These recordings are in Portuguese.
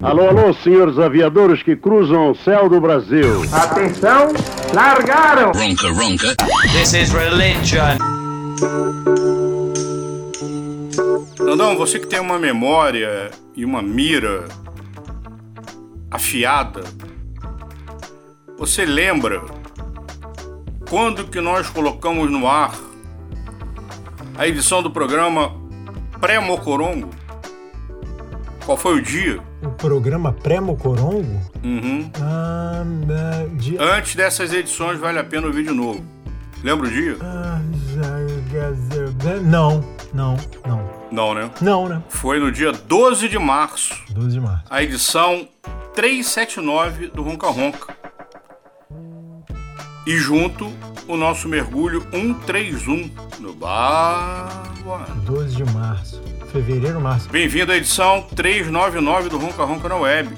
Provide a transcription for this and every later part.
Alô, alô, senhores aviadores que cruzam o céu do Brasil. Atenção, largaram! Ronca, ronca. This is religion. Nandão, você que tem uma memória e uma mira afiada, você lembra quando que nós colocamos no ar a edição do programa Pré-Mocorongo? Qual foi o dia? O programa Pré-Mocorongo? Uhum. Ah, ah, dia... Antes dessas edições, vale a pena ouvir de novo. Lembra o dia? Ah, Não, não, não. Não, né? Não, né? Foi no dia 12 de março, 12 de março. a edição 379 do Ronca Ronca. E junto o nosso mergulho 131 no Bar. 12 de março. Fevereiro, março. Bem-vindo à edição 399 do Ronca Ronca na web.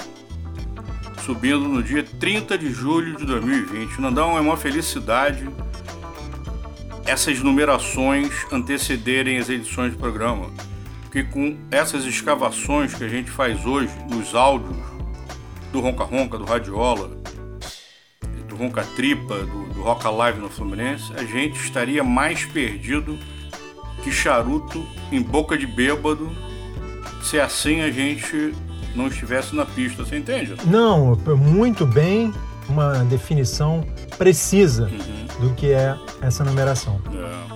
Subindo no dia 30 de julho de 2020. Nandão, é uma felicidade essas numerações antecederem as edições do programa. Porque com essas escavações que a gente faz hoje nos áudios do Ronca Ronca, do Radiola, do Ronca Tripa, do, do Roca Live no Fluminense, a gente estaria mais perdido que charuto em boca de bêbado se assim a gente não estivesse na pista, você entende? Não, muito bem, uma definição precisa do que é essa numeração. É.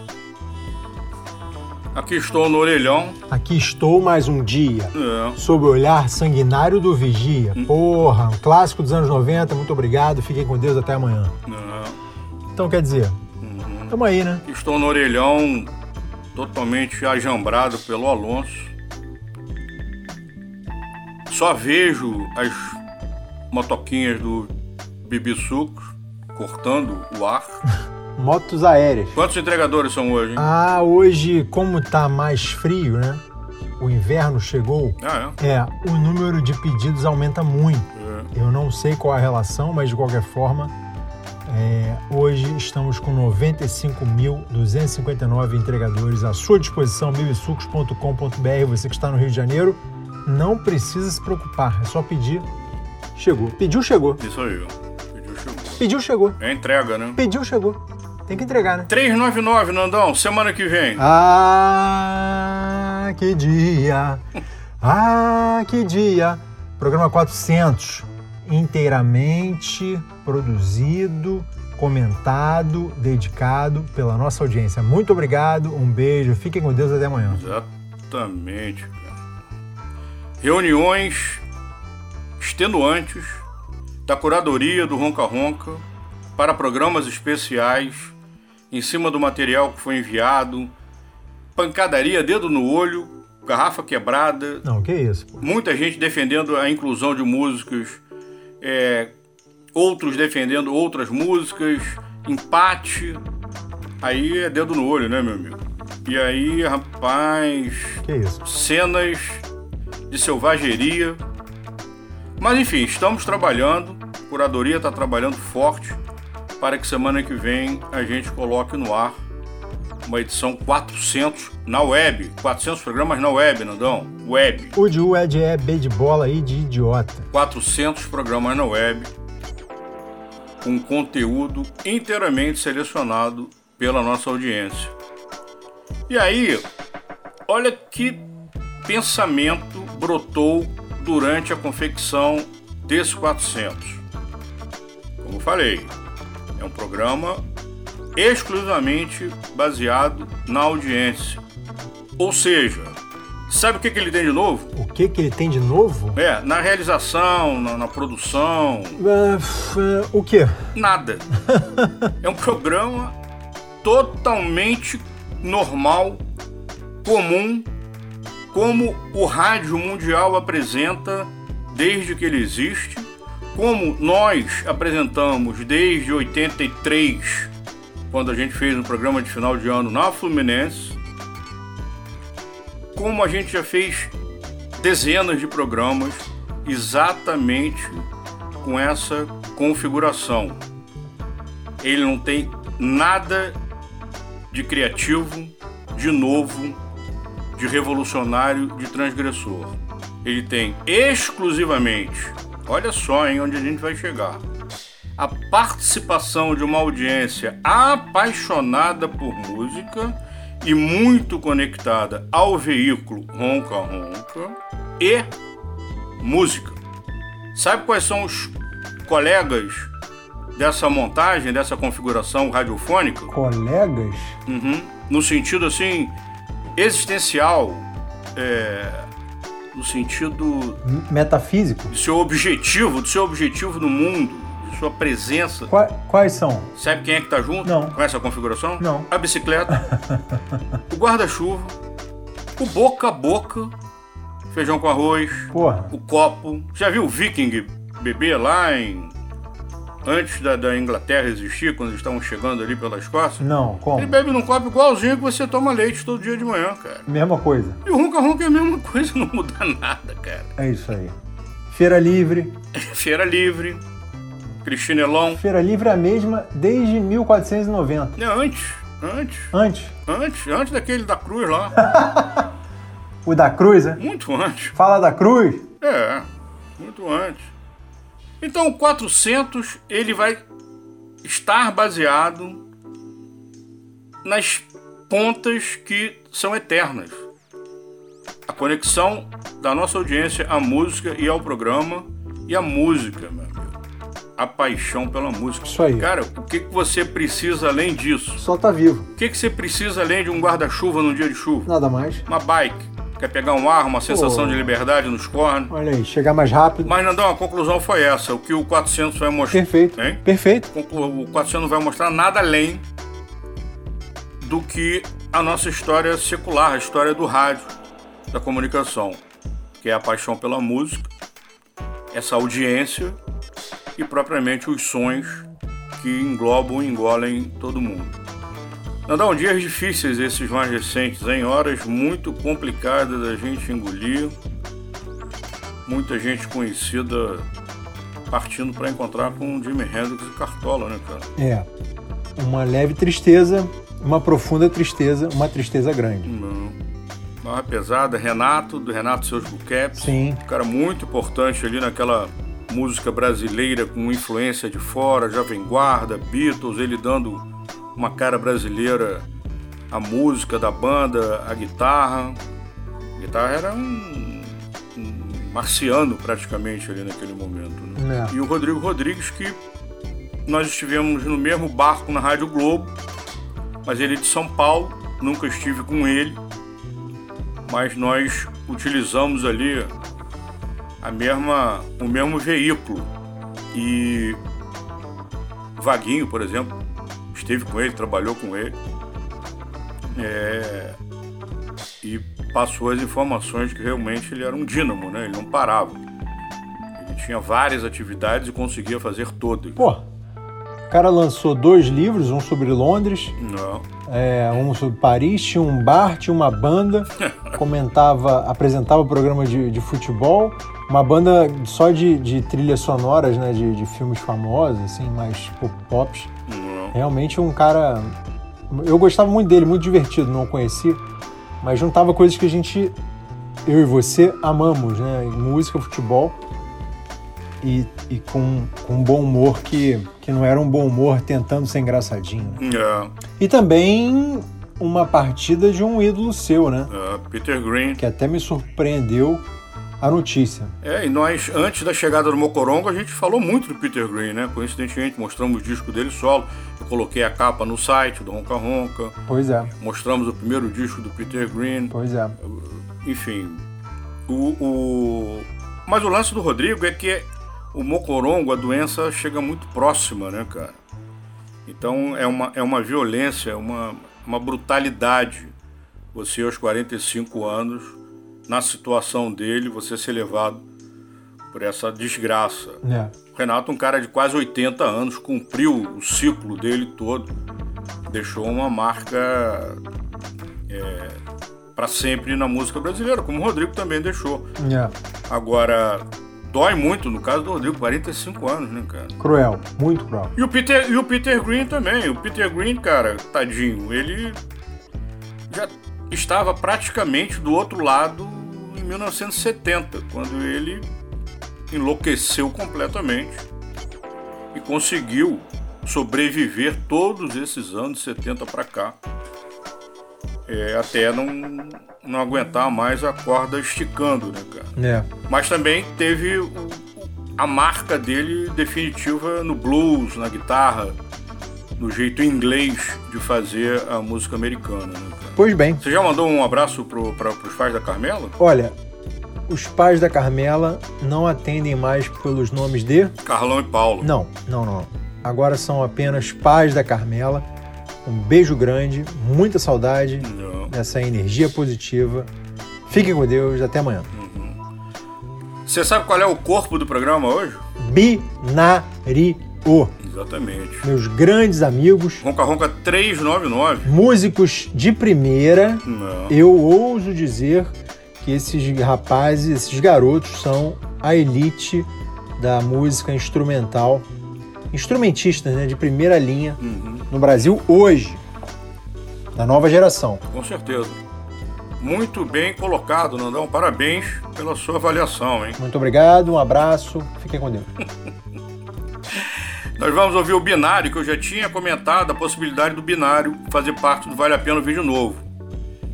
Aqui estou no orelhão. Aqui estou mais um dia. É. Sob o olhar sanguinário do vigia. Porra, um clássico dos anos 90, muito obrigado, fiquem com Deus até amanhã. É. Então quer dizer, tamo aí, né? Estou no orelhão totalmente ajambrado pelo Alonso. Só vejo as motoquinhas do Bibi Sucos cortando o ar. Motos aéreas. Quantos entregadores são hoje, hein? Ah, hoje, como tá mais frio, né? O inverno chegou. Ah, É, o número de pedidos aumenta muito. é. Eu não sei qual a relação, mas de qualquer forma, é, hoje estamos com 95.259 entregadores à sua disposição, bibisucos.com.br. Você que está no Rio de Janeiro, não precisa se preocupar, é só pedir. Chegou. Pediu, chegou. Isso aí. Pediu, chegou. Pediu, chegou. É entrega, né? Pediu, chegou. Tem que entregar, né? 399, Nandão, semana que vem. Ah, que dia! Ah, que dia! Programa 400, inteiramente produzido, comentado, dedicado pela nossa audiência. Muito obrigado, um beijo, fiquem com Deus até amanhã. Exatamente, cara. Reuniões extenuantes da curadoria do Ronca Ronca para programas especiais em cima do material que foi enviado, pancadaria, dedo no olho, garrafa quebrada, Não, que isso, pô. muita gente defendendo a inclusão de músicos, é, outros defendendo outras músicas, empate. Aí é dedo no olho, né, meu amigo? E aí, rapaz, Que isso. cenas de selvageria. Mas enfim, estamos trabalhando, a curadoria está trabalhando forte para que semana que vem a gente coloque no ar uma edição 400 na web. 400 programas na web, Nandão. Web. O de U é de é B de bola aí de idiota. 400 programas na web com conteúdo inteiramente selecionado pela nossa audiência. E aí, olha que pensamento brotou durante a confecção desse 400. Como eu falei, é um programa exclusivamente baseado na audiência. Ou seja, sabe o que, que ele tem de novo? O que que ele tem de novo? É, na realização, na, na produção, f- ah, o quê? nada. É um programa totalmente normal, comum, como o rádio mundial apresenta desde que ele existe, como nós apresentamos desde 83, quando a gente fez um programa de final de ano na Fluminense, como a gente já fez dezenas de programas exatamente com essa configuração. Ele não tem nada de criativo, de novo, de revolucionário, de transgressor. ele tem exclusivamente, olha só em onde a gente vai chegar, a participação de uma audiência apaixonada por música e muito conectada ao veículo Ronca Ronca e música. Sabe quais são os colegas dessa montagem, dessa configuração radiofônica? Colegas? Uhum. No sentido assim, existencial, é, no sentido Metafísico? do seu objetivo, do seu objetivo no mundo, sua presença. Qua- quais são? Sabe quem é que tá junto Não. com essa configuração? Não. A bicicleta, o guarda-chuva, o boca a boca, feijão com arroz, Porra. o copo. Já viu o Viking beber lá em. Antes da, da Inglaterra existir, quando eles estavam chegando ali pela Escócia? Não, Ele como? bebe num copo igualzinho que você toma leite todo dia de manhã, cara. Mesma coisa. E o Ronca Ronca é a mesma coisa, não muda nada, cara. É isso aí. Feira Livre. Feira Livre, Cristinelão. Feira Livre é a mesma desde 1490. É antes, antes, Antes. antes, antes daquele da Cruz lá. O da Cruz, né? Muito antes. Fala da Cruz. É, muito antes. Então o 400 ele vai estar baseado nas pontas que são eternas. A conexão da nossa audiência à música e ao programa e a música, meu amigo. A paixão pela música. Isso aí. Cara, o que, que você precisa além disso? Só tá vivo. O que, que você precisa além de um guarda-chuva num dia de chuva? Nada mais. Uma bike? Quer pegar um ar, uma sensação Pô. de liberdade nos cornos? Olha aí, chegar mais rápido. Mas, Nandão, a conclusão foi essa. O que o 400 vai mostrar... Perfeito. Hein? Perfeito. O 400 não vai mostrar nada além do que a nossa história secular, a história do rádio, da comunicação, que é a paixão pela música, essa audiência e propriamente os sons que englobam e engolem todo mundo. Nandão, dias difíceis esses mais recentes, em horas muito complicadas da gente engolir, muita gente conhecida partindo para encontrar com Jimi Hendrix e Cartola, né, cara? É. Uma leve tristeza, uma profunda tristeza, uma tristeza grande. Não. Barra pesada, Renato, do Renato Seus Buqueps. Sim. Um cara muito importante ali naquela música brasileira com influência de fora, Jovem Guarda, Beatles, ele dando uma cara brasileira à música da banda, a guitarra. A guitarra era um, um marciano praticamente ali naquele momento. Né? É. E o Rodrigo Rodrigues, que nós estivemos no mesmo barco na Rádio Globo, mas ele é de São Paulo, nunca estive com ele, mas nós utilizamos ali a mesma, o mesmo veículo. E Vaguinho, por exemplo, esteve com ele, trabalhou com ele. É, e passou as informações que realmente ele era um dínamo, né? Ele não parava. Ele tinha várias atividades e conseguia fazer todas. Pô, o cara lançou dois livros, um sobre Londres, Não. é, um sobre Paris, tinha um bar, tinha uma banda, comentava, apresentava programa de, de futebol, uma banda só de, de trilhas sonoras, né, de, de filmes famosos, assim, mais tipo, pops. Não. Realmente um cara. Eu gostava muito dele, muito divertido, não o conheci, mas juntava coisas que a gente, eu e você, amamos, né? Música, futebol. E, e com, com um bom humor que, que não era um bom humor tentando ser engraçadinho. né? E também uma partida de um ídolo seu, né? é, Peter Green. Que até me surpreendeu a notícia. É, e nós, antes da chegada do Mocorongo, a gente falou muito do Peter Green, né? Coincidentemente, mostramos o disco dele solo. Eu coloquei a capa no site do Ronca Ronca. Pois é, Mostramos o primeiro disco do Peter Green. pois é. Enfim. O, o... Mas o lance do Rodrigo é que o Mocorongo, a doença chega muito próxima, né, cara? Então é uma, é uma violência, uma, uma brutalidade. Você, aos 45 anos, na situação dele, você ser levado por essa desgraça. é. O Renato, um cara de quase 80 anos, cumpriu o ciclo dele todo, deixou uma marca para sempre na música brasileira, como o Rodrigo também deixou. é. Agora, dói muito no caso do Rodrigo, 45 anos, né, cara? Cruel, muito cruel. E o Peter, e o Peter Green também. O Peter Green, cara, tadinho, ele já estava praticamente do outro lado em 1970, quando ele enlouqueceu completamente e conseguiu sobreviver todos esses anos 70 para cá, é, até não, não aguentar mais a corda esticando, né, cara? É. Mas também teve a marca dele definitiva no blues, na guitarra, no jeito inglês de fazer a música americana, né, cara? Pois bem, Você já mandou um abraço pro, pra, pros pais da Carmela? olha, os pais da Carmela não atendem mais pelos nomes de. Carlão e Paulo. Não, não, não. Agora são apenas pais da Carmela. Um beijo grande, muita saudade Não. dessa energia positiva. Fiquem com Deus, até amanhã. Você sabe qual é o corpo do programa hoje? Binario. Exatamente. Meus grandes amigos, Ronca Ronca 399. músicos de primeira, Não. eu ouso dizer que esses rapazes, esses garotos são a elite da música instrumental, instrumentistas né, de primeira linha Uhum, no Brasil hoje, da nova geração. com certeza. Muito bem colocado, Nandão. Parabéns pela sua avaliação, hein? Muito obrigado, um abraço, fiquem com Deus. Nós vamos ouvir o binário, que eu já tinha comentado a possibilidade do binário fazer parte do Vale a Pena o Vídeo Novo.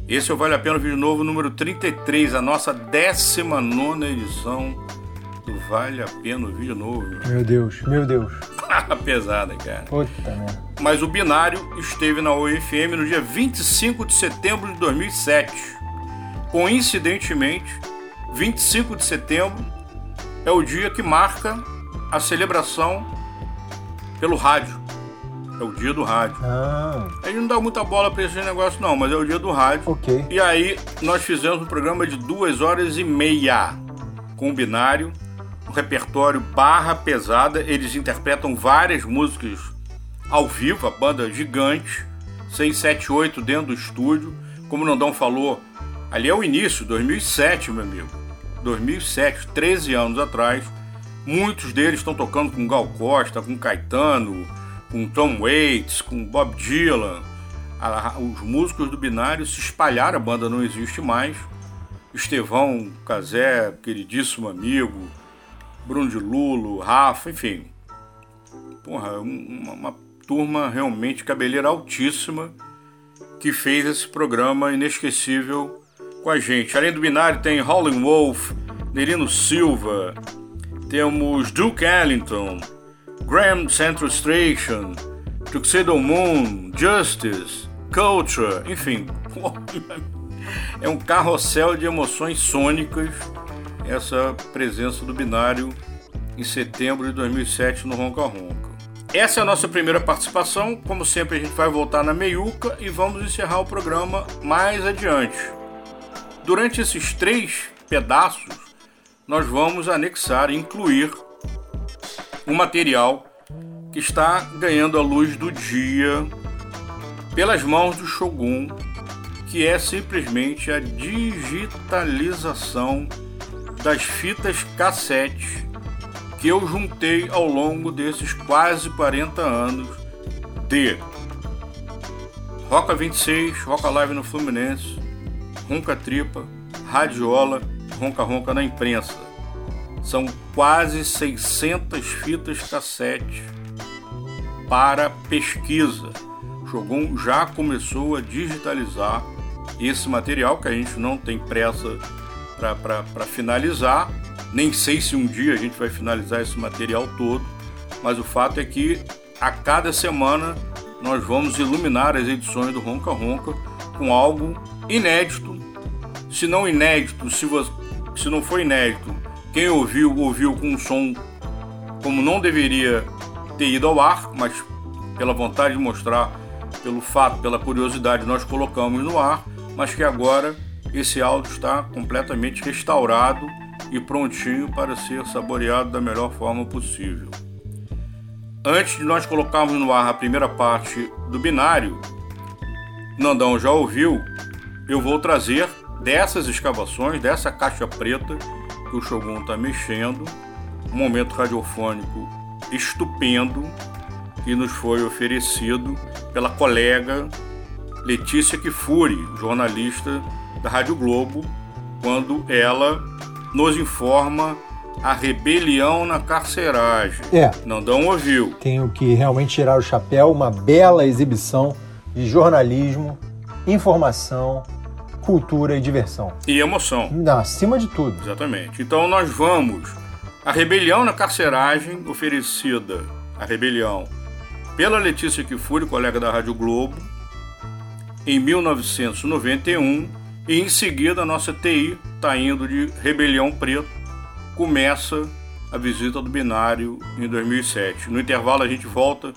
Esse é o Vale a Pena o Vídeo Novo número 33, a nossa 19 edição do Vale a Pena o Vídeo Novo. Meu Deus, meu Deus. Pesada, cara. Puta merda. Mas o binário esteve na UFM no dia 25 de setembro de 2007. Coincidentemente, 25 de setembro é o dia que marca a celebração pelo rádio. É o dia do rádio. Ah, A gente não dá muita bola pra esse negócio, não, mas é o dia do rádio. ok. E aí nós fizemos um programa de duas horas e meia com o binário, um repertório barra pesada. Eles interpretam várias músicas ao vivo, a banda gigante, 678 dentro do estúdio. Como o Nandão falou, ali é o início, 2007, meu amigo. 2007, 13 anos atrás. Muitos deles estão tocando com Gal Costa, com Caetano, com Tom Waits, com Bob Dylan. A- os músicos do binário se espalharam, a banda não existe mais. Estevão Casé, queridíssimo amigo, Bruno de Lulo, Rafa, enfim. Porra, um- uma, uma turma realmente cabeleira altíssima que fez esse programa inesquecível com a gente. Além do binário tem Howlin' Wolf, Nerino Silva, temos Duke Ellington, Graham Central Station, Tuxedo Moon, Justice, Culture, enfim. É um carrossel de emoções sônicas essa presença do binário em setembro de 2007 no Ronca Ronca. Essa é a nossa primeira participação. Como sempre, a gente vai voltar na meiuca e vamos encerrar o programa mais adiante. Durante esses três pedaços, nós vamos anexar incluir um material que está ganhando a luz do dia pelas mãos do Shogun, que é simplesmente a digitalização das fitas cassete que eu juntei ao longo desses quase 40 anos de Roca 26, Roca Live no Fluminense, Ronca Tripa, Radiola, Ronca Ronca na imprensa. São quase 600 fitas cassete para pesquisa. Shogun já começou a digitalizar esse material que a gente não tem pressa para finalizar. Nem sei se um dia a gente vai finalizar esse material todo, mas o fato é que a cada semana nós vamos iluminar as edições do Ronca Ronca com algo inédito. Se não inédito, se, você, se não for inédito, quem ouviu, ouviu com um som como não deveria ter ido ao ar, mas pela vontade de mostrar, pelo fato, pela curiosidade, nós colocamos no ar, mas que agora esse áudio está completamente restaurado e prontinho para ser saboreado da melhor forma possível. Antes de nós colocarmos no ar a primeira parte do binário, Nandão já ouviu, eu vou trazer dessas escavações, dessa caixa preta que o Shogun está mexendo, um momento radiofônico estupendo que nos foi oferecido pela colega Letícia Kifuri, jornalista da Rádio Globo, quando ela nos informa a rebelião na carceragem. É. Nandão ouviu. Tenho que realmente tirar o chapéu, uma bela exibição de jornalismo, informação, cultura e diversão. E emoção. Não, acima de tudo. Exatamente. Então nós vamos. A rebelião na carceragem, oferecida a rebelião pela Letícia Kifuri, colega da Rádio Globo, em 1991. E em seguida a nossa TI está indo de Rebelião Preto. Começa a visita do binário em 2007. No intervalo a gente volta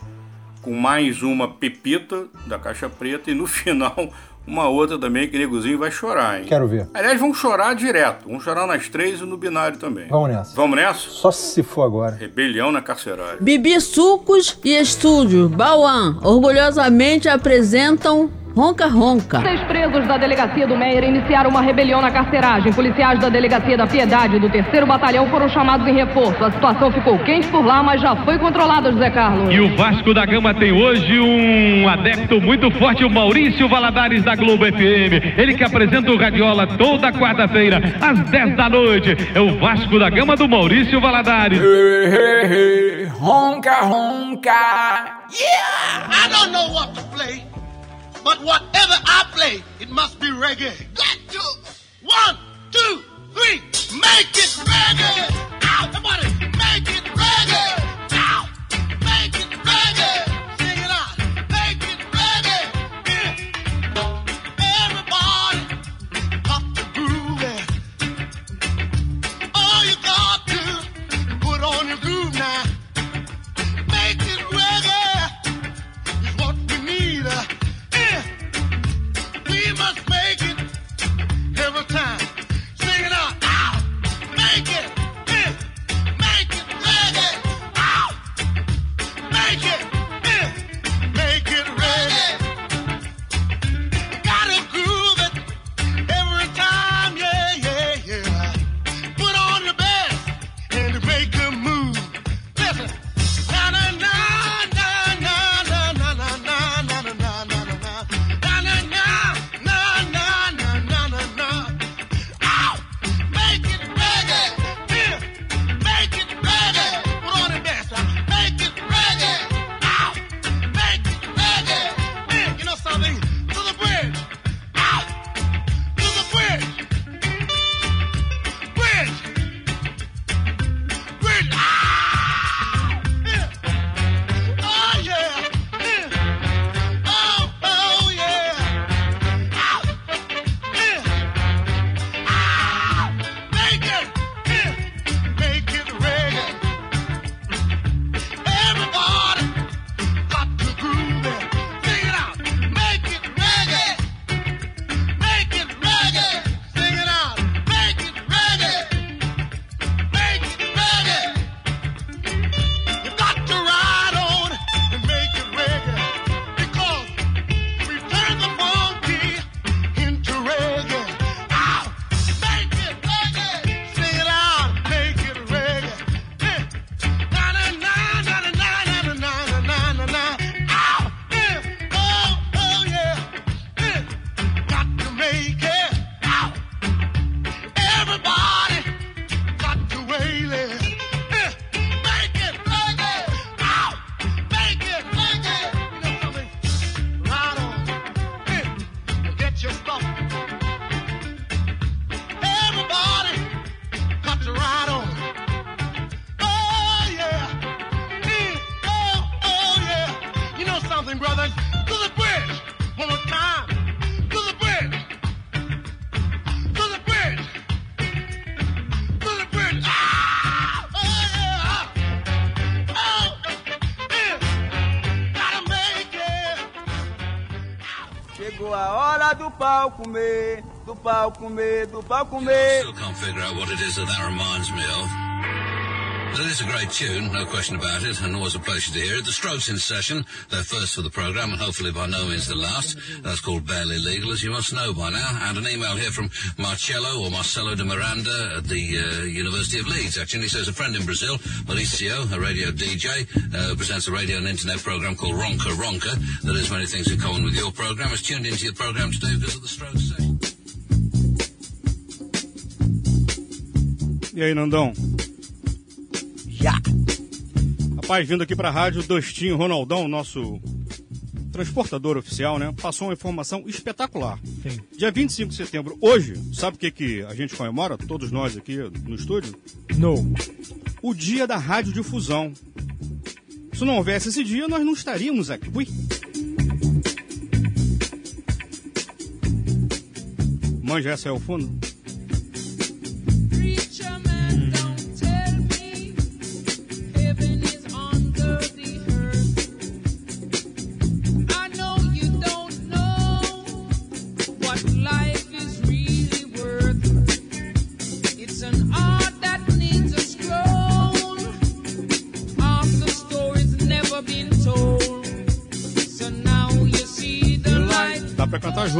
com mais uma pepita da Caixa Preta e no final uma outra também que o Negozinho vai chorar, hein? Quero ver. Aliás, vamos chorar direto. Vamos chorar nas três e no binário também. Vamos nessa. Vamos nessa? Só se for agora. Rebelião na carceragem. Bibi Sucos e Estúdio Bauan orgulhosamente apresentam Ronca Ronca. Seis presos da delegacia do Meier iniciaram uma rebelião na carceragem. Policiais da delegacia da Piedade do terceiro batalhão foram chamados em reforço. A situação ficou quente por lá, mas já foi controlada, José Carlos. E o Vasco da Gama tem hoje um adepto muito forte, o Maurício Valadares da Globo FM. Ele que apresenta o Radiola toda quarta-feira, às 10 da noite. É o Vasco da Gama do Maurício Valadares. Hey, hey, hey, honka, honka. Yeah! I don't know what to play. But whatever I play, it must be reggae. Got to. One, two, three. Make it reggae. Ow, somebody. Make it reggae. Ow. Make it reggae. Sing it out. Make it reggae. Yeah. Everybody got to groove. Oh, you got to put on your groove now. Pau comer, do pau comer, do pau comer. Still can't figure out what it is that that reminds me of. It is a great tune, no question about it, and always a pleasure to hear it. The Strokes in session, their first for the programme, and hopefully by no means the last. That's called Barely Legal, as you must know by now. And an email here from Marcello, or Marcelo de Miranda, at the uh, University of Leeds, actually. He says a friend in Brazil, Mauricio, a radio DJ, uh, presents a radio and internet programme called Ronca Ronca, that has many things in common with your programme, has tuned into your programme today because of the Strokes session. E aí, Nandão? Rapaz, vindo aqui pra rádio, Dostinho Ronaldão, nosso transportador oficial, né? Passou uma informação espetacular. Sim. Dia 25 de setembro, hoje, sabe o que, que a gente comemora, todos nós aqui no estúdio? No. O dia da radiodifusão. Se não houvesse esse dia, nós não estaríamos aqui. Ui. Manja, essa é o fundo?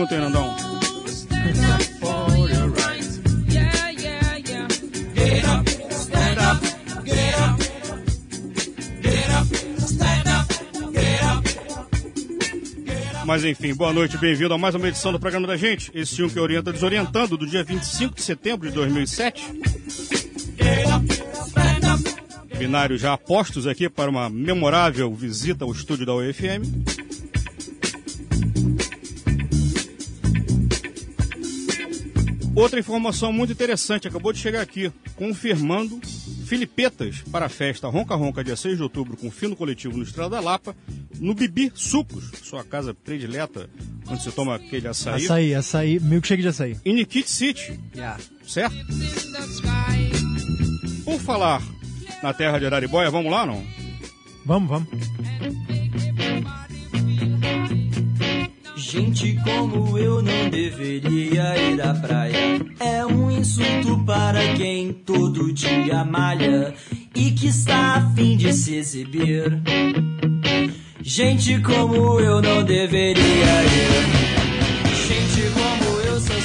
Junto, hein, Nandão? Mas enfim, boa noite, bem-vindo a mais uma edição do programa da gente. Esse um que orienta desorientando do dia 25 de setembro de 2007. Binário já apostos aqui para uma memorável visita ao estúdio da UFM. Outra informação muito interessante acabou de chegar aqui, confirmando Filipetas para a festa Ronca Ronca, dia 6 de outubro, com fino coletivo no Estrela da Lapa, no Bibi Sucos, sua casa predileta, onde você toma aquele açaí. Açaí, açaí, milkshake de açaí. Em Nikit City, certo? Por falar na terra de Araribóia, vamos lá não? Vamos, vamos. Gente como eu não deveria ir à praia. É um insulto para quem todo dia malha e que está a fim de se exibir. Gente como eu não deveria ir. Gente como eu sou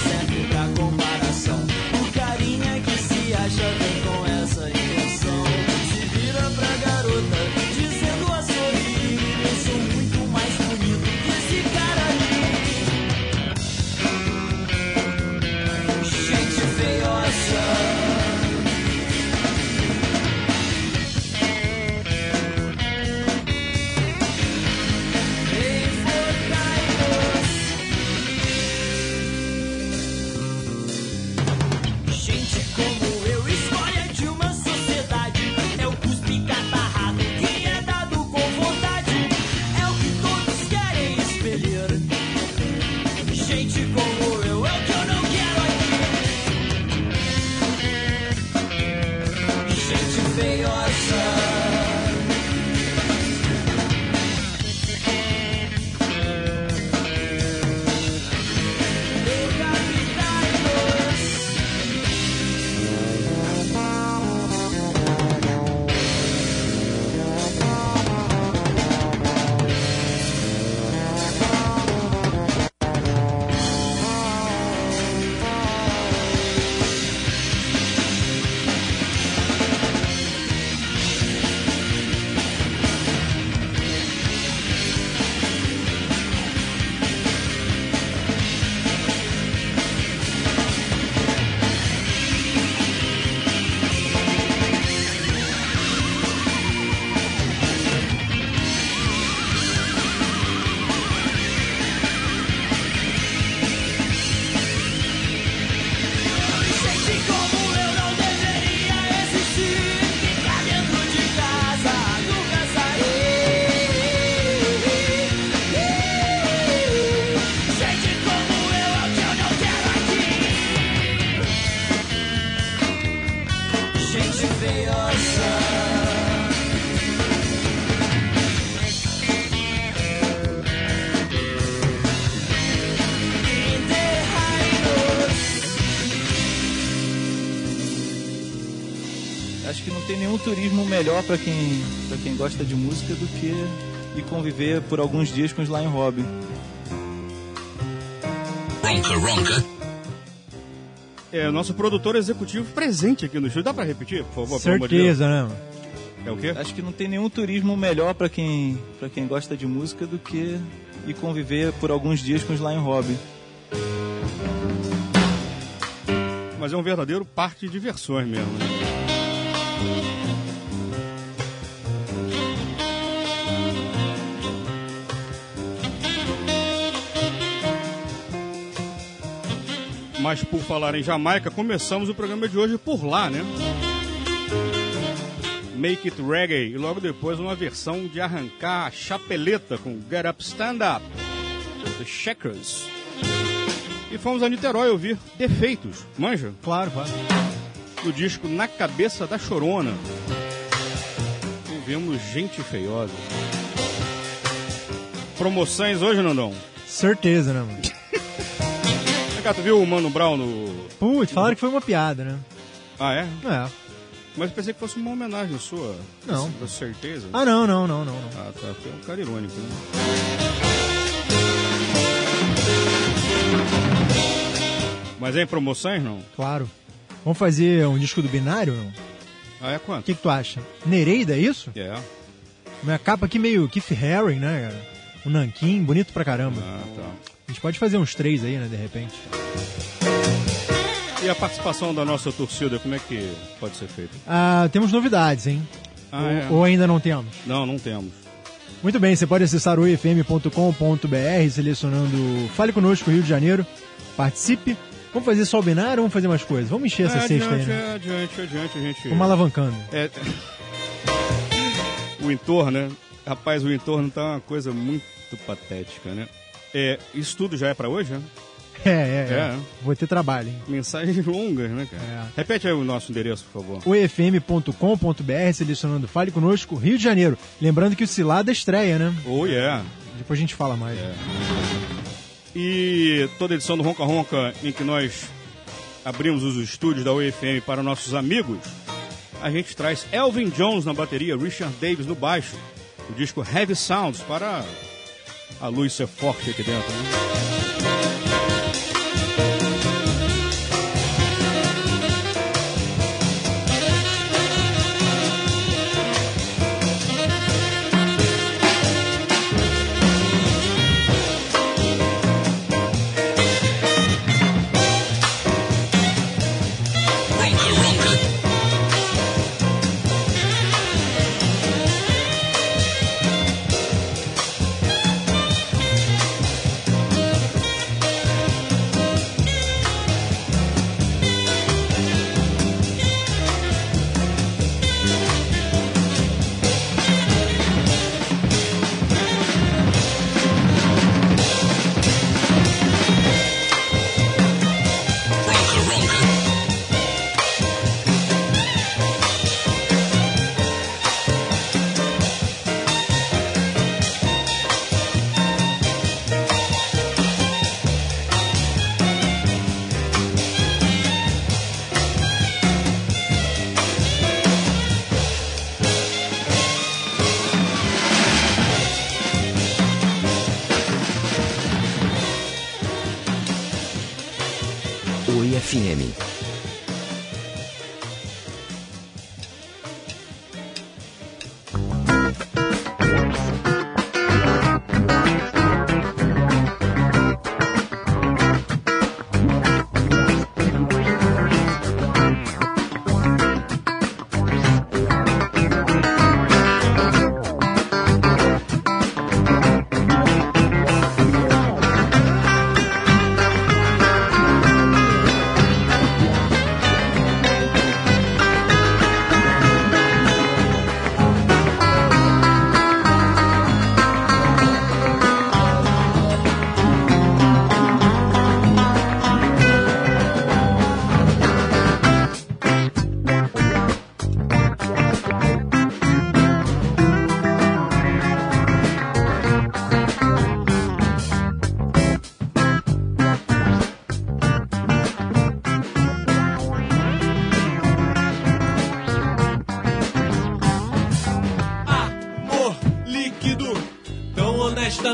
turismo melhor para quem, pra quem gosta de música do que ir conviver por alguns dias com os Lion Robin. Ronca Ronca. É, o nosso produtor executivo presente aqui no estúdio. Dá pra repetir, por favor? pelo amor de Certeza, Deus? né? É o quê? Acho que não tem nenhum turismo melhor para quem, pra quem gosta de música do que ir conviver por alguns dias com os Lion Robin. Mas é um verdadeiro parque de diversões mesmo. Né? Mas por falar em Jamaica, começamos o programa de hoje por lá, né? Make It Reggae e logo depois uma versão de arrancar a chapeleta com Get Up Stand Up, The Checkers. E fomos a Niterói ouvir Defeitos, manja? Claro, claro. Do disco Na Cabeça da Chorona. Ouvimos Gente Feiosa. Promoções hoje, Nandão? Certeza, né, mano? Cá, tu viu o Mano Brown no... Putz, falaram que foi uma piada, né? Ah, é? É. Mas eu pensei que fosse uma homenagem sua. Não. Com certeza. Ah, não, não, não, não. não. Ah, tá. Foi um cara irônico, né? Mas é em promoções, não? Claro. Vamos fazer um disco do binário, não? Ah, é O quanto? que, que tu acha? Nereida, é isso? É. Uma capa aqui meio Keith Haring, né, cara? Um nanquim, bonito pra caramba. Ah, tá. A gente pode fazer uns três aí, né, de repente. E a participação da nossa torcida, como é que pode ser feita? Ah, temos novidades, hein? Ah, ou, é? ou ainda não temos? Não, não temos. Muito bem, você pode acessar o ifm.com.br selecionando Fale Conosco Rio de Janeiro. Participe. Vamos fazer só o binário ou vamos fazer mais coisas? Vamos encher essa É, cesta aí, adiante, né? é, adiante, adiante, a gente... Vamos alavancando. É... o entorno, né? Rapaz, o entorno tá uma coisa muito patética, né? É, isso tudo já é pra hoje, né? É, é, é. É. Vou ter trabalho, hein? Mensagens longas, né, cara? É. Repete aí o nosso endereço, por favor. oifm.com.br, selecionando Fale Conosco, Rio de Janeiro. Lembrando que o Cilada estreia, né? Oh, yeah. Depois a gente fala mais. E toda edição do Ronca Ronca, em que nós abrimos os estúdios da UFM para nossos amigos, a gente traz Elvin Jones na bateria, Richard Davis no baixo, o disco Heavy Sounds para a luz ser forte aqui dentro.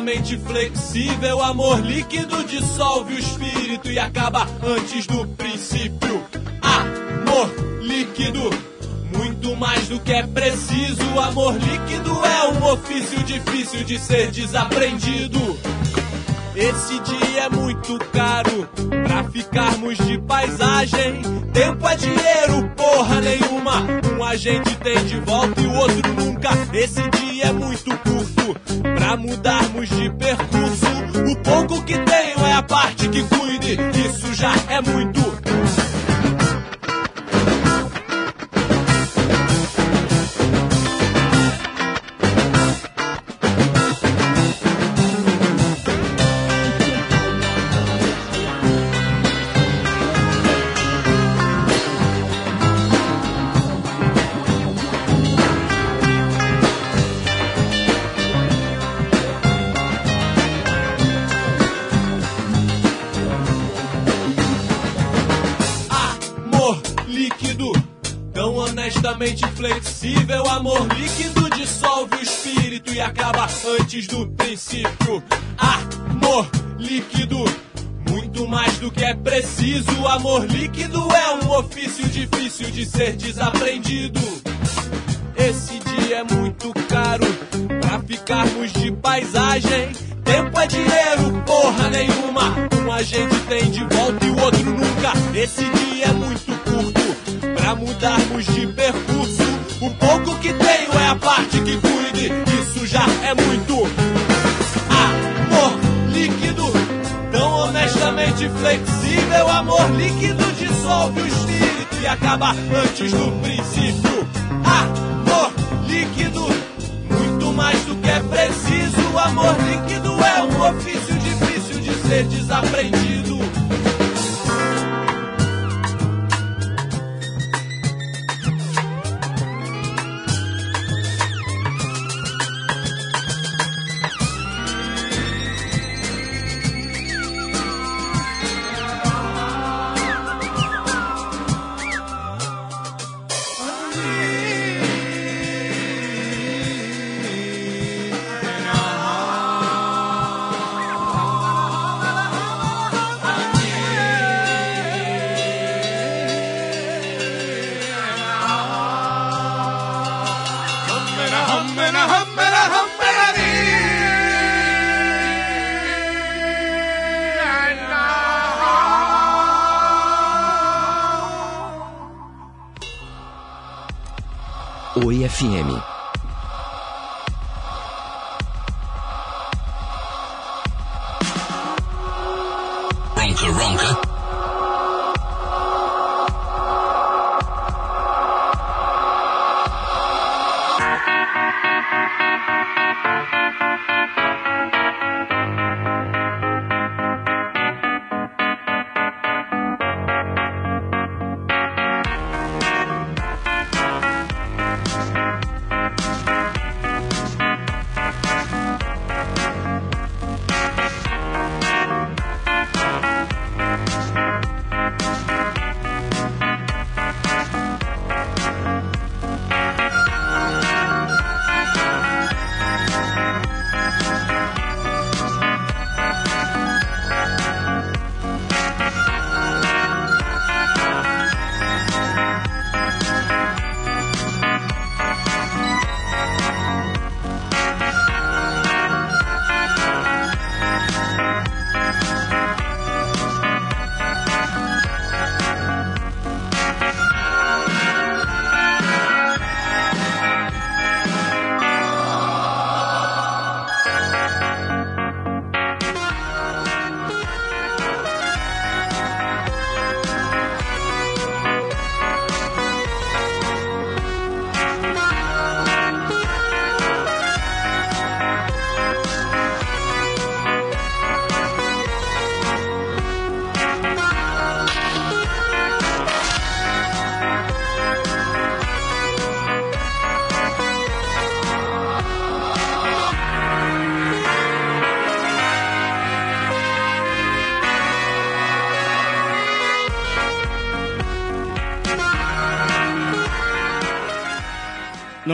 Honestamente flexível. Amor líquido dissolve o espírito e acaba antes do princípio. Amor líquido, muito mais do que é preciso. Amor líquido é um ofício difícil de ser desaprendido. Esse dia é muito caro pra ficarmos de paisagem. Tempo é dinheiro, porra nenhuma. Um a gente tem de volta e o outro nunca. Esse dia é muito mudarmos de percurso. O pouco que tenho é a parte que cuide. Isso já é muito.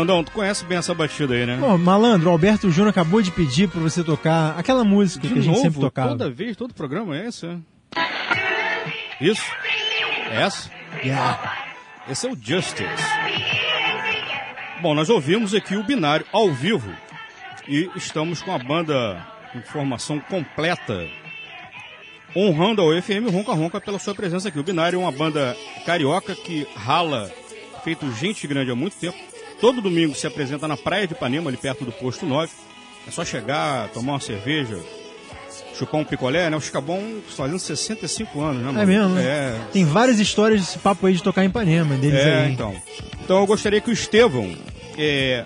Nandão, tu conhece bem essa batida aí, né? Pô, malandro, o Alberto Júnior acabou de pedir pra você tocar aquela música De que a gente novo, sempre tocava. toda vez, todo programa é esse, é? Isso? É essa? Esse é o Justice. Bom, nós ouvimos aqui o binário ao vivo e estamos com a banda informação completa, honrando a UFM Ronca Ronca pela sua presença aqui. O Binário é uma banda carioca que rala, feito gente grande há muito tempo. Todo domingo se apresenta na Praia de Ipanema, ali perto do Posto 9. É só chegar, tomar uma cerveja, chupar um picolé, né? O Chicabon fazendo 65 anos, né, mano? É mesmo, né? É, Tem várias histórias desse papo aí de tocar em Ipanema, deles é, aí. então. Então eu gostaria que o Estevão é,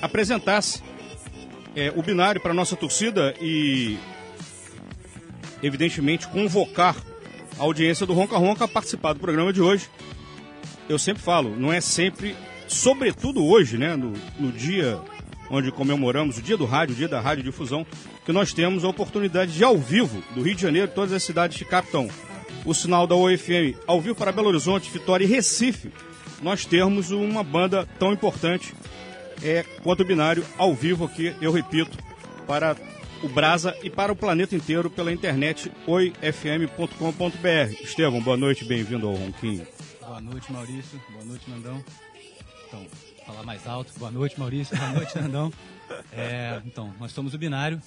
apresentasse é, o binário para nossa torcida e, evidentemente, convocar a audiência do Ronca Ronca a participar do programa de hoje. Eu sempre falo, não é sempre, sobretudo hoje, né, no, no dia onde comemoramos o dia do rádio, o dia da radiodifusão, que nós temos a oportunidade de, ao vivo, do Rio de Janeiro, todas as cidades que captam o sinal da OFM, ao vivo para Belo Horizonte, Vitória e Recife, nós termos uma banda tão importante é, quanto o binário ao vivo aqui, eu repito, para o Brasa e para o planeta inteiro pela internet oifm.com.br. Estevão, boa noite, bem-vindo ao Ronquinho. Boa noite, Maurício. Boa noite, Nandão. Então, falar mais alto. Boa noite, Maurício. Boa noite, Nandão. É, então, nós somos o binário.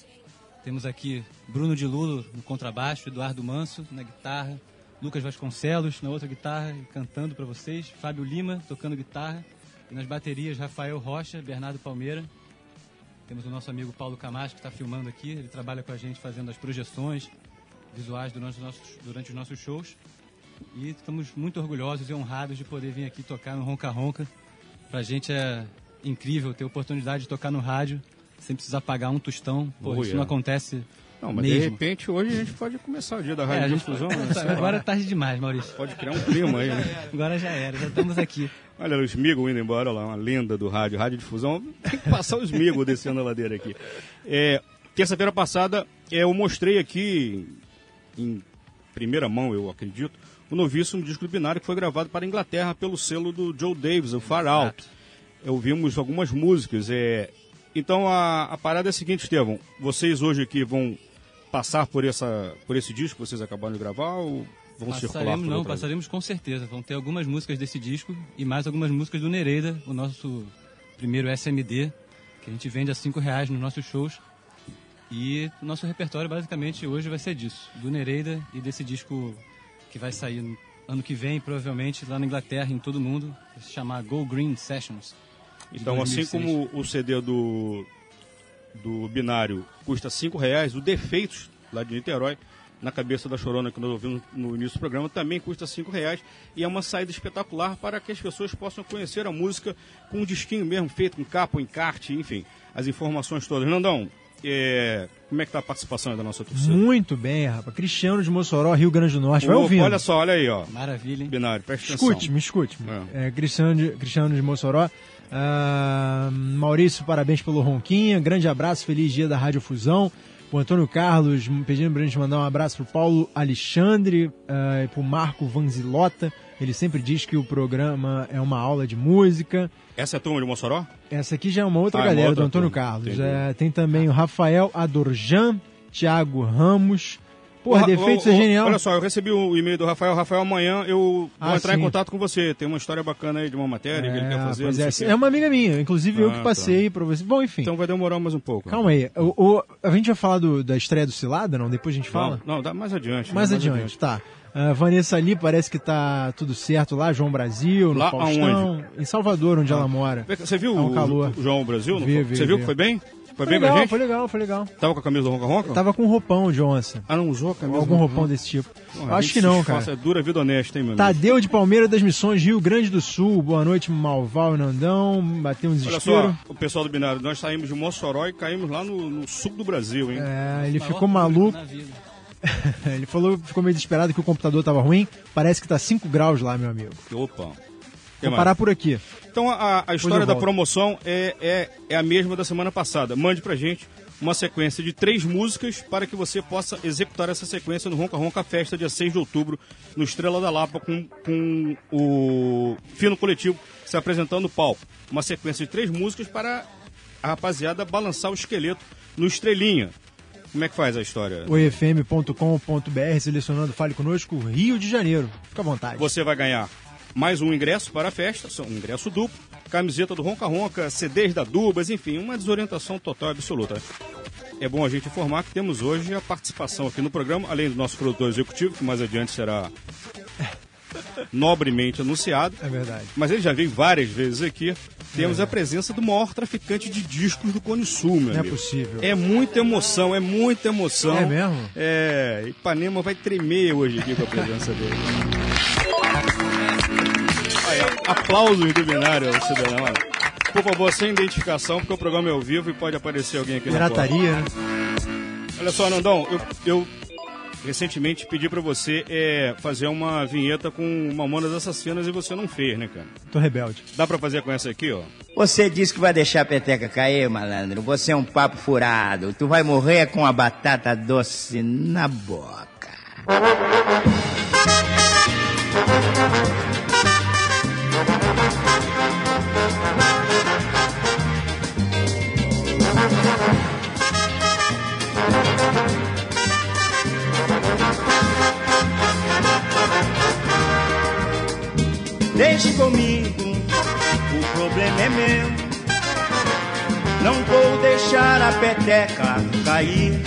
Temos aqui Bruno de Lulo no contrabaixo, Eduardo Manso na guitarra, Lucas Vasconcelos na outra guitarra cantando para vocês, Fábio Lima tocando guitarra e nas baterias Rafael Rocha, Bernardo Palmeira. Temos o nosso amigo Paulo Camacho que está filmando aqui. Ele trabalha com a gente fazendo as projeções visuais durante os nossos, durante os nossos shows. E estamos muito orgulhosos e honrados de poder vir aqui tocar no Ronca Ronca. Pra gente é incrível ter a oportunidade de tocar no rádio sem precisar pagar um tostão. Pô, Oh, isso não acontece Não, mas mesmo. de repente hoje a gente pode começar o dia da É, a gente- radiodifusão. né? Sei lá. Agora é tarde demais, Maurício. Pode criar um clima aí, né? Agora já era, já estamos aqui. Olha o Smigo indo embora, olha lá, uma lenda do rádio, rádio difusão. Tem que passar o Smigo descendo a ladeira aqui. É, Terça-feira passada, é, eu mostrei aqui, em primeira mão, eu acredito, o novíssimo disco binário que foi gravado para a Inglaterra pelo selo do Joe Davis, o Far Out. Ouvimos algumas músicas. É, então a, a parada é a seguinte, Estevão. Vocês hoje aqui vão passar por, essa, por esse disco que vocês acabaram de gravar ou vão circular Passaremos, por não, passaremos com certeza. Vão ter algumas músicas desse disco e mais algumas músicas do Nereida, o nosso primeiro SMD, que a gente vende a 5 reais nos nossos shows. E o nosso repertório basicamente hoje vai ser disso, do Nereida e desse disco que vai sair no ano que vem, provavelmente, lá na Inglaterra, em todo mundo, se chamar Go Green Sessions. Então, assim 2006. como o CD do, do binário custa R$ reais, o Defeitos, lá de Niterói, na cabeça da Chorona que nós ouvimos no início do programa, também custa R$ reais e é uma saída espetacular para que as pessoas possam conhecer a música com um disquinho mesmo, feito com capa, encarte, enfim, as informações todas. Nandão, é, como é que tá a participação da nossa torcida? Muito bem, rapaz. Cristiano de Mossoró, Rio Grande do Norte. Vai Opa, ouvindo. Olha só, olha aí, ó. Maravilha, hein? Binário, presta atenção. Escute, me escute. É, Cristiano, de, Cristiano de Mossoró. Ah, Maurício, parabéns pelo Ronquinha. Grande abraço, feliz dia da Rádio Fusão. O Antônio Carlos pedindo pra gente mandar um abraço pro Paulo Alexandre e pro Marco Vanzilota. Ele sempre diz que o programa é uma aula de música. Essa é a turma de Mossoró? Essa aqui já é uma outra Ah, é uma galera outra do Antônio turma. Carlos. É, tem também o Rafael Adorjan, Thiago Ramos. Porra, defeitos é genial. Olha só, eu recebi o e-mail do Rafael. Rafael, amanhã eu Ah, vou entrar sim. em contato com você. Tem uma história bacana aí de uma matéria que ele quer fazer. pois é, é uma amiga minha, inclusive eu Ah, que passei pra você. Bom, enfim. Então vai demorar mais um pouco. Calma aí. O, o- a gente vai falar do- da estreia do Cilada, não? Depois a gente fala? Não, não, dá mais adiante. mais né? adiante, tá. A Vanessa ali parece que tá tudo certo lá, João Brasil, no Lá Faustão, em Salvador, onde ela mora. Você viu Tá um o, calor. o João Brasil? Vi, vi, você viu vi. que foi bem? Foi, Foi bem legal, pra gente? foi legal, foi legal. Tava com a camisa do Ronca Ronca? Tava com um roupão de onça. Ah, não usou a camisa Algum roupão Ronca? desse tipo. Porra, acho que não, cara. É dura vida honesta, hein, meu amigo? Tadeu de Palmeira das Missões, Rio Grande do Sul. Boa noite, Malval e Nandão. Bateu um Olha desespero. só, o pessoal do binário, nós saímos de Mossoró e caímos lá no, no sul do Brasil, hein? É, ele ficou maluco. ele falou, ficou meio desesperado que o computador tava ruim. Parece que tá 5 graus lá, meu amigo. Opa. Que Vou mais? parar por aqui. Então a, a história da volto. promoção é, é, é a mesma da semana passada. Mande pra gente uma sequência de três músicas para que você possa executar essa sequência no Ronca Ronca Festa, dia 6 de outubro, no Estrela da Lapa, com, com o Fino Coletivo se apresentando no palco. Uma sequência de três músicas para a rapaziada balançar o esqueleto no Estrelinha. Como é que faz a história? oifm.com.br, selecionando Fale Conosco, Rio de Janeiro. Fica à vontade. Você vai ganhar mais um ingresso para a festa, um ingresso duplo, camiseta do Ronca Ronca, CDs da Dubas, enfim, uma desorientação total e absoluta. é bom a gente informar que temos hoje a participação aqui no programa, além do nosso produtor executivo, que mais adiante será nobremente anunciado. É verdade. Mas ele já veio várias vezes aqui. Temos a presença do maior traficante de discos do Cone Sul, meu Não é amigo. possível. É muita emoção, é muita emoção. É mesmo? É, Ipanema vai tremer hoje aqui com a presença dele. Aí, aplausos do binário, cidadão. Por favor, sem identificação, porque o programa é ao vivo e pode aparecer alguém aqui na porta. Pirataria, né? Olha só, Nandão, eu, eu recentemente pedi pra você é, fazer uma vinheta com Mamonas Assassinas e você não fez, né, cara? Tô rebelde. Dá pra fazer com essa aqui, ó? Você disse que vai deixar a peteca cair, malandro. Você é um papo furado. Tu vai morrer com a batata doce na boca. Deixe comigo, o problema é meu. Não vou deixar a peteca cair.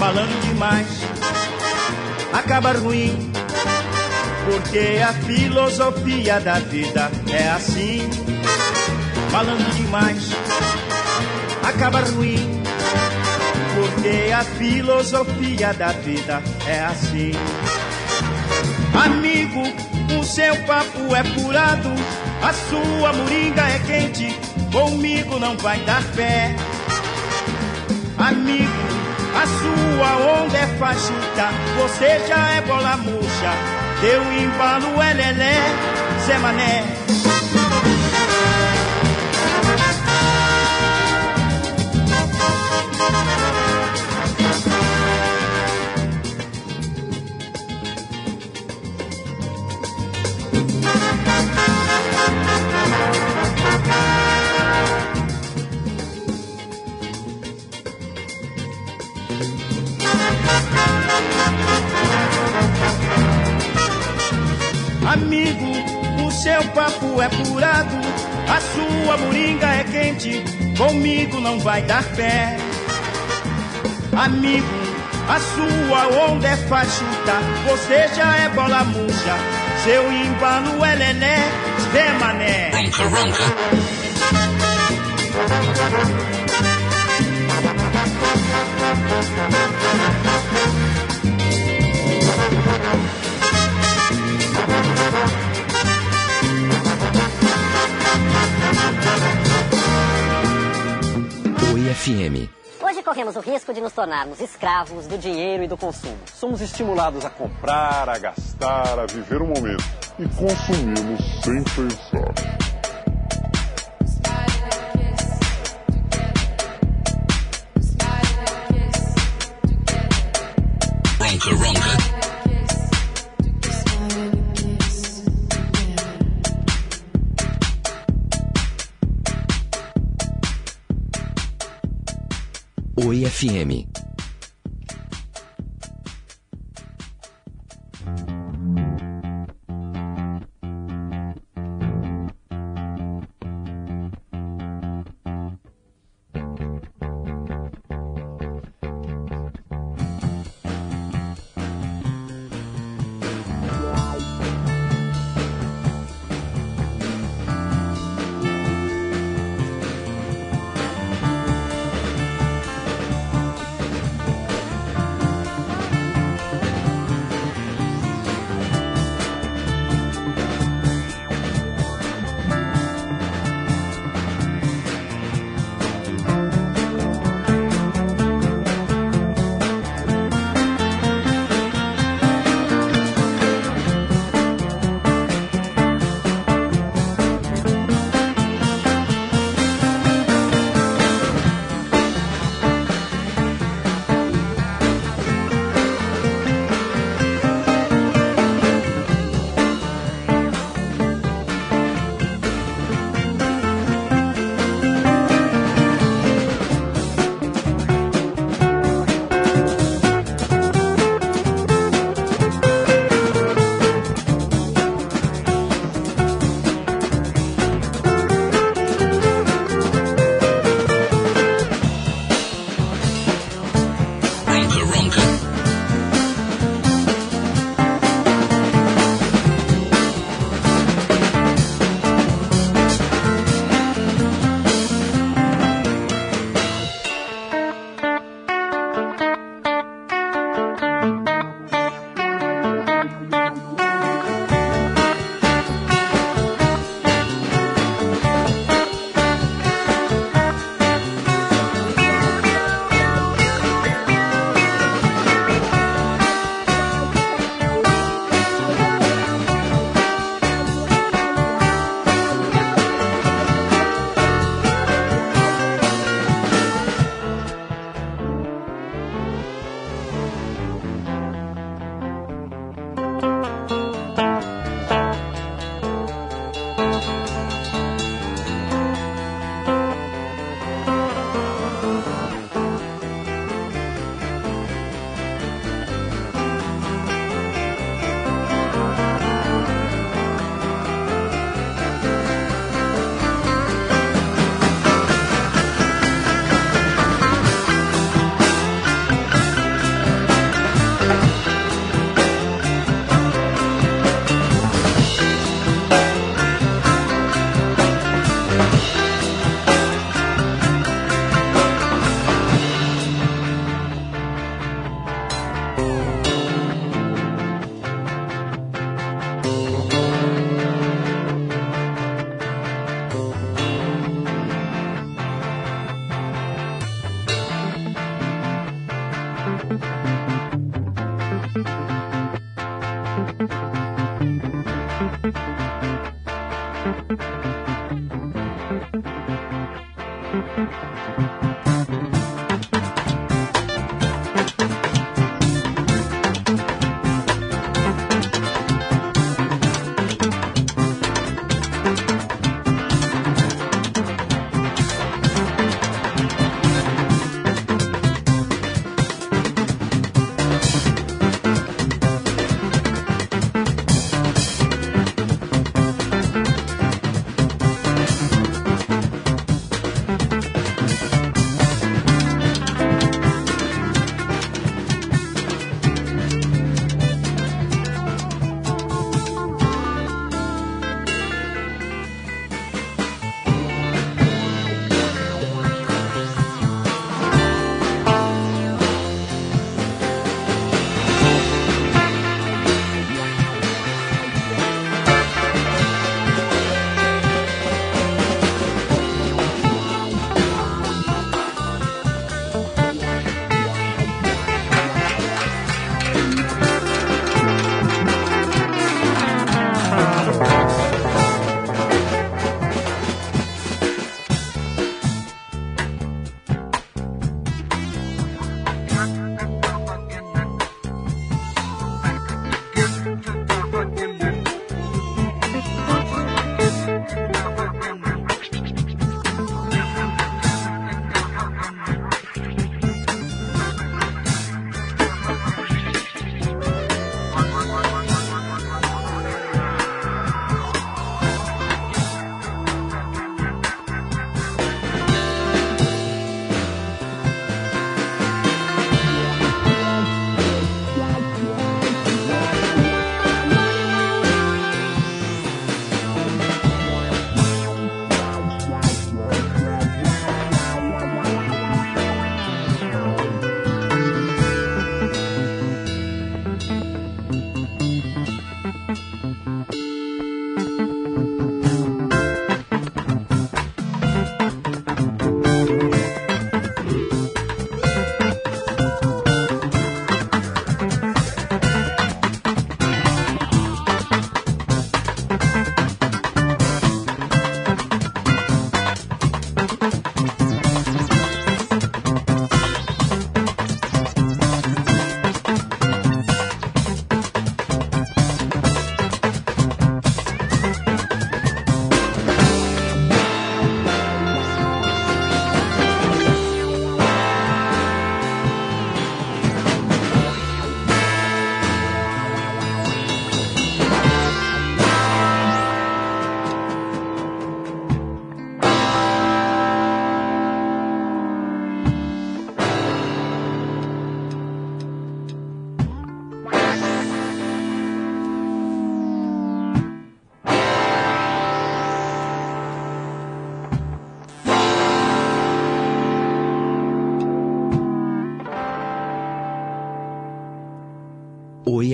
Falando demais, acaba ruim. Porque a filosofia da vida é assim. Falando demais, acaba ruim. Porque a filosofia da vida é assim. Amigo, o seu papo é furado, a sua moringa é quente, comigo não vai dar pé. Amigo, a sua onda é fajuta, você já é bola murcha, teu embalo é lelé, Zé Mané. Amigo, o seu papo é furado, a sua moringa é quente, comigo não vai dar pé. Amigo, a sua onda é fajuta, você já é bola murcha, seu embalo é lelé, Zé Mané. Ronca, ronca. Oi FM. Hoje corremos o risco de nos tornarmos escravos do dinheiro e do consumo. Somos estimulados a comprar, a gastar, a viver o momento e consumimos sem pensar. FM.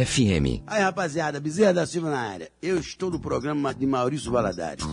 FM. Aí, rapaziada, Bezerra da Silva na área. Eu estou no programa de Maurício Valadares.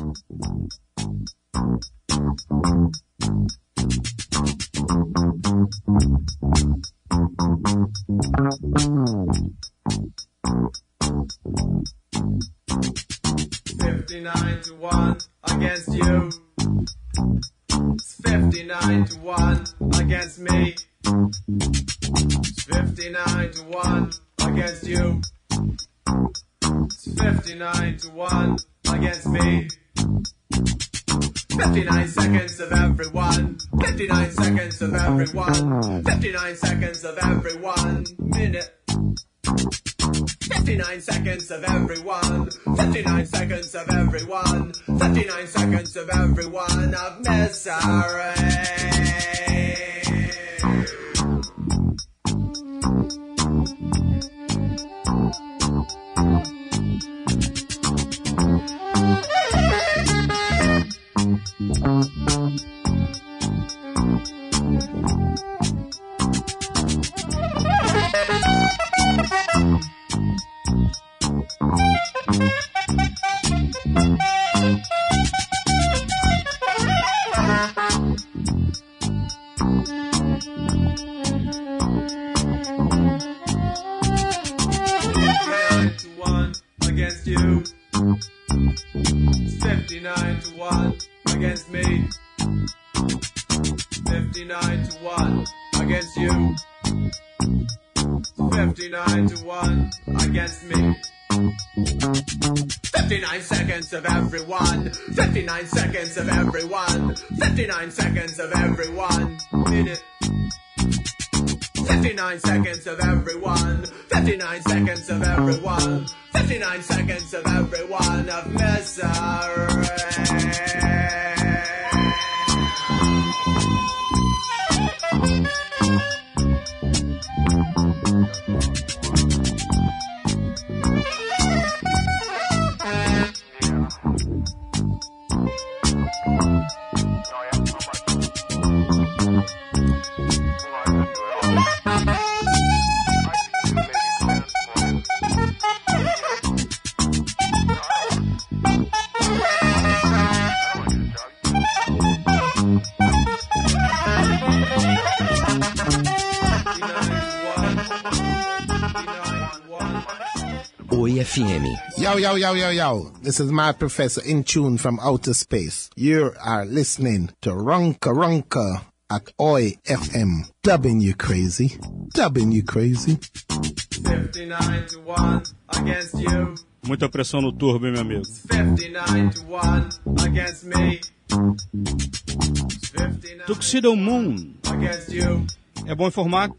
Yo, yo, yo, yo, yo. This is my professor in tune from outer space. You are listening to Ronka Ronka at Oi FM. Dubbing you crazy. Dubbing you crazy. 59 to 1 against you. Muita pressão no turbo, hein, meu amigo? 59 to 1 against me. Tuxedo Moon. Against you. É bom informar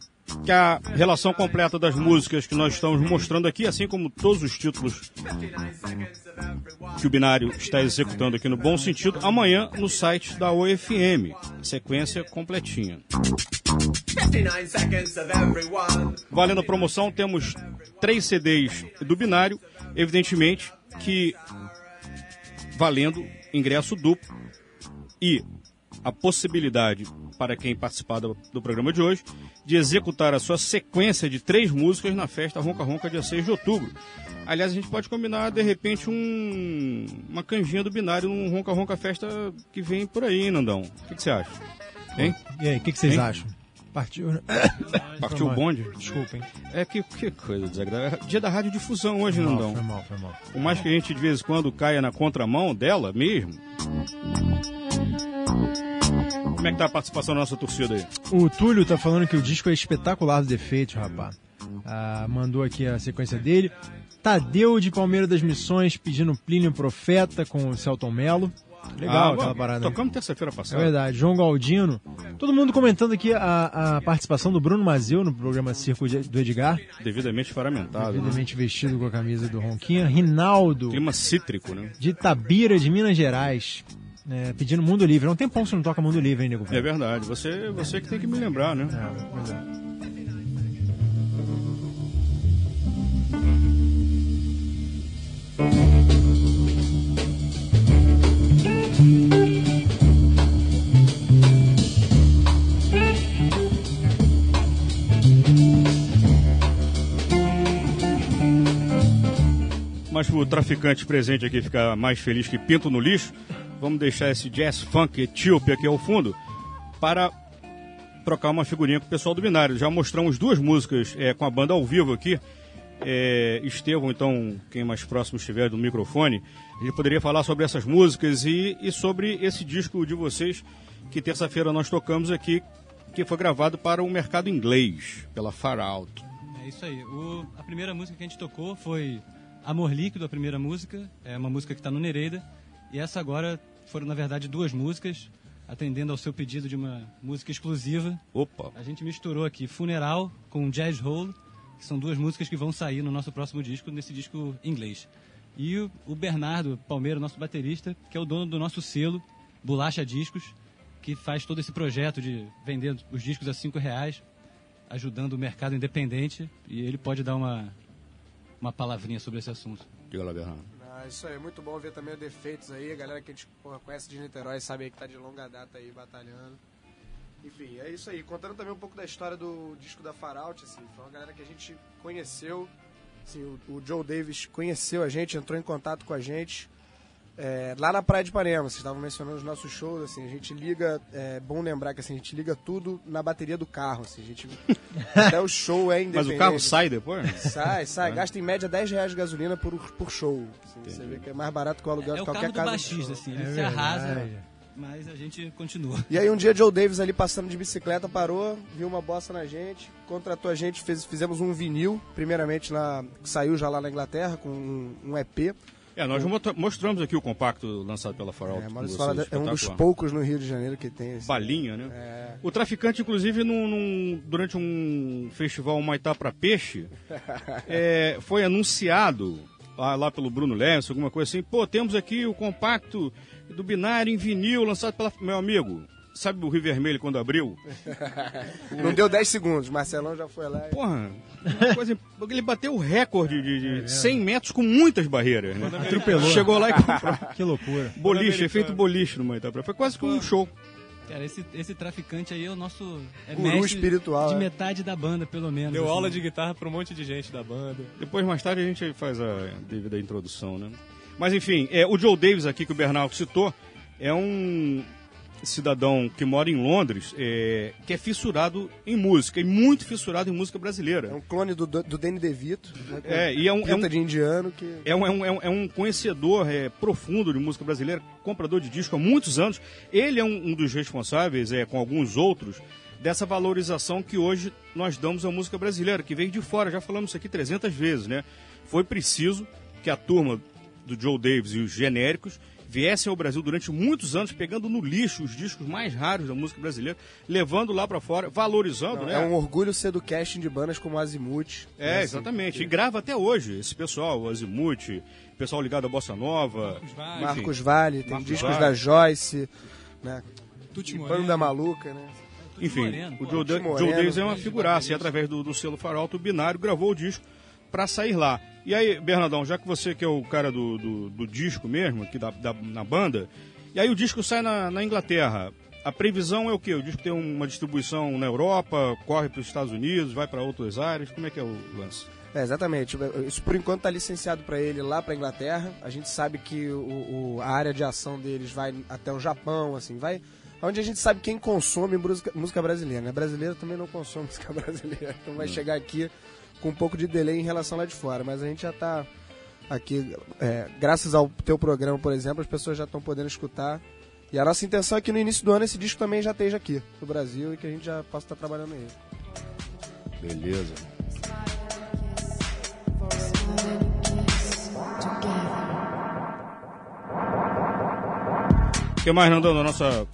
que a relação completa das músicas que nós estamos mostrando aqui, assim como todos os títulos que o binário está executando aqui no bom sentido, amanhã no site da OFM. Sequência completinha. 59 seconds of everyone. Valendo a promoção, temos três CDs do binário, evidentemente que valendo ingresso duplo e a possibilidade para quem participar do programa de hoje de executar a sua sequência de três músicas na festa Ronca Ronca dia 6 de outubro. Aliás, a gente pode combinar de repente um, uma canjinha do binário num Ronca Ronca festa que vem por aí, Nandão. O que, que você acha? Hein? E aí, o que, que vocês Hein? acham? Partiu? Partiu o bonde? Desculpem. É que, que coisa desagradável. É Dia da radiodifusão hoje, Foi Nandão. foi mal, foi mal. Por mais que a gente de vez em quando caia na contramão dela mesmo. Como é que tá a participação da nossa torcida aí? O Túlio tá falando que o disco é espetacular do defeito, rapaz. Ah, mandou aqui a sequência dele. Tadeu de Palmeira das Missões pedindo Plínio Profeta com o Celton Mello. Legal Ah, aquela bom, parada. né? Tocamos terça-feira É passada. verdade. João Galdino. Todo mundo comentando aqui a, a participação do Bruno Mazeu no programa Circo de- do Edgar. Devidamente paramentado. né? Devidamente vestido com a camisa do Ronquinha. Rinaldo. Clima cítrico, né? De Itabira, de Minas Gerais. Né, pedindo Mundo Livre. Há um tempão que você não toca Mundo Livre, hein, nego? É verdade. Você, você que tem que me lembrar, né? pois é. Mas pro traficante presente aqui ficar mais feliz que pinto no lixo, vamos deixar esse jazz funk etíope aqui ao fundo para trocar uma figurinha com o pessoal do binário. Já mostramos duas músicas é, com a banda ao vivo aqui. É, então, quem mais próximo estiver do microfone, ele poderia falar sobre essas músicas e, e sobre esse disco de vocês que terça-feira nós tocamos aqui, que foi gravado para o mercado inglês, pela Far Out. É isso aí. O- a primeira música que a gente tocou foi Amor Líquido, a primeira música. É uma música que está no Nereida. E essa agora foram, na verdade, duas músicas, atendendo ao seu pedido de uma música exclusiva. Opa! A gente misturou aqui Funeral com Jazz Hole, que são duas músicas que vão sair no nosso próximo disco, nesse disco inglês. E o, Bernardo Palmeira, nosso baterista, que é o dono do nosso selo, Bolacha Discos, que faz todo esse projeto de vender os discos a cinco reais, ajudando o mercado independente. E ele pode dar uma, uma palavrinha sobre esse assunto. Diga lá, Bernardo. Ah, isso aí, muito bom ver também os defeitos aí, a galera que a gente conhece de Niterói sabe aí que tá de longa data aí batalhando. Enfim, é isso aí. Contando também um pouco da história do disco da Farout, assim, foi uma galera que a gente conheceu, assim, o, o Joe Davis conheceu a gente, entrou em contato com a gente. É, lá na Praia de Ipanema, vocês estavam mencionando os nossos shows, assim, a gente liga, é bom lembrar que assim, a gente liga tudo na bateria do carro, assim, a gente, até o show é Mas independente. o carro sai depois? Sai, sai, É. gasta em média 10 reais de gasolina por, por show. assim, você vê que é mais barato que o aluguel É de o qualquer carro do casa. de baixista, assim, ele se arrasa mas a gente continua. E aí um dia Joe Davis ali passando de bicicleta parou, viu uma bossa na gente, contratou a gente, fez- fizemos um vinil, primeiramente na saiu já lá na Inglaterra com um, um EP. É, nós mostra- mostramos aqui o compacto lançado pela Farol. É, Maurício Valadares é um dos poucos no Rio de Janeiro que tem esse. Balinha, né? É. O traficante, inclusive, num- num- durante um festival Maitá para Peixe, é, foi anunciado lá, lá pelo Bruno Leves, alguma coisa assim. Pô, temos aqui o compacto do binário em vinil lançado pela. Meu amigo, sabe o Rio Vermelho quando abriu? Não deu 10 segundos, Marcelão já foi lá. e- Porra, coisa, ele bateu o recorde de, de 100 metros com muitas barreiras. Né? Atropelou. Chegou lá e comprou. Que loucura. Boliche, efeito boliche no Maitá pra Foi quase como um show. Cara, esse, esse traficante aí é o nosso é Guru mestre espiritual, de né? metade da banda, pelo menos. Deu assim. aula de guitarra pra um monte de gente da banda. Depois, mais tarde, a gente faz a devida introdução, né? Mas, enfim, é, o Joe Davis aqui, que o Bernardo citou, é um cidadão que mora em Londres, é, que é fissurado em música, e muito fissurado em música brasileira. É um clone do, do Danny DeVito. Né, É, e é um, é um, de indiano que. é um, é um, é um- é um conhecedor é, profundo de música brasileira, comprador de disco há muitos anos. Ele é um, um dos responsáveis, é, com alguns outros, dessa valorização que hoje nós damos à música brasileira, que veio de fora. Já falamos isso aqui 300 vezes, né? Foi preciso que a turma do Joe Davis e os genéricos viessem ao Brasil durante muitos anos, pegando no lixo os discos mais raros da música brasileira, levando lá para fora, valorizando, Não, né? É um orgulho ser do casting de bandas como Azimuth. É, né, assim, exatamente. E grava até hoje esse pessoal, o Azimuth, pessoal ligado à Bossa Nova. Vale. Marcos Vale, tem Marcos discos Vale. da Joyce, né? Tuti. Banda Maluca, né? Enfim, Moreno, o Joe, Davis é uma grande figuraça e através do, do selo Farolto Binário gravou o disco para sair lá. E aí, Bernardão, já que você que é o cara do, do, do disco mesmo, aqui da, da- na banda, e aí o disco sai na, na Inglaterra. A previsão é o quê? O disco tem uma distribuição na Europa, corre para os Estados Unidos, vai para outras áreas. Como é que é o lance? É, exatamente. Isso por enquanto está licenciado para ele lá para Inglaterra. A gente sabe que o, o- a área de ação deles vai até o Japão, assim, vai. Onde a gente sabe quem consome música, música brasileira, né? Brasileiro também não consome música brasileira. Então vai chegar aqui com um pouco de delay em relação lá de fora. Mas a gente já está aqui, é, graças ao teu programa, por exemplo, as pessoas já estão podendo escutar. E a nossa intenção é que no início do ano esse disco também já esteja aqui no Brasil e que a gente já possa estar trabalhando nele. Beleza. O que mais, Nandão, da nossa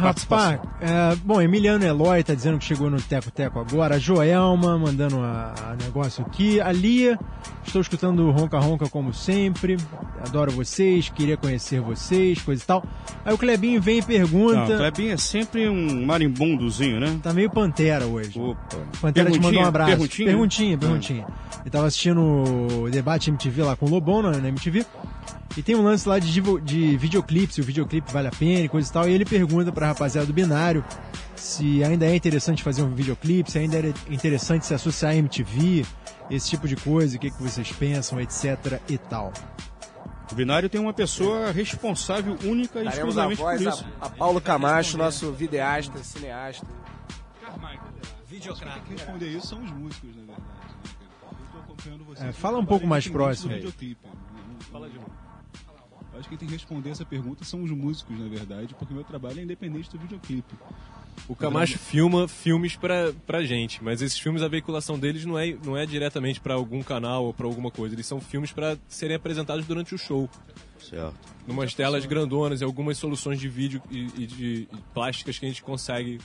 Participação? é, bom, Emiliano Eloy tá dizendo que chegou no Teco Teco agora. A Joelma mandando a, a negócio aqui. A Lia, estou escutando Ronca Ronca como sempre. Adoro vocês, queria conhecer vocês, coisa e tal. Aí o Clebinho vem e pergunta. Não, o Clebinho é sempre um marimbondozinho, né? Tá meio pantera hoje. Opa. Pantera te mandou um abraço. Perguntinha? Perguntinha, perguntinha. Ele tava assistindo o debate MTV lá com o Lobão na, na MTV. E tem um lance lá de, de videoclipe, se o videoclipe vale a pena e coisa e tal. E ele pergunta pra rapaziada do binário se ainda é interessante fazer um videoclipe, se ainda é interessante se associar à MTV, esse tipo de coisa, o que, que vocês pensam, etc e tal. O Binário tem uma pessoa responsável única e Daremos a exclusivamente por voz isso. a, a Paulo Camacho, nosso videasta, cineasta. Videocraque. Quem responder isso são os músicos, na verdade. Né? Eu tô acompanhando vocês. É, fala um pouco mais próximo. Fala de novo. Eu acho que quem tem que responder essa pergunta são os músicos, na verdade, porque meu trabalho é independente do videoclipe. O Camacho filma filmes pra, pra gente, mas esses filmes, a veiculação deles não é, não é diretamente pra algum canal ou pra alguma coisa. Eles são filmes pra serem apresentados durante o show. Certo. Numas telas grandonas e algumas soluções de vídeo e, e de e plásticas que a gente consegue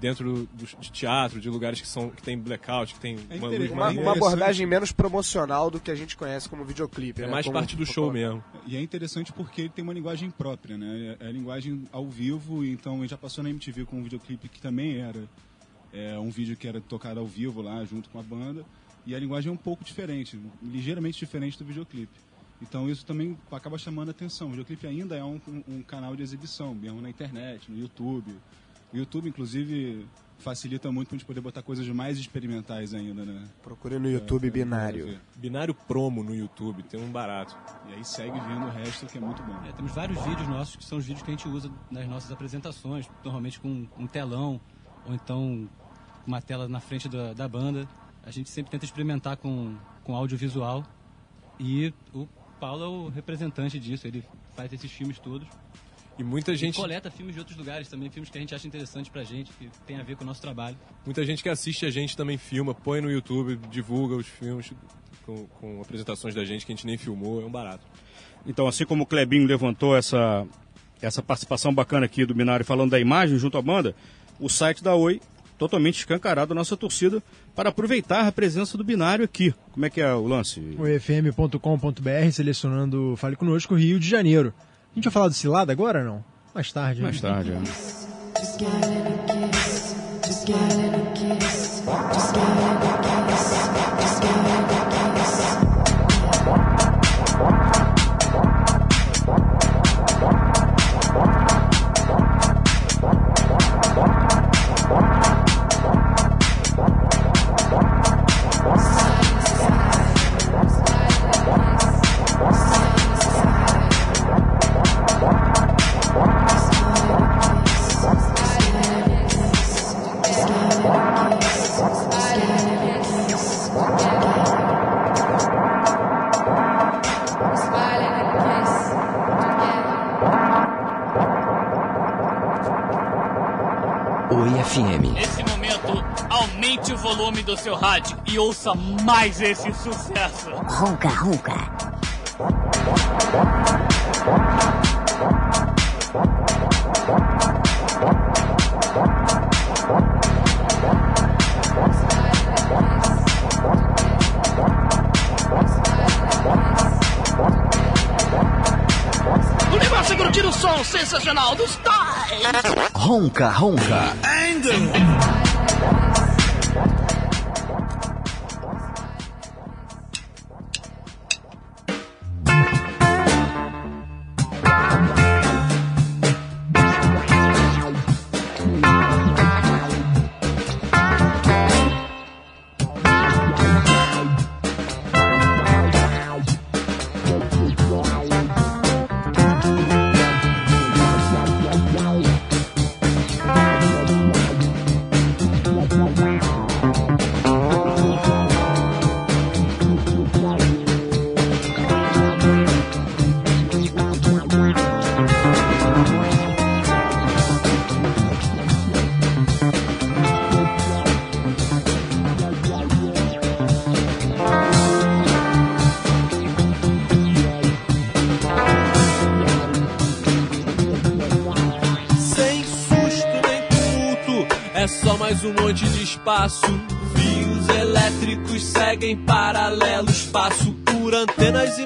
dentro do, de teatro, de lugares que, são, que tem blackout, que tem É uma luz uma, mais uma abordagem menos promocional do que a gente conhece como videoclipe. É né? mais Como- parte do show mesmo. E é interessante porque ele tem uma linguagem própria, né? É a linguagem ao vivo, então ele já passou na MTV com um videoclipe que também era é, um vídeo que era tocado ao vivo lá junto com a banda. E a linguagem é um pouco diferente, ligeiramente diferente do videoclipe. Então isso também acaba chamando a atenção. O videoclipe ainda é um, um- um canal de exibição, mesmo na internet, no YouTube. O YouTube, inclusive, facilita muito pra gente poder botar coisas mais experimentais ainda, né? Procure no YouTube binário. Binário promo no YouTube, tem um barato. E aí segue vindo o resto, que é muito bom. É, temos vários vídeos nossos que são os vídeos que a gente usa nas nossas apresentações, normalmente com um telão ou então uma tela na frente da, da banda. A gente sempre tenta experimentar com, com audiovisual e o Paulo é o representante disso, ele faz esses filmes todos. E muita gente. E coleta filmes de outros lugares também, filmes que a gente acha interessante pra gente, que tem a ver com o nosso trabalho. Muita gente que assiste a gente também filma, põe no YouTube, divulga os filmes com, com apresentações da gente que a gente nem filmou, é um barato. Então, assim como o Clebinho levantou essa, essa participação bacana aqui do Binário falando da imagem junto à banda, o site da Oi totalmente escancarado a nossa torcida para aproveitar a presença do Binário aqui. Como é que é o lance? oifm.com.br, selecionando Fale Conosco, Rio de Janeiro. A gente vai falar do Cilada agora ou não? Mais tarde. Mais né? tarde, é. Just do seu rádio e ouça mais esse sucesso. Ronca, ronca. O negócio é curtir o som sensacional dos Tais. Ronca, ronca. Sem espaço. Fios elétricos seguem paralelo espaço por antenas e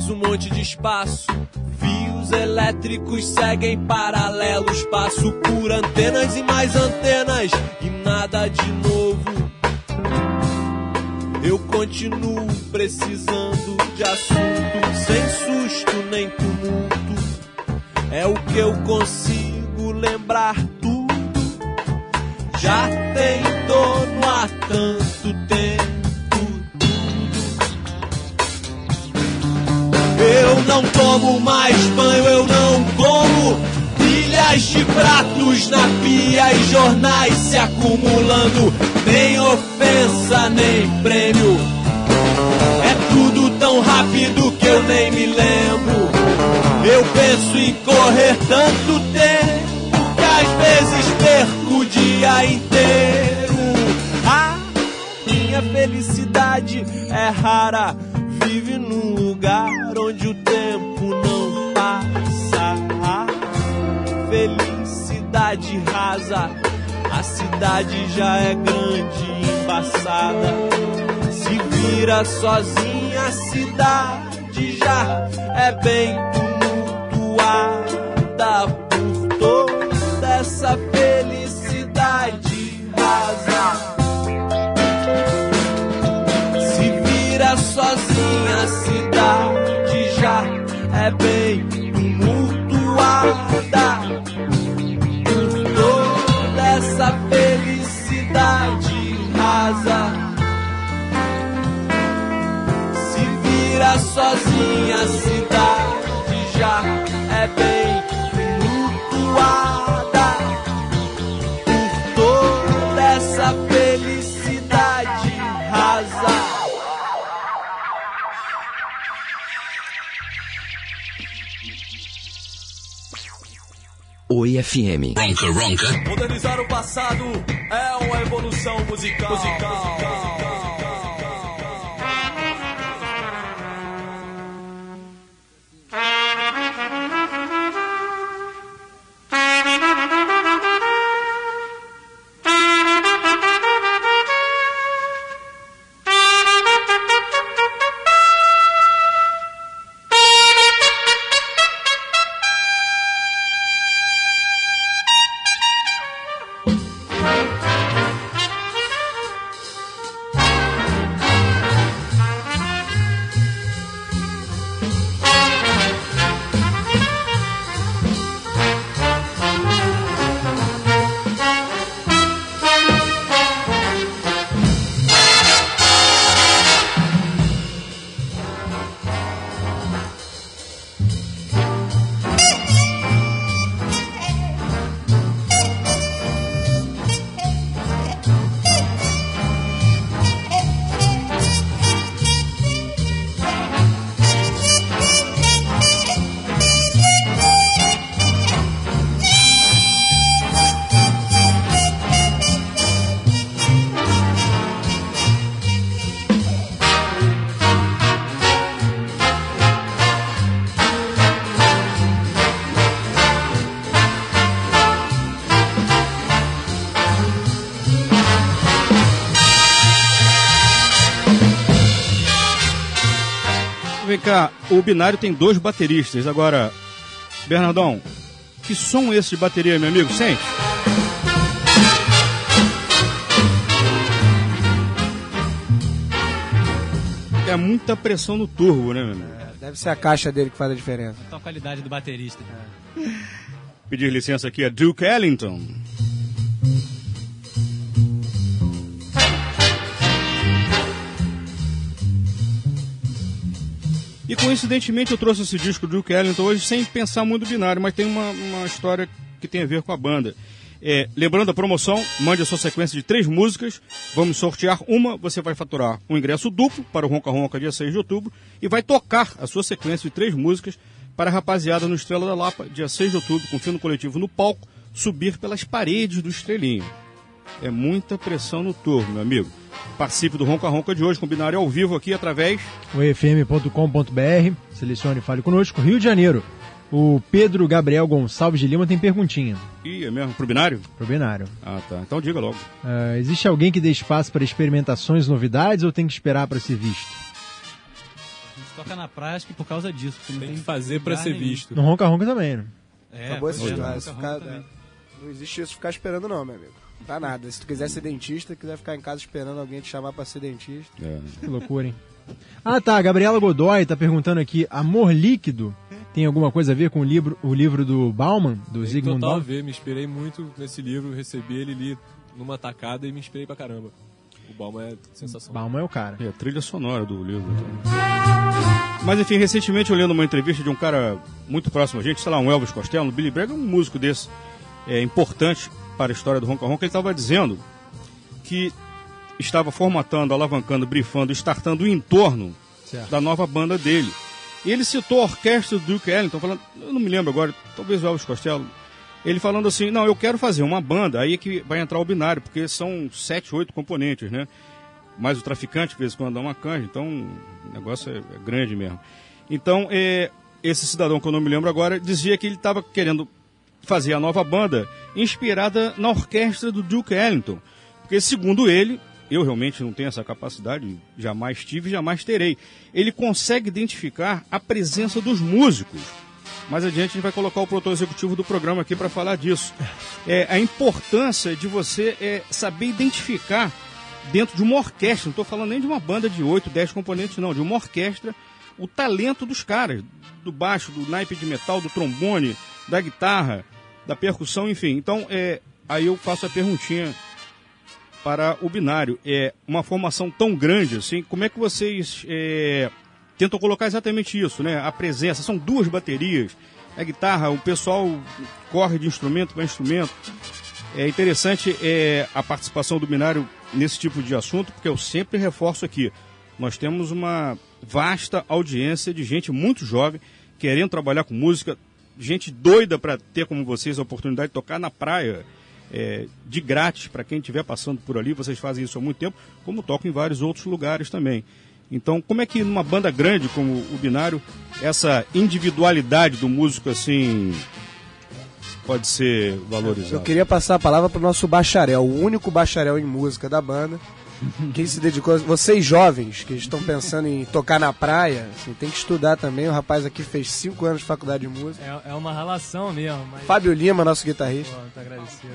mais um monte de espaço. Fios elétricos seguem paralelos. Passo por antenas e mais antenas e nada de novo. Eu continuo precisando de assunto, sem susto nem tumulto. É o que eu consigo não tomo mais banho, eu não como pilhas de pratos na pia e jornais se acumulando. Nem ofensa, nem prêmio. É tudo tão rápido que eu nem me lembro. Eu penso em correr tanto tempo que às vezes perco o dia inteiro. A minha felicidade é rara. Vive num lugar onde o rasa. A cidade já é grande e embaçada. Se vira sozinha, a cidade já é bem tumultuada por toda essa felicidade rasa. Se vira sozinha, a cidade já é bem tumultuada rasa. Se vira sozinha, a cidade já é bem tumultuada Oi FM. Ronca Ronca. Modernizar o passado é uma evolução musical. Vem o binário tem dois bateristas. Agora, Bernardão, que som é esse de bateria, meu amigo? Sente? É muita pressão no turbo, né, meu amigo? Deve ser a caixa dele que faz a diferença. Então a qualidade do baterista. Pedir licença aqui a Duke Ellington. E coincidentemente eu trouxe esse disco do Duke Ellington hoje sem pensar muito binário, mas tem uma, uma história que tem a ver com a banda. É, lembrando a promoção, mande a sua sequência de três músicas, vamos sortear uma, você vai faturar um ingresso duplo para o Ronca Ronca dia 6 de outubro e vai tocar a sua sequência de três músicas para a rapaziada no Estrela da Lapa, dia 6 de outubro, com fino coletivo no palco, subir pelas paredes do Estrelinho. É muita pressão no turno, meu amigo. Participe do Ronca Ronca de hoje, com binário ao vivo aqui através oifm.com.br, selecione e fale conosco. Rio de Janeiro. O Pedro Gabriel Gonçalves de Lima tem perguntinha. Ih, é mesmo? Pro binário? Pro binário. Ah, tá. Então diga logo. Ah, existe alguém que dê espaço para experimentações e novidades ou tem que esperar para ser visto? toca na praia acho que por causa disso. Tem tem que fazer pra lugar ser nenhum. visto. No Ronca Ronca também, né? É, Acabou essa é, história. também. Não existe isso ficar esperando, não, meu amigo. Dá nada. Se tu quiser ser dentista, quiser ficar em casa esperando alguém te chamar pra ser dentista. Que loucura, hein? Ah, tá. A Gabriela Godoy tá perguntando aqui: Amor Líquido tem alguma coisa a ver com o livro, o livro do Bauman, do Tem Zygmunt total a Bauman? ver, me inspirei muito nesse livro, recebi ele li numa tacada e me inspirei pra caramba. O Bauman é sensacional. Bauman é o cara. É a trilha sonora do livro. Mas enfim, recentemente eu lendo uma entrevista de um cara muito próximo a gente, sei lá, um Elvis Costello, o Billy Bragg é um músico desse, é importante para a história do Ronca Ronca, ele estava dizendo que estava formatando, alavancando, brifando, startando o entorno Certo. da nova banda dele. E ele citou a orquestra do Duke Ellington, falando, eu não me lembro agora, talvez o Elvis Costello, ele falando assim, não, eu quero fazer uma banda, aí é que vai entrar o binário, porque são sete, oito componentes, né? Mais o traficante, de vez em quando dá uma canja, então o negócio é, é grande mesmo. Então, é, esse cidadão que eu não me lembro agora, dizia que ele estava querendo fazer a nova banda inspirada na orquestra do Duke Ellington. Porque, segundo ele, eu realmente não tenho essa capacidade, jamais tive e jamais terei. Ele consegue identificar a presença dos músicos. Mais adiante a gente vai colocar o produtor executivo do programa aqui para falar disso. É, a importância de você é, saber identificar dentro de uma orquestra, não estou falando nem de uma banda de 8, 10 componentes, não, de uma orquestra, o talento dos caras, do baixo, do naipe de metal, do trombone, da guitarra, da percussão, enfim. Então, é, aí eu faço a perguntinha para o binário. É uma formação tão grande assim, como é que vocês é, tentam colocar exatamente isso, né? A presença, são duas baterias, a guitarra, o pessoal corre de instrumento para instrumento. É interessante é, a participação do binário nesse tipo de assunto, porque eu sempre reforço aqui. Nós temos uma vasta audiência de gente muito jovem querendo trabalhar com música, gente doida para ter como vocês a oportunidade de tocar na praia é, de grátis para quem estiver passando por ali. Vocês fazem isso há muito tempo, como tocam em vários outros lugares também. Então, como é que numa banda grande como o Binário, essa individualidade do músico assim pode ser valorizada? Eu queria passar a palavra pro nosso bacharel, o único bacharel em música da banda. Quem se dedicou, vocês jovens que estão pensando em tocar na praia, assim, tem que estudar também. O rapaz aqui fez cinco anos de faculdade de música. É, é uma relação mesmo. Mas... Fábio Lima, nosso guitarrista. Pô, tô agradecido.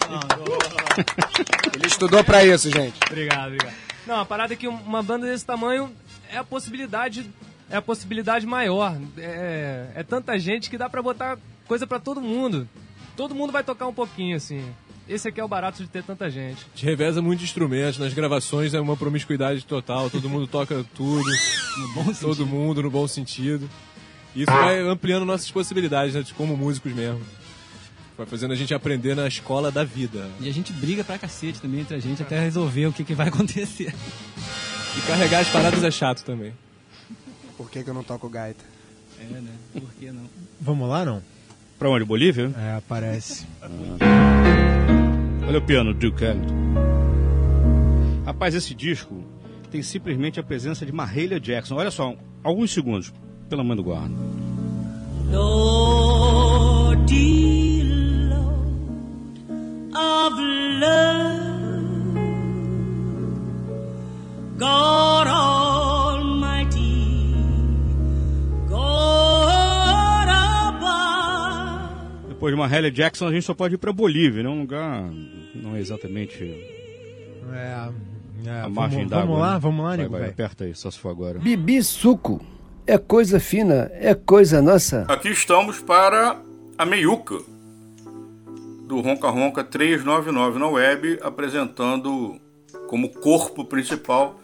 Ele estudou pra isso, gente. Obrigado, obrigado. Não, a parada é que uma banda desse tamanho é a possibilidade, é a possibilidade maior. É, é tanta gente que dá pra botar coisa pra todo mundo. Todo mundo vai tocar um pouquinho, assim. Esse aqui é o barato de ter tanta gente. A gente reveza muitos instrumentos, nas gravações é uma promiscuidade total, todo mundo toca tudo, todo mundo no bom sentido. Isso vai ampliando nossas possibilidades, né, de como músicos mesmo. Vai fazendo a gente aprender na escola da vida. E a gente briga pra cacete também entre a gente até resolver o que, que vai acontecer. E carregar as paradas é chato também. Por que, que eu não toco gaita? É, né? Por que não? Vamos lá, não? Pra onde? Bolívia? É, parece. Olha o piano, Duke Ellington. Rapaz, esse disco tem simplesmente a presença de Mahalia Jackson. Olha só, alguns segundos, pela mãe do guarda. Lordy Lord of love, God Almighty, Depois de Mahalia Jackson, a gente só pode ir pra Bolívia, né? Um lugar não é exatamente É, é, a margem vamos, d'água. vamos lá, né? vamos lá, vai, nego, vai, aperta aí, só se for agora. Bibi Suco. É coisa fina, é coisa nossa. Aqui estamos para a meiuca do Ronca Ronca 399 na web, apresentando como corpo principal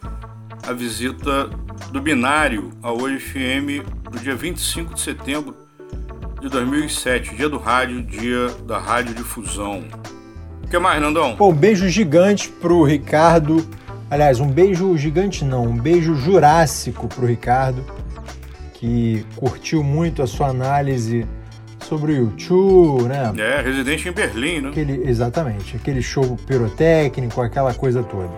a visita do binário ao OFM do dia 25 de setembro de 2007, dia do rádio, dia da radiodifusão. O que mais, Nandão? Pô, um beijo gigante pro Ricardo. Aliás, um beijo gigante não, um beijo jurássico pro Ricardo, que curtiu muito a sua análise sobre o YouTube, né? É, residente em Berlim, né? Aquele, exatamente, aquele show pirotécnico, aquela coisa toda.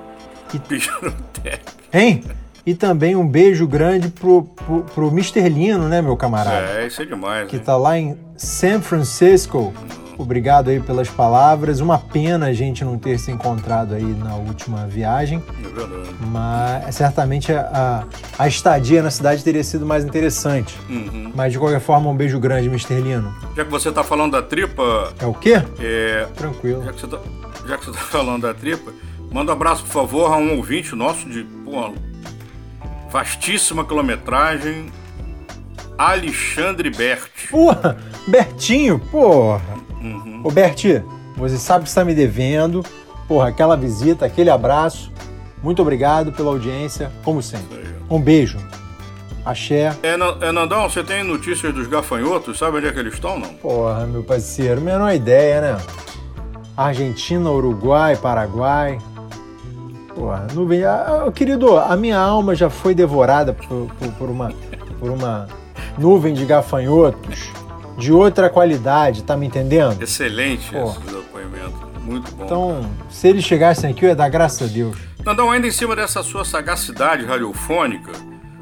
Pirotécnico. Hein? E também um beijo grande pro, pro, pro Mr. Lino, né, meu camarada? É, isso é demais. Que né? tá lá em San Francisco, Obrigado aí pelas palavras. Uma pena a gente não ter se encontrado aí na última viagem, É verdade. mas certamente a, a, a estadia na cidade teria sido mais interessante. Uhum. Mas de qualquer forma, um beijo grande, Mr. Lino. Já que você tá falando da tripa. É o quê? É. Tranquilo. Já que você tá, já que você tá falando da tripa, manda um abraço, por favor, a um ouvinte nosso de pô, vastíssima quilometragem, Alexandre Berti. Porra, Bertinho, porra. Uhum. Ô Berti, você sabe que está me devendo. Porra, aquela visita, aquele abraço. Muito obrigado pela audiência, como sempre. Um beijo. Axé. É, é, Nandão, você tem notícias dos gafanhotos? Sabe onde é que eles estão, não? Porra, meu parceiro, menor ideia, né? Argentina, Uruguai, Paraguai. Porra, nuvem. Ah, ah, querido, a minha alma já foi devorada por, por- por uma, por uma nuvem de gafanhotos de outra qualidade, tá me entendendo? Excelente Pô. esse depoimento. Muito bom. Então, se eles chegassem aqui, eu ia dar graças a Deus. Nandão, ainda em cima dessa sua sagacidade radiofônica,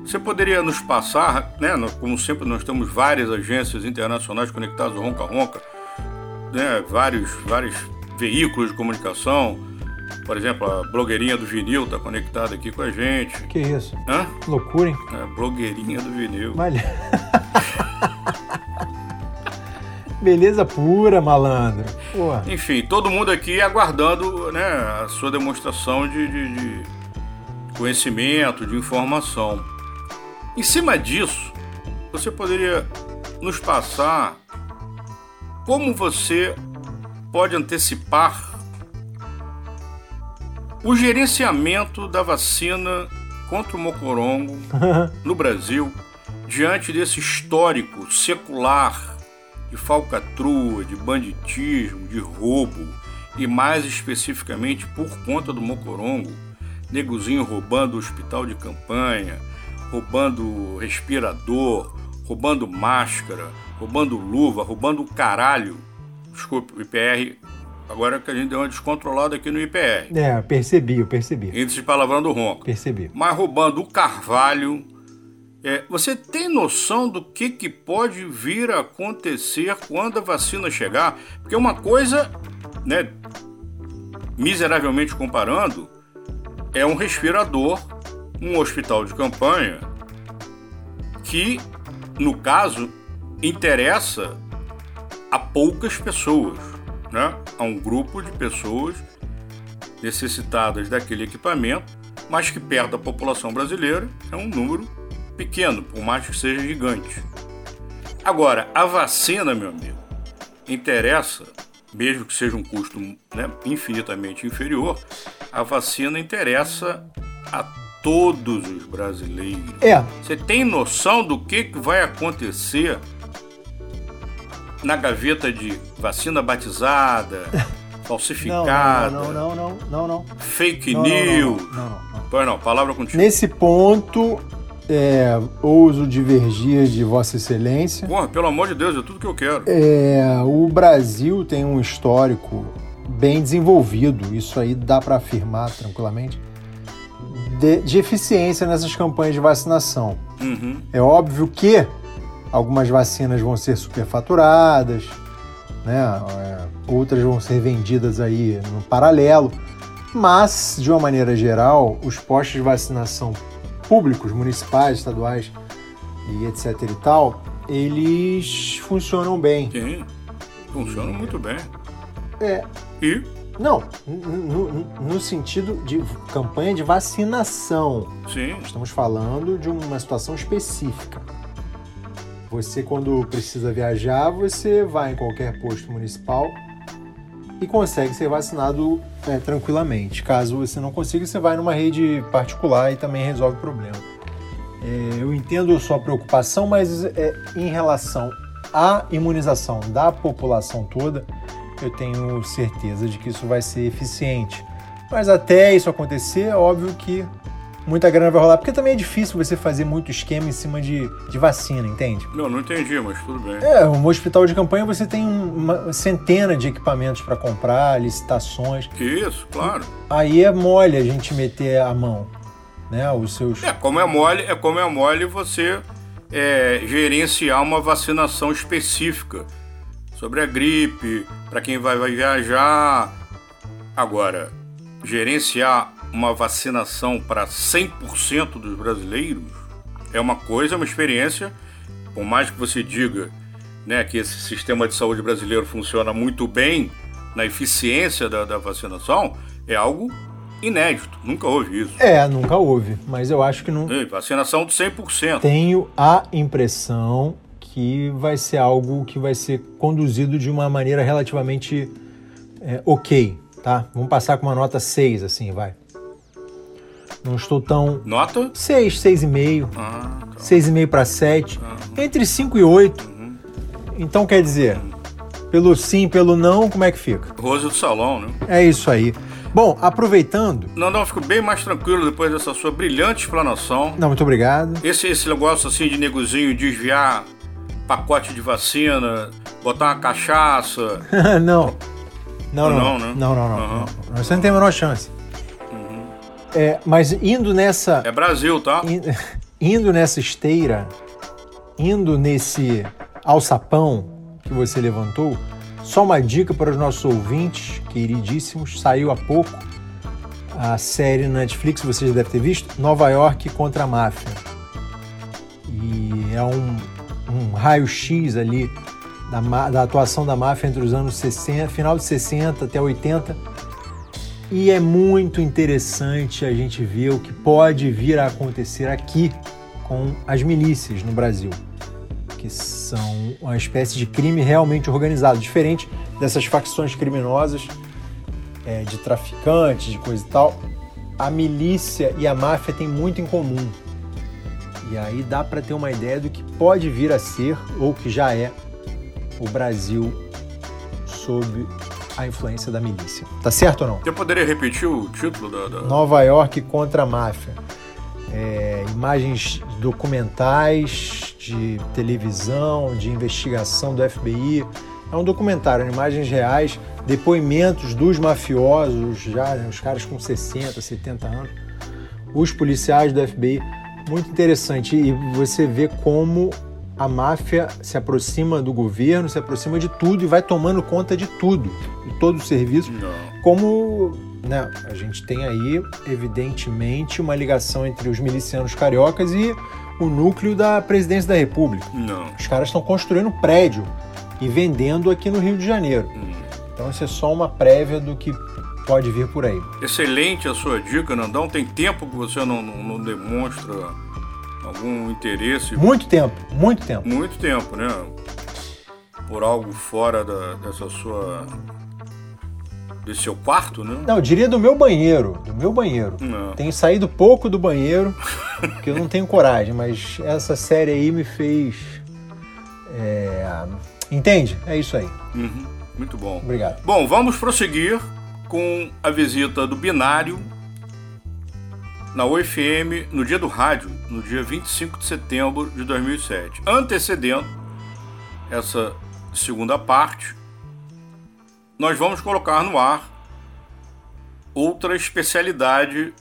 você poderia nos passar, né? Como sempre, nós temos várias agências internacionais conectadas ao Ronca Ronca, né? Vários, vários veículos de comunicação. Por exemplo, a blogueirinha do vinil está conectada aqui com a gente. Que isso? Hã? Que loucura, hein? É, blogueirinha do vinil. Vale. Beleza pura, malandro. Porra. Enfim, todo mundo aqui aguardando né, a sua demonstração de, de- de conhecimento, de informação. Em cima disso, você poderia nos passar como você pode antecipar o gerenciamento da vacina contra o mocorongo no Brasil diante desse histórico secular de falcatrua, de banditismo, de roubo e mais especificamente por conta do mocorongo, negozinho roubando o hospital de campanha, roubando respirador, roubando máscara, roubando luva, roubando o caralho. Desculpe, o IPR, agora que a gente deu uma descontrolada aqui no IPR. É, percebi, eu percebi. Índice de palavrão do ronco. Percebi. Mas roubando o carvalho. É, você tem noção do que, que pode vir a acontecer quando a vacina chegar? Porque uma coisa, né, miseravelmente comparando, é um respirador, um hospital de campanha, que, no caso, interessa a poucas pessoas, né? a um grupo de pessoas necessitadas daquele equipamento, mas que perto da população brasileira é um número pequeno, por mais que seja gigante. Agora, a vacina, meu amigo, interessa, mesmo que seja um custo né, infinitamente inferior, a vacina interessa a todos os brasileiros. É. Você tem noção do que, que vai acontecer na gaveta de vacina batizada, falsificada, Não, não, não, não, não, fake Não, não, não, news? não, não, Pois não, palavra contigo. Nesse ponto, é, ouso divergir de Vossa Excelência. Porra, pelo amor de Deus, é tudo que eu quero. É, o Brasil tem um histórico bem desenvolvido, isso aí dá para afirmar tranquilamente, de, de eficiência nessas campanhas de vacinação. Uhum. É óbvio que algumas vacinas vão ser superfaturadas, né? É, outras vão ser vendidas aí no paralelo, mas de uma maneira geral, os postos de vacinação públicos, municipais, estaduais e etc e tal, eles funcionam bem. Sim, funciona muito bem. É. E? Não, no, no- no sentido de campanha de vacinação. Sim. Estamos falando de uma situação específica. Você, quando precisa viajar, você vai em qualquer posto municipal e consegue ser vacinado é, tranquilamente. Caso você não consiga, você vai numa rede particular e também resolve o problema. É, eu entendo sua preocupação, mas é, em relação à imunização da população toda, eu tenho certeza de que isso vai ser eficiente. Mas até isso acontecer, é óbvio que muita grana vai rolar, porque também é difícil você fazer muito esquema em cima de, de vacina, entende? Não, não entendi, mas tudo bem. É, um hospital de campanha você tem uma centena de equipamentos para comprar, licitações. Isso, claro. Aí é mole a gente meter a mão, né? Os seus. É como é mole, é como é mole você é, gerenciar uma vacinação específica. sobre a gripe, para quem vai, vai viajar. Agora, gerenciar uma vacinação para 100% dos brasileiros é uma coisa, é uma experiência. Por mais que você diga né, que esse sistema de saúde brasileiro funciona muito bem na eficiência da, da vacinação, é algo inédito. Nunca houve isso. É, nunca houve, mas eu acho que não. Vacinação de 100%. Tenho a impressão que vai ser algo que vai ser conduzido de uma maneira relativamente é, ok, tá? Vamos passar com uma nota 6, assim, vai. Não estou tão. Nota? 6, 6,5. Ah, 6,5 para 7. Entre 5 e 8. Então quer dizer, pelo sim, pelo não, como é que fica? Rose do salão, né? É isso aí. Bom, aproveitando. Não, não, eu fico bem mais tranquilo depois dessa sua brilhante explanação. Não, muito obrigado. Esse, esse negócio assim de negozinho desviar pacote de vacina, botar uma cachaça. não. Não, não. Não, Não, né? não, não. não, Aham. não. Você não tem a menor chance. É, mas indo nessa. É Brasil, tá? in- indo nessa esteira, indo nesse alçapão que você levantou, só uma dica para os nossos ouvintes, queridíssimos, saiu há pouco a série na Netflix, você já deve ter visto, Nova York contra a Máfia. E é um, um raio-x ali da, da atuação da máfia entre os anos 60, final de 60 até 80. E é muito interessante a gente ver o que pode vir a acontecer aqui com as milícias no Brasil, que são uma espécie de crime realmente organizado, diferente dessas facções criminosas é, de traficantes, de coisa e tal. A milícia e a máfia têm muito em comum. E aí dá para ter uma ideia do que pode vir a ser, ou que já é, o Brasil sob a influência da milícia. Tá certo ou não? Você poderia repetir o título da. da- Nova York contra a máfia. É, imagens documentais de televisão, de investigação do FBI. É um documentário, imagens reais, depoimentos dos mafiosos, já né, os caras com 60, 70 anos, os policiais do FBI. Muito interessante. E você vê como a máfia se aproxima do governo, se aproxima de tudo e vai tomando conta de tudo, de todo o serviço. Como né, a gente tem aí, evidentemente, uma ligação entre os milicianos cariocas e o núcleo da presidência da República. Não. Os caras estão construindo um prédio e vendendo aqui no Rio de Janeiro. Então isso é só uma prévia do que pode vir por aí. Excelente a sua dica, Nandão. Tem tempo que você não, não- não demonstra algum interesse. Muito tempo, muito tempo. Muito tempo, né? Por algo fora da- dessa sua. desse seu quarto, né? Não, eu diria do meu banheiro, do meu banheiro. Não. Tenho saído pouco do banheiro, porque eu não tenho coragem, mas essa série aí me fez. é, Entende? É isso aí. Uhum, Muito bom. Obrigado. Bom, vamos prosseguir com a visita do Binário na UFM no dia do rádio, no dia 25 de setembro de 2007. Antecedendo essa segunda parte, nós vamos colocar no ar outra especialidade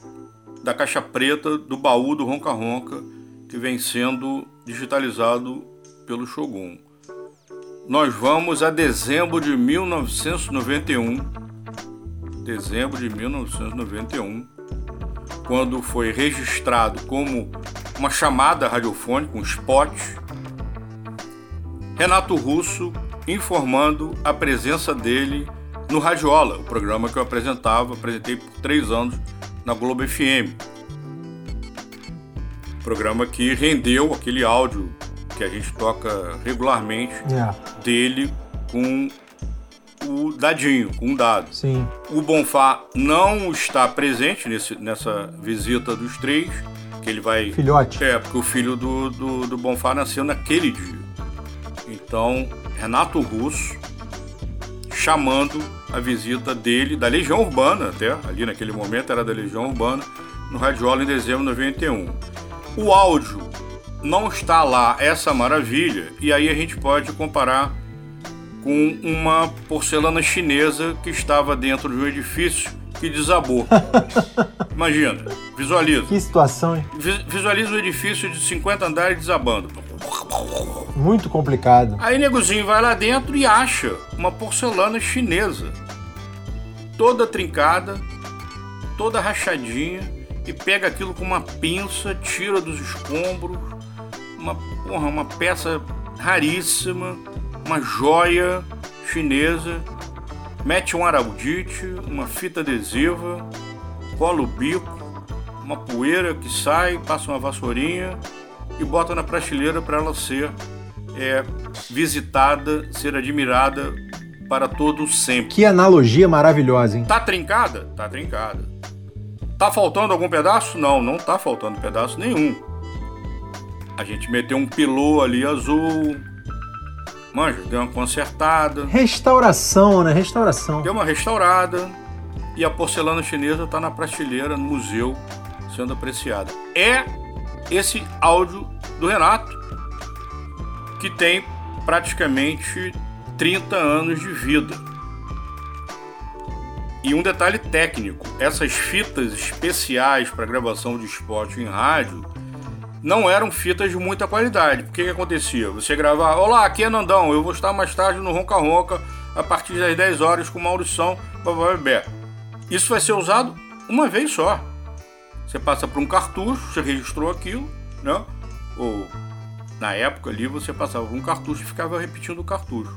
da caixa preta do baú do Ronca Ronca que vem sendo digitalizado pelo Shogun. Nós vamos a dezembro de 1991. Dezembro de 1991, quando foi registrado como uma chamada radiofônica, um spot. Renato Russo informando a presença dele no Radiola, o programa que eu apresentava, apresentei por três anos na Globo FM. Programa que rendeu aquele áudio que a gente toca regularmente É. dele com o Dadinho, com o Dado. Sim. O Bonfá não está presente nesse, nessa visita dos três, que ele vai... Filhote. É, porque o filho do, do, do Bonfá nasceu naquele dia. Então, Renato Russo chamando a visita dele, da Legião Urbana até, ali naquele momento era da Legião Urbana, no Radiola em dezembro de 91. O áudio não está lá essa maravilha, e aí a gente pode comparar com uma porcelana chinesa que estava dentro de um edifício que desabou. Imagina, visualiza. Que situação, hein? Vi- Visualiza um edifício de 50 andares desabando. Muito complicado. Aí negozinho vai lá dentro e acha uma porcelana chinesa, toda trincada, toda rachadinha, e pega aquilo com uma pinça, tira dos escombros, uma, porra, uma peça raríssima, uma joia chinesa, mete um araldite, uma fita adesiva, cola o bico, uma poeira que sai, passa uma vassourinha e bota na prateleira para ela ser é, visitada, ser admirada para todo sempre. Que analogia maravilhosa, hein? Tá trincada? Tá trincada. Tá faltando algum pedaço? Não, não tá faltando pedaço nenhum. A gente meteu um pilô ali azul. Manja, deu uma consertada. Restauração, né? Restauração. Deu uma restaurada. E a porcelana chinesa tá na prateleira, no museu, sendo apreciada. É esse áudio do Renato, que tem praticamente 30 anos de vida. E um detalhe técnico: essas fitas especiais para gravação de spot em rádio não eram fitas de muita qualidade. O que, que acontecia? Você gravava, olá, aqui é Nandão, eu vou estar mais tarde no Ronca Ronca a partir das 10 horas com Maurição, bababé. Isso vai ser usado uma vez só. Você passa por um cartucho, você registrou aquilo, né? Ou na época ali você passava por um cartucho e ficava repetindo o cartucho.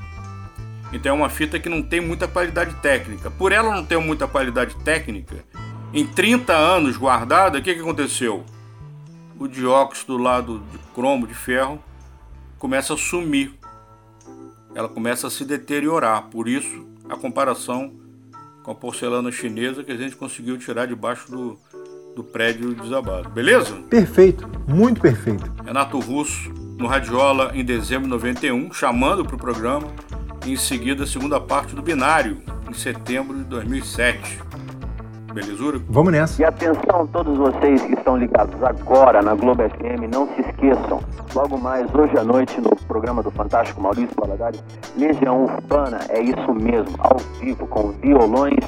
Então é uma fita que não tem muita qualidade técnica. Por ela não ter muita qualidade técnica, em 30 anos guardada, o que, que aconteceu? O dióxido lá do de cromo de ferro começa a sumir. Ela começa a se deteriorar. Por isso, a comparação com a porcelana chinesa que a gente conseguiu tirar debaixo do, do prédio desabado. Beleza? Perfeito, muito perfeito. Renato Russo, no Radiola, em dezembro de 91, chamando para o programa. Em seguida, a segunda parte do Binário, em setembro de 2007. Belezura? Vamos nessa. E atenção todos vocês que estão ligados agora na Globo FM, não se esqueçam, logo mais hoje à noite no programa do Fantástico Maurício Valadares, Legião Urbana, é isso mesmo, ao vivo, com violões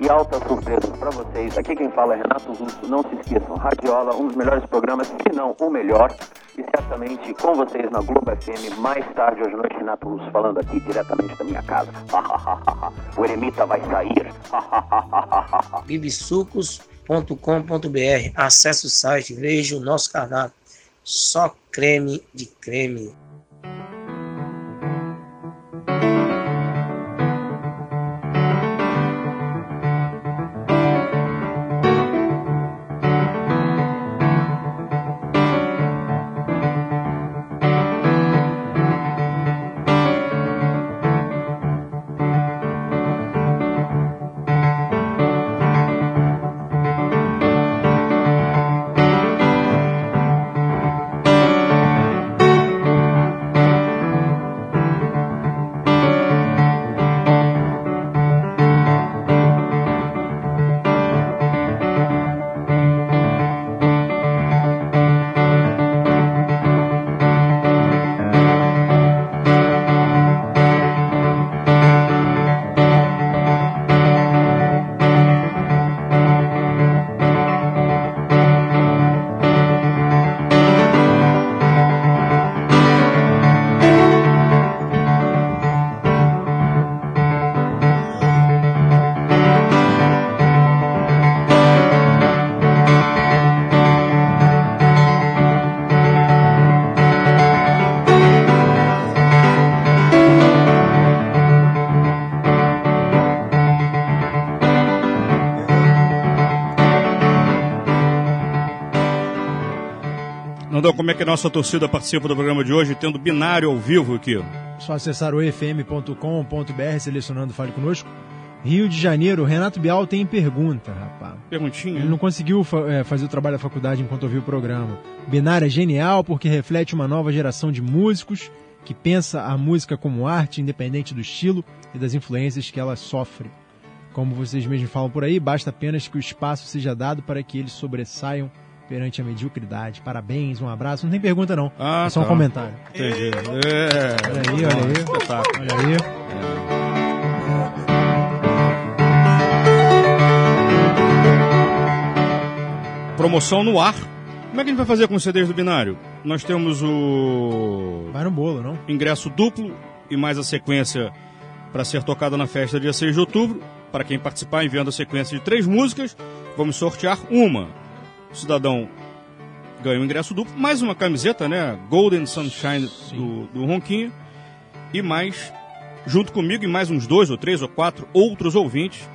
e altas surpresas para vocês. Aqui quem fala é Renato Russo, não se esqueçam, Radiola, um dos melhores programas, se não o melhor, e certamente com vocês na Globo FM, mais tarde hoje à noite, Renato Russo falando aqui diretamente da minha casa. o eremita vai sair. bibisucos.com.br. Acesse o site, veja o nosso cardápio. Só creme de creme. Como é que a nossa torcida participa do programa de hoje, tendo binário ao vivo aqui? Só acessar o efm.com.br, selecionando Fale Conosco. Rio de Janeiro, Renato Bial tem pergunta, rapaz. Perguntinha? Ele não conseguiu é, fazer o trabalho da faculdade enquanto ouviu o programa. Binário é genial porque reflete uma nova geração de músicos que pensa a música como arte, independente do estilo e das influências que ela sofre. Como vocês mesmos falam por aí, basta apenas que o espaço seja dado para que eles sobressaiam perante a mediocridade. Parabéns, um abraço. Não tem pergunta não, Ah, é só um tá. comentário. Entendi. É. Olha aí, olha aí. Espetáculo. Olha aí. Promoção no ar. Como é que a gente vai fazer com os CDs do binário? nós temos o Vai no bolo, não? ingresso duplo e mais a sequência para ser tocada na festa dia 6 de outubro. Para quem participar, enviando a sequência de três músicas, vamos sortear uma. O cidadão ganha o ingresso duplo, mais uma camiseta, né? Golden Sunshine do, do Ronquinho. E mais, junto comigo e mais uns dois ou três ou quatro outros ouvintes,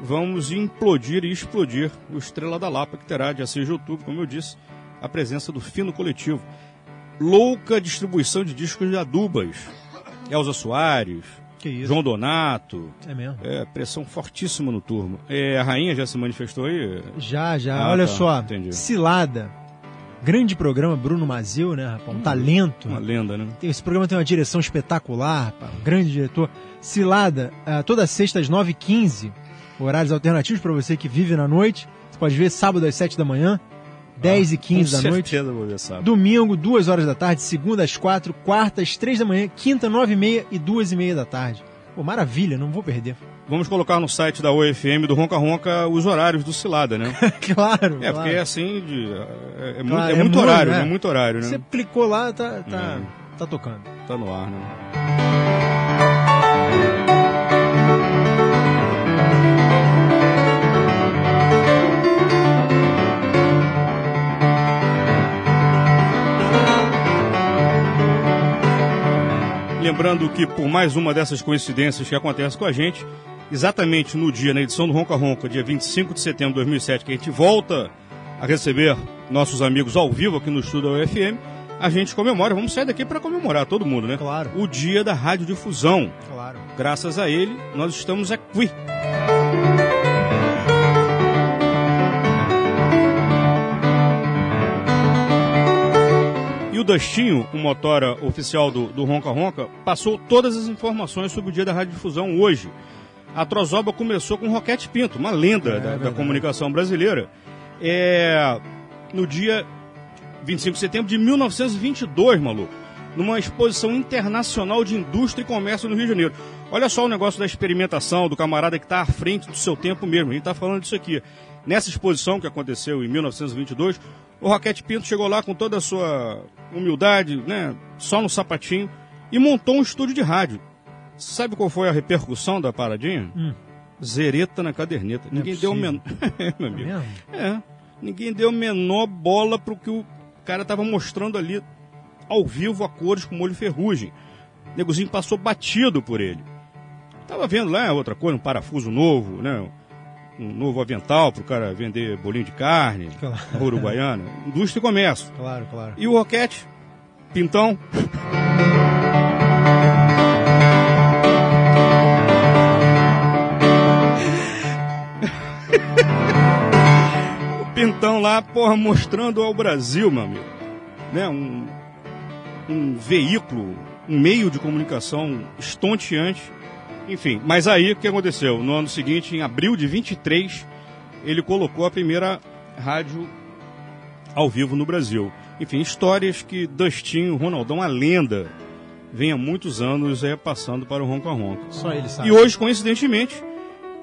vamos implodir e explodir o Estrela da Lapa, que terá dia 6 de outubro, como eu disse, a presença do Fino Coletivo. Louca distribuição de discos de adubas. Elza Soares, João Donato. É mesmo? É, pressão fortíssima no turma. É, a rainha já se manifestou aí? Já, já. Ah, Olha tá, só, entendi. Cilada. Grande programa, Bruno Mazil, né, rapaz? Um talento. Uma lenda, né? Esse programa tem uma direção espetacular, rapaz, um grande diretor. Cilada, ah, toda sexta às 9h15, horários alternativos para você que vive na noite. Você pode ver sábado às 7 da manhã, 10 e 15 Com da noite. Domingo, 2 horas da tarde, segunda às 4, quarta às 3 da manhã, quinta, 9 e meia e 2 e meia da tarde. Pô, maravilha, não vou perder. Vamos colocar no site da UFM do Ronca Ronca os horários do Cilada, né? claro. É, claro. porque é assim, de, é, é muito, Claro, é é muito muito, horário, né? né? Muito horário, né? Você clicou lá, tá, tá, É. tá tocando. Tá no ar, né? Lembrando que por mais uma dessas coincidências que acontece com a gente, exatamente no dia, na edição do Ronca Ronca, dia 25 de setembro de 2007, que a gente volta a receber nossos amigos ao vivo aqui no estúdio da UFM, a gente comemora, vamos sair daqui para comemorar, todo mundo, né? Claro. O dia da radiodifusão. Claro. Graças a ele, nós estamos aqui. O Dustinho, o motora oficial do, do Ronca Ronca, passou todas as informações sobre o dia da radiodifusão hoje. A Trozoba começou com Roquete Pinto, uma lenda da- da, verdade. comunicação brasileira. É, no dia 25 de setembro de 1922, maluco. Numa exposição internacional de indústria e comércio no Rio de Janeiro. Olha só o negócio da experimentação, do camarada que está à frente do seu tempo mesmo. A gente está falando disso aqui. Nessa exposição que aconteceu em 1922, o Roquete Pinto chegou lá com toda a sua humildade, né, só no sapatinho, e montou um estúdio de rádio. Sabe qual foi a repercussão da paradinha? Hum. Zereta na caderneta. Ninguém deu o menor. é, meu amigo. mesmo? É. Ninguém deu a menor bola pro que o cara estava mostrando ali ao vivo a cores com molho ferrugem. O negozinho passou batido por ele. Tava vendo lá outra coisa, um parafuso novo, né? Um novo avental pro cara vender bolinho de carne, Claro. uruguaiana. Indústria e comércio. Claro, claro. E o Roquete, pintão. o pintão lá, porra, mostrando ao Brasil, meu amigo. Né? Um, um veículo, um meio de comunicação estonteante. Enfim, mas aí o que aconteceu? No ano seguinte, em abril de 23, ele colocou a primeira rádio ao vivo no Brasil. Enfim, histórias que Dustinho, Ronaldão, a lenda, vem há muitos anos é, passando para o Ronca Ronca. Só ele sabe. E hoje, coincidentemente,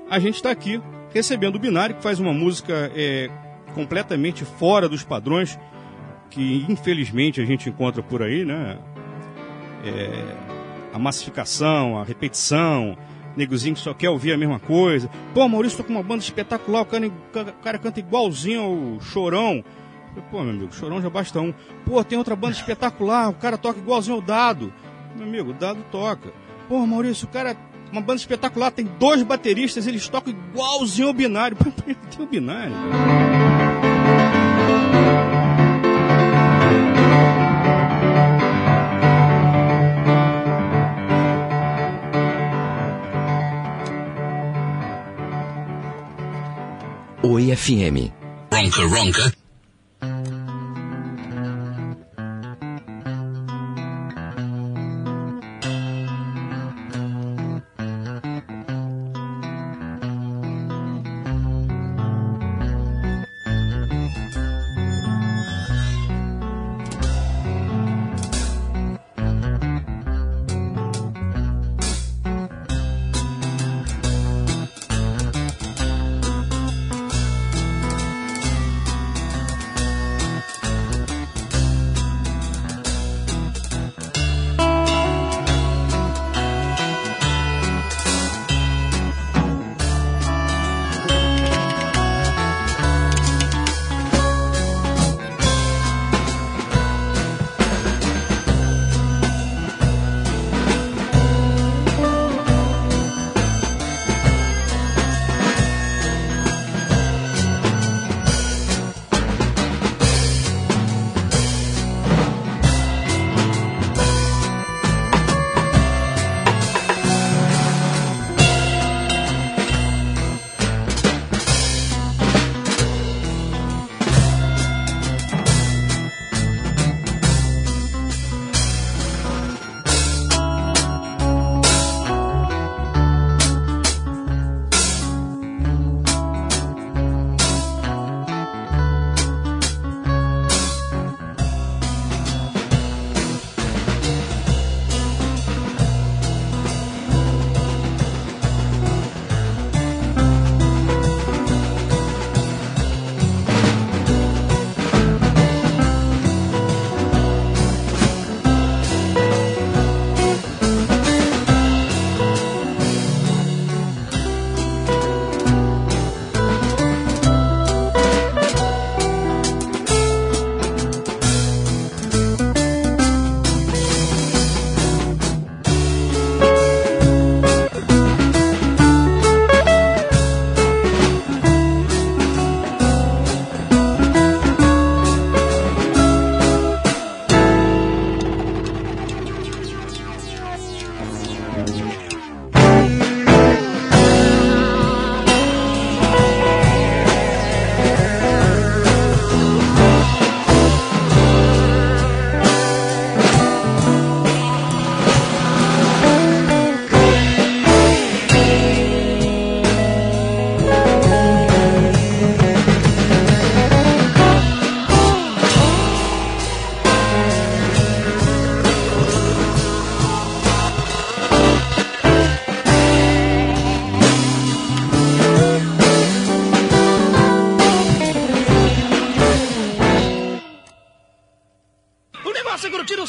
a gente está aqui recebendo o Binário, que faz uma música é, completamente fora dos padrões que infelizmente a gente encontra por aí, né? É, a massificação, a repetição, negozinho que só quer ouvir a mesma coisa. Pô, Maurício, tô com uma banda espetacular, o cara, o cara canta igualzinho ao Chorão. Pô, meu amigo, Chorão já basta um. Pô, tem outra banda espetacular, o cara toca igualzinho ao Dado. Meu amigo, o Dado toca. Pô, Maurício, o cara, uma banda espetacular, tem dois bateristas, eles tocam igualzinho ao Binário. Tem o Binário. FM. Ronca Ronca.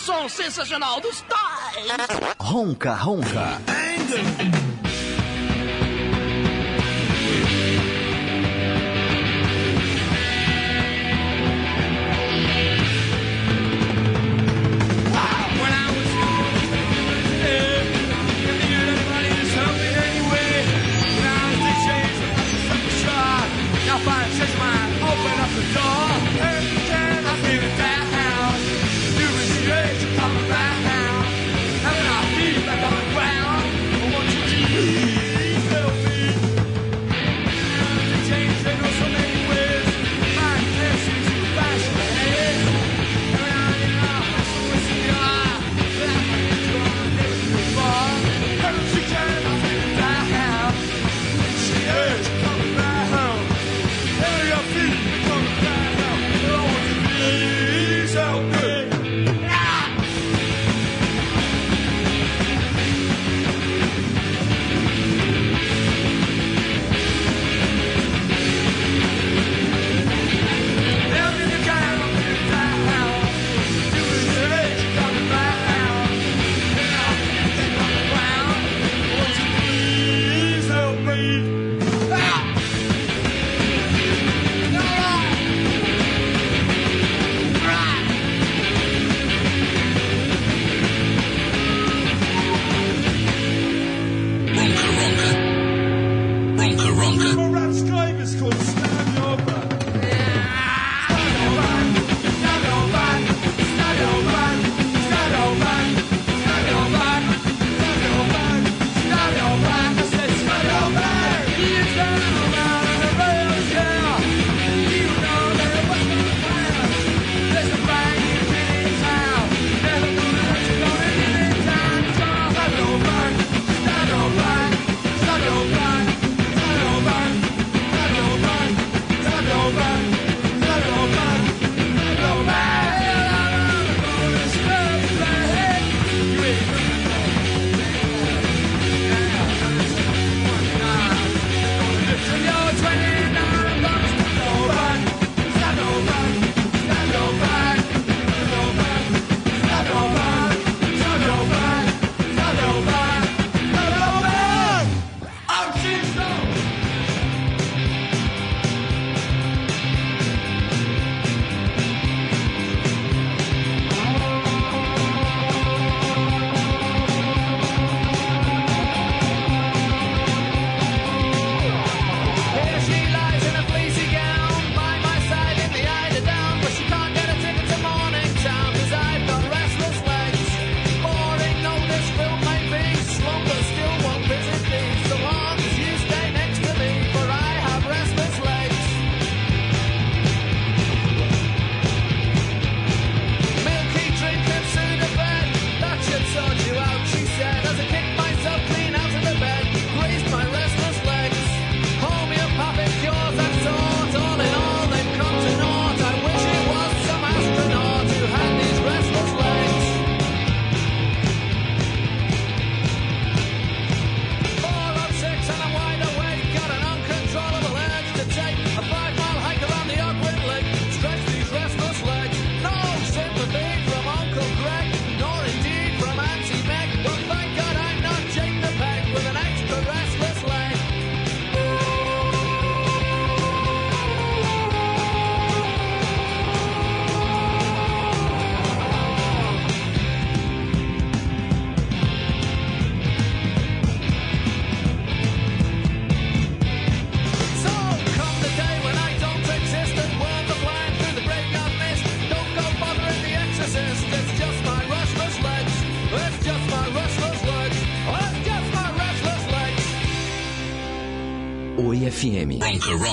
som sensacional dos Tais. Ronca, ronca.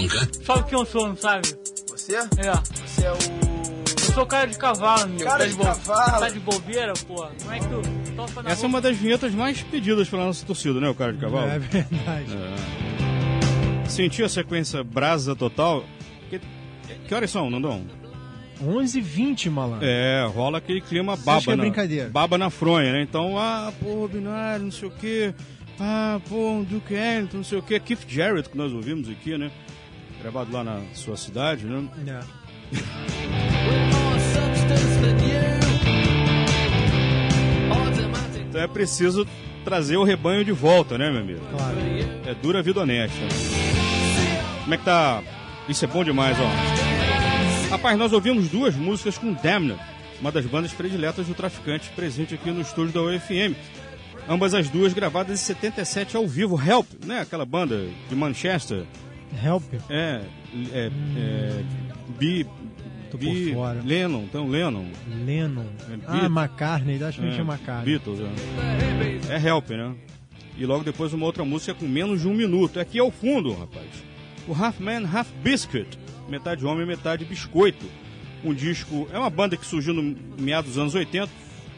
Bronca. Sabe quem eu sou, não sabe? Você? É. Você é o. Eu sou cara de cavalo, meu. Cara tá de, de bo... cavalo. Tá de bobeira, pô. Como é que tu. Essa é uma das vinhetas mais pedidas pela nossa torcida, né, o cara de cavalo? É verdade. É. Sentiu a sequência brasa total? Que, que horas são, Nandão? 11h20, malandro. É, rola aquele clima baba, é na, é baba na fronha, né? Então, ah, pô, binário, não sei o quê. Ah, pô, Duke Ellington, não sei o quê. Keith Jarrett, que nós ouvimos aqui, né? Gravado lá na sua cidade, né? É. então é preciso trazer o rebanho de volta, né, meu amigo? Claro. É dura vida honesta. Como é que tá? Isso é bom demais, ó. Rapaz, nós ouvimos duas músicas com Damned, uma das bandas prediletas do Traficante, presente aqui no estúdio da UFM. Ambas as duas gravadas em 77 ao vivo. Help, né? Aquela banda de Manchester Help? É, é, é Bi, Tô por Bi fora. Lennon, então Lennon. Lennon. É, ah. McCartney, acho que É, tinha McCartney. Beatles, é. É Help, né? E logo depois uma outra música com menos de um minuto. Aqui ao fundo, rapaz. O Half Man, Half Biscuit. Metade homem, metade biscoito. Um disco. É uma banda que surgiu no meados dos anos 80.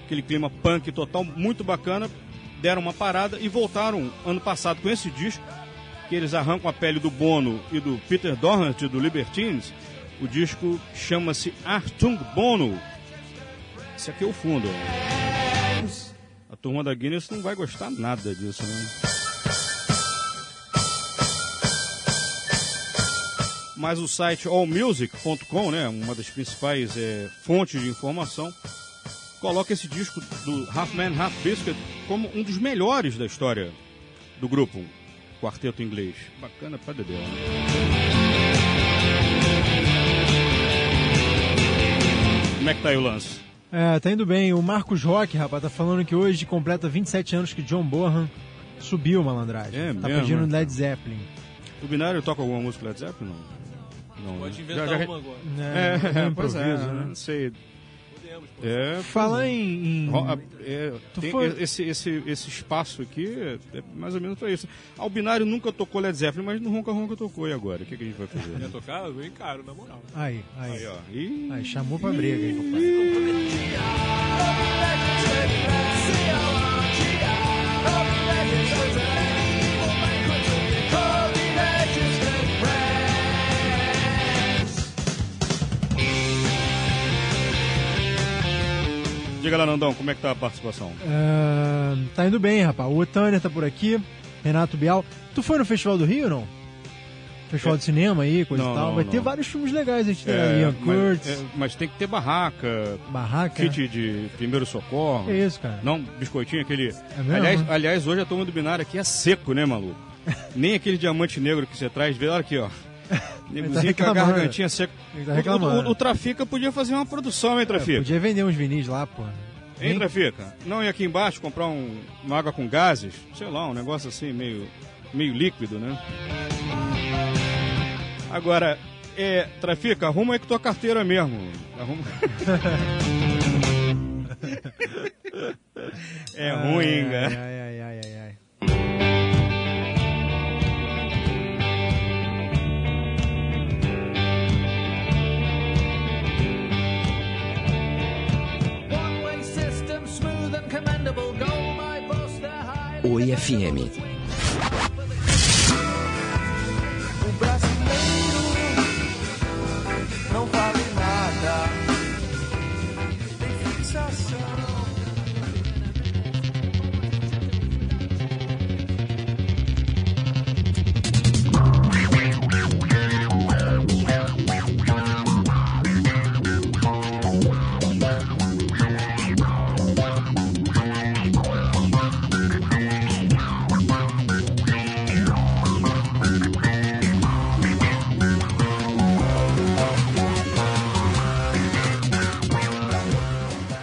Aquele clima punk total, muito bacana. Deram uma parada e voltaram ano passado com esse disco. Que eles arrancam a pele do Bono e do Peter Doherty do Libertines. O disco chama-se Artung Bono. Esse aqui é o fundo. A turma da Guinness não vai gostar nada disso, né? Mas o site allmusic.com, né, uma das principais eh, fontes de informação, coloca esse disco do Half Man Half Biscuit como um dos melhores da história do grupo, quarteto inglês. Bacana pra dedéu, né? Como é que tá aí o lance? É, tá indo bem. O Marcos Roque, rapaz, tá falando que hoje completa 27 anos que John Bonham subiu malandragem. É tá mesmo, pedindo né? Led Zeppelin. O Binário toca alguma música Led Zeppelin? Não. Não, Pode né? inventar Já- já- uma agora. É, É, é, é, improviso, né? não sei. É, Falar pois é. em- em- é, tem foi- esse, esse, esse espaço aqui é é mais ou menos pra isso. Ah, o Binário nunca tocou Led Zeppelin, mas no Ronca Ronca tocou. E agora? O que, que a gente vai fazer? Ia tocar? Eu encaro, na moral. Aí, aí. Aí, ó. Aí, chamou pra briga, hein, papai. Diga lá, Nandão, como é que tá a participação? É, tá indo bem, rapaz. O Tanner tá por aqui, Renato Bial. Tu foi no Festival do Rio, não? Festival É. de cinema aí, coisa Não, e tal. não, Vai não. ter vários filmes legais, a gente tem É, Ian mas, Curtis. é, mas tem que ter barraca. Barraca? Kit de primeiro socorro. Que isso, cara? Não, biscoitinho aquele. mesmo? aliás, aliás, hoje a turma do binário aqui é seco, né, maluco? Nem aquele diamante negro que você traz, vê, olha aqui, ó. Negozinho com a reclamando. gargantinha seca. Ele tá O- o, reclamando. o, o Trafica podia fazer uma produção, hein, É, Trafica? podia vender uns vinis lá, pô. Hein, Trafica? Não, e aqui embaixo comprar um, uma água com gases? Sei lá, um negócio assim, meio, meio líquido, né? Agora, é, Trafica, arruma aí com tua carteira mesmo. Arruma. é ruim, ai, cara. Ai, ai, ai, ai, ai. Oi FM.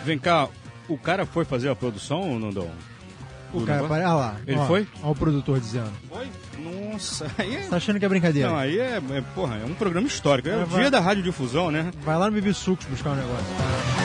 Vem cá, o cara foi fazer a produção, Nandão? O Do cara, negócio? olha lá. Ele ó, foi? Olha o produtor dizendo. Foi? Nossa, aí é... Você tá achando que é brincadeira? Não, aí é, é, porra, é um programa histórico. É É, o vai- dia da radiodifusão, né? Vai lá no Bibi Sucos buscar um negócio.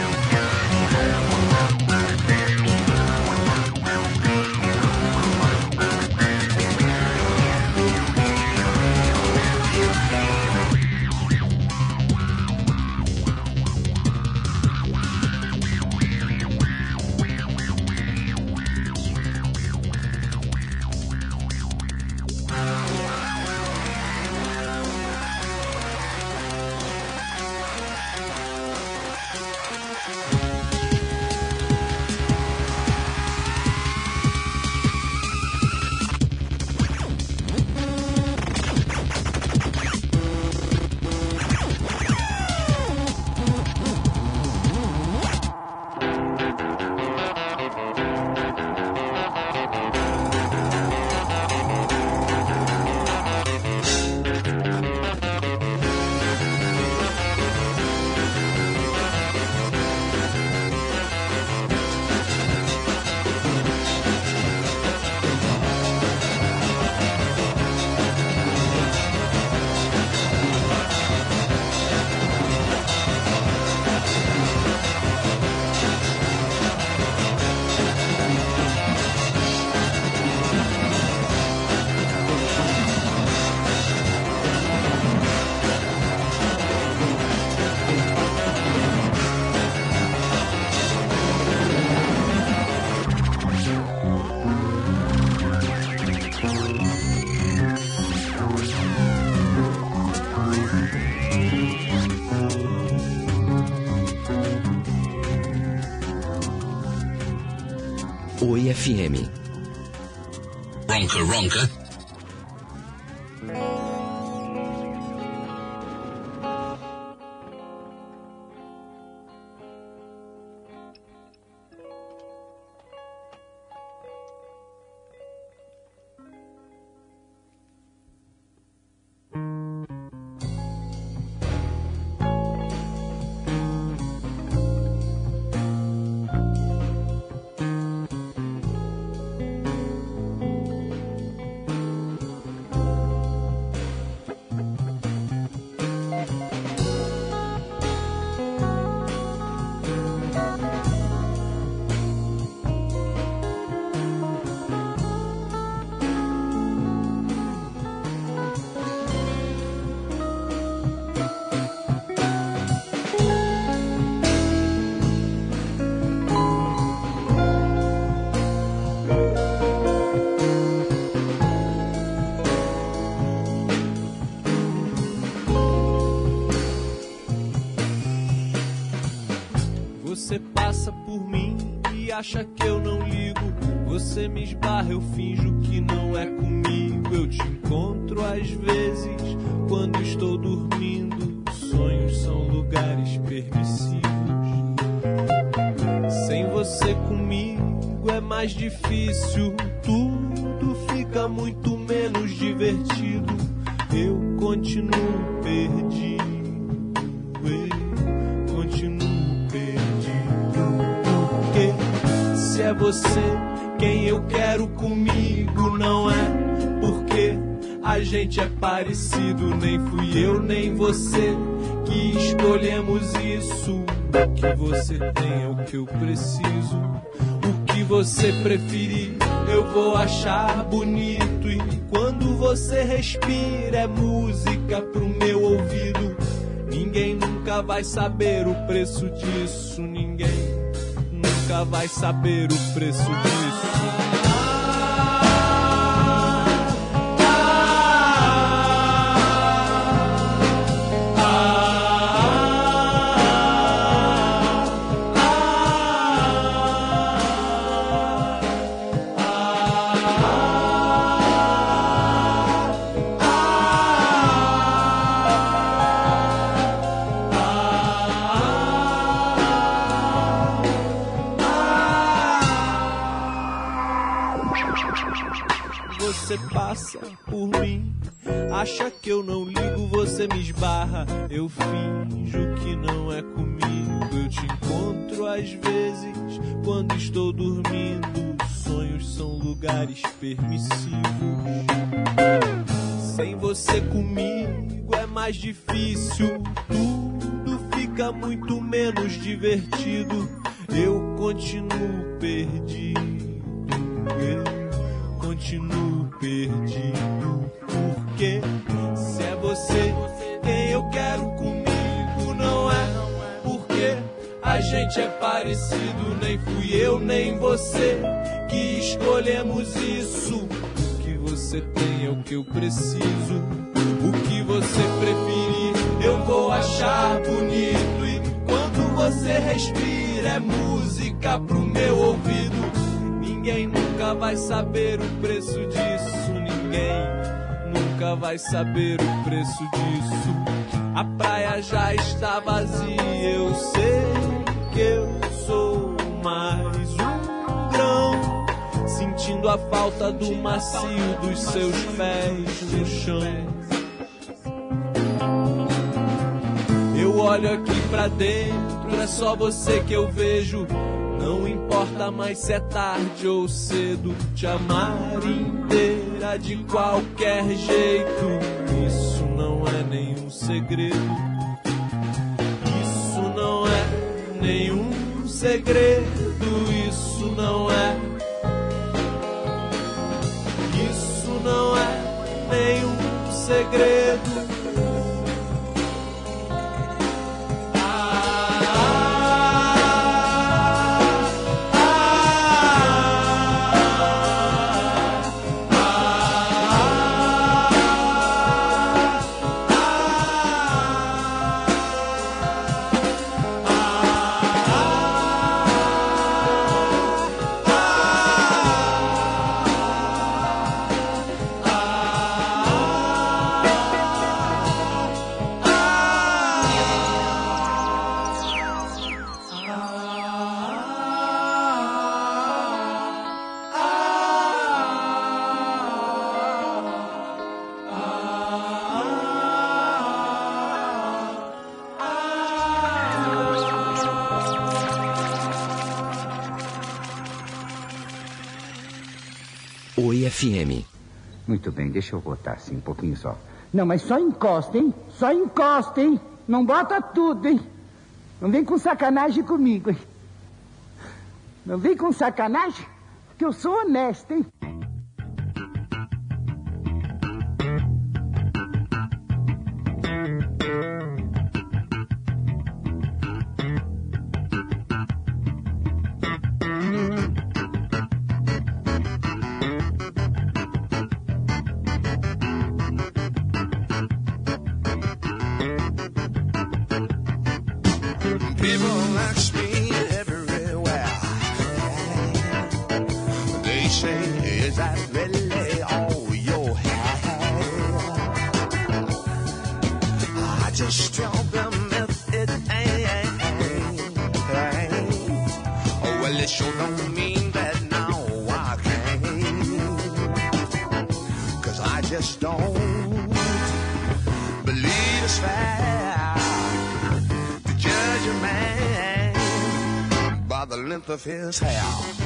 Ronca acha que eu não ligo. Você me esbarra, eu finjo O que você tem é o que eu preciso. O que você preferir, eu vou achar bonito. E quando você respira, é música pro meu ouvido. Ninguém nunca vai saber o preço disso. Ninguém nunca vai saber o preço disso. Acha que eu não ligo, você me esbarra. Eu finjo que não é comigo. Eu te encontro às vezes quando estou dormindo. Sonhos são lugares permissivos. Sem você comigo é mais difícil. Tudo fica muito menos divertido. Eu continuo perdido. Eu continuo perdido. Se é você quem eu quero comigo, não é porque a gente é parecido. Nem fui eu, nem você que escolhemos isso. O que você tem é o que eu preciso. O que você preferir, eu vou achar bonito. E quando você respira, é música pro meu ouvido. Ninguém nunca vai saber o preço disso. Ninguém nunca vai saber o preço disso. A praia já está vazia. Eu sei que eu sou mais um grão. Sentindo a falta do macio dos seus pés no chão. Eu olho aqui pra dentro, é só você que eu vejo. Não importa mais se é tarde ou cedo, te amar inteira de qualquer jeito. Isso não é nenhum segredo. Isso não é nenhum segredo. Isso não é. Isso não é nenhum segredo. Deixa eu botar assim, um pouquinho só. Não, mas só encosta, hein? Só encosta, hein? Não bota tudo, hein? Não vem com sacanagem comigo, hein? Não vem com sacanagem, que eu sou honesto, hein? Just don't believe it's fair to judge a man by the length of his hair.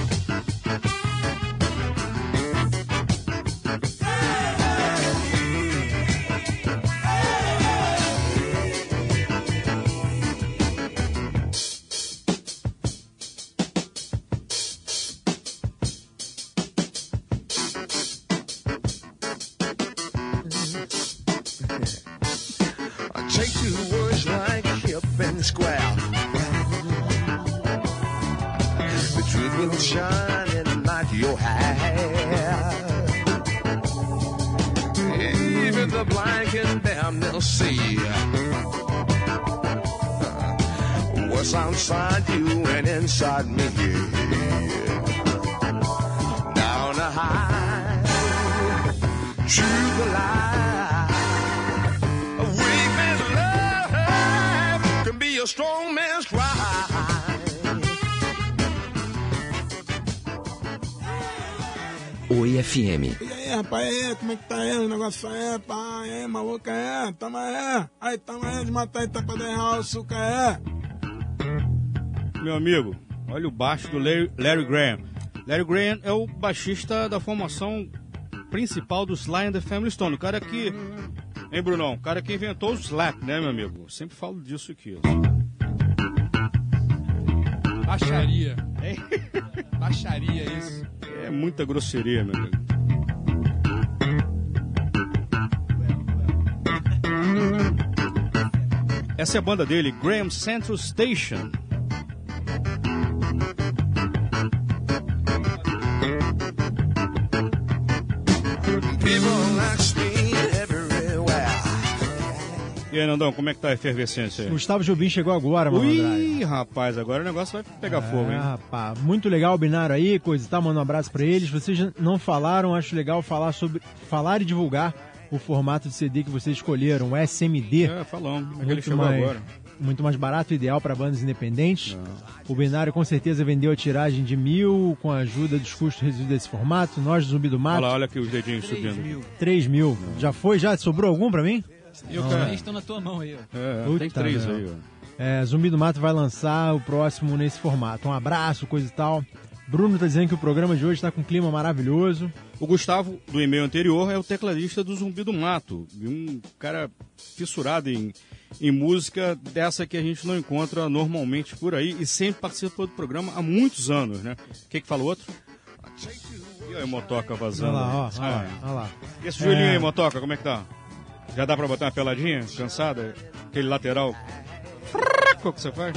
Oi FM. E aí, rapaz, e aí, como é que tá aí? O negócio é, pá, é, maluca, é, tamo é. Aí, tamo é, de matar e tapa de real, suca, é. Meu amigo, olha o baixo do Larry, Larry Graham. Larry Graham é o baixista da formação principal do Sly and the Family Stone. O cara que. Hein, Brunão? O cara que inventou o slap, né, meu amigo? Sempre falo disso aqui. Baixaria. Baixaria isso. É muita grosseria, meu amigo. Essa é a banda dele, Graham Central Station. E aí, Nandão, como é que tá a efervescência aí? Gustavo Jobim chegou agora, mano. Ui, rapaz, agora o negócio vai pegar fogo, É, hein? rapaz, muito legal o binário aí, coisa e tal, manda um abraço pra eles. Vocês não falaram, acho legal falar sobre. falar e divulgar o formato de CD que vocês escolheram, o SMD. É, falamos. Aquele Muito chegou mais, agora. muito mais barato e ideal para bandas independentes. O binário com certeza vendeu a tiragem de mil com a ajuda dos custos reduzidos desse formato. Nós, do Zumbi do Olha Mato, lá, olha aqui os dedinhos subindo. 3 mil. Já foi? Já? Sobrou algum pra mim? Eu, Não, cara, né? estão na tua mão aí, ó. É, Puta tem três aí, ó. É, Zumbi do Mato vai lançar o próximo nesse formato. Um abraço, coisa e tal. Bruno tá dizendo que o programa de hoje tá com um clima maravilhoso. O Gustavo, do e-mail anterior, é o tecladista do Zumbi do Mato. E Um cara fissurado em, em música dessa que a gente não encontra normalmente por aí e sempre participa do programa há muitos anos, né? O que que fala o outro? E aí, Motoca vazando. Olha lá, ó, olha lá, Ah, olha lá. E esse joelhinho É. aí, Motoca, como é que tá? Já dá pra botar uma peladinha? Cansada? Aquele lateral? Qual que você faz?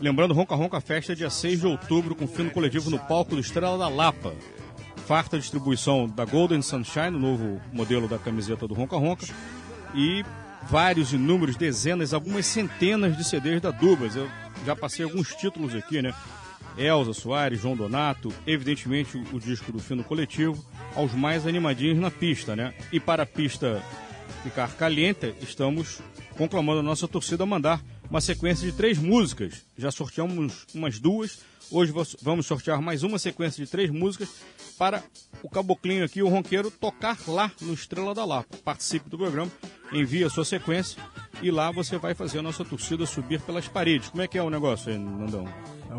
Lembrando, Ronca Ronca Festa, dia 6 de outubro, com fino coletivo no palco do Estrela da Lapa. Farta distribuição da Golden Sunshine, o novo modelo da camiseta do Ronca Ronca. E vários, inúmeros, dezenas, algumas centenas de CDs da Dubas. Eu já passei alguns títulos aqui, né? Elza Soares, João Donato, evidentemente o, disco do fino coletivo, aos mais animadinhos na pista, né? E para a pista ficar caliente, estamos conclamando a nossa torcida a mandar uma sequência de três músicas. Já sorteamos umas duas. Hoje vamos sortear mais uma sequência de três músicas para o caboclinho aqui, o ronqueiro, tocar lá no Estrela da Lapa. Participe do programa, envie a sua sequência E lá você vai fazer a nossa torcida subir pelas paredes. Como é que é o negócio aí, Nandão?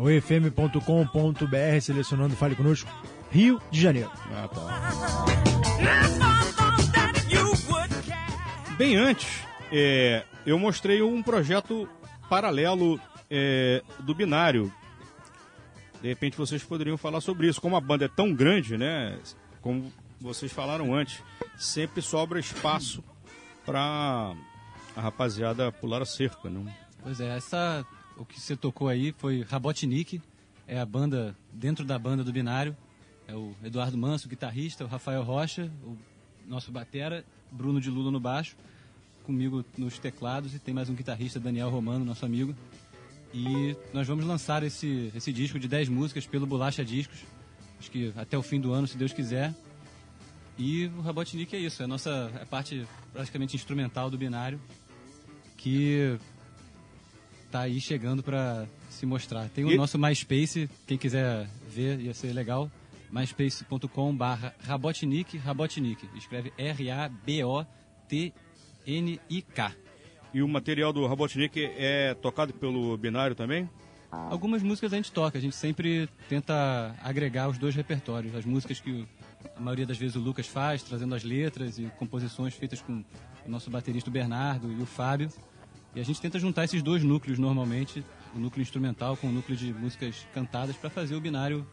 oifm.com.br, selecionando Fale Conosco, Rio de Janeiro. Ah, tá. Bem antes, é, eu mostrei um projeto paralelo é, do binário. De repente vocês poderiam falar sobre isso. Como a banda é tão grande, né? Como vocês falaram antes, sempre sobra espaço para a rapaziada pular a cerca, não? Pois é, essa, o que você tocou aí foi Rabotnik, é a banda, dentro da banda do Binário, é o Eduardo Manso, guitarrista, o Rafael Rocha, o nosso batera, Bruno de Lula no baixo, comigo nos teclados e tem mais um guitarrista, Daniel Romano, nosso amigo. E nós vamos lançar esse, esse disco de 10 músicas pelo Bolacha Discos, acho que até o fim do ano, se Deus quiser. E o Rabotnik é isso, é a nossa é a parte praticamente instrumental do binário, que tá aí chegando para se mostrar. Tem o E- nosso MySpace, quem quiser ver, ia ser legal. myspace.com barra Rabotnik, Rabotnik. Escreve R-A-B-O-T-N-I-K. E o material do Robotnik é tocado pelo binário também? Algumas músicas a gente toca, a gente sempre tenta agregar os dois repertórios. As músicas que a maioria das vezes o Lucas faz, trazendo as letras e composições feitas com o nosso baterista Bernardo e o Fábio. E a gente tenta juntar esses dois núcleos normalmente, o núcleo instrumental com o núcleo de músicas cantadas, para fazer o binário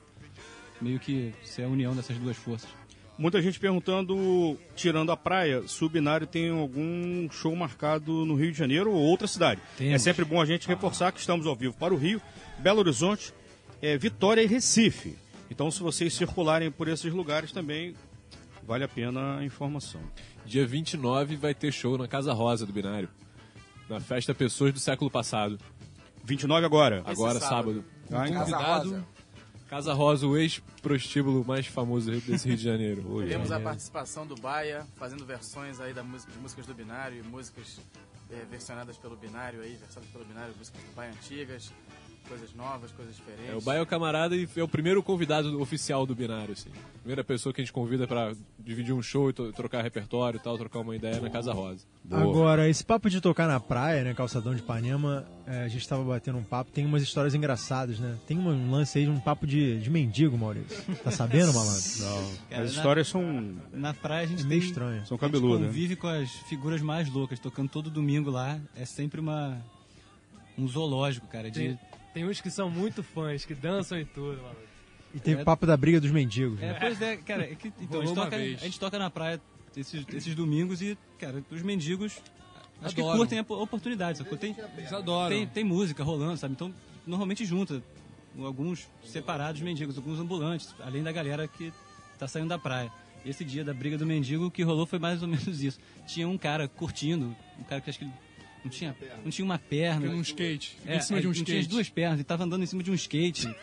meio que ser a união dessas duas forças. Muita gente perguntando, tirando a praia, se o binário tem algum show marcado no Rio de Janeiro ou outra cidade. Temos. É sempre bom a gente reforçar que estamos ao vivo para o Rio, Belo Horizonte, é, Vitória e Recife. Então, se vocês circularem por esses lugares também, vale a pena a informação. Dia 29 vai ter show na Casa Rosa do Binário. Na festa Pessoas do século passado. 29 agora? Agora, Esse sábado. sábado. Ah, Casa convidado. Rosa. Casa Rosa, o ex-prostíbulo mais famoso desse Rio de Janeiro. Oi, Temos a é. participação do Baia, fazendo versões aí da música, de músicas do Binário, e músicas eh, versionadas pelo Binário aí, versadas pelo Binário, músicas do Baia antigas, coisas novas, coisas diferentes. É, o Baio é o camarada e é o primeiro convidado oficial do binário, assim. Primeira pessoa que a gente convida pra dividir um show e trocar repertório e tal, trocar uma ideia na Casa Rosa. Agora, esse papo de tocar na praia, né, calçadão de Ipanema, é, a gente tava batendo um papo, tem umas histórias engraçadas, né? Tem um, lance aí de um papo de, de mendigo, Maurício. Tá sabendo, malandro? Não. Cara, As na- histórias são. Na praia a gente É meio tem- estranho. São a gente cabeludas, né? convive com as figuras mais loucas, tocando todo domingo lá. É sempre uma um zoológico, cara. De... Tem, tem uns que são muito fãs, que dançam e tudo, mano. E teve o papo da briga dos mendigos, É, né? pois é, cara. É que, então, a, gente toca, a gente toca na praia esses, esses domingos e, cara, os mendigos acho que curtem a po- oportunidade, sacou? Tem, Eles adoram. tem, tem música rolando, sabe? Então, normalmente junta alguns separados mendigos, alguns ambulantes, além da galera que tá saindo da praia. Esse dia da briga do mendigo, o que rolou foi mais ou menos isso. Tinha um cara curtindo, um cara que acho que não tinha, não tinha uma perna. Fica num skate, É, em cima de um não tinha as skate. duas pernas, e tava andando em cima de um skate.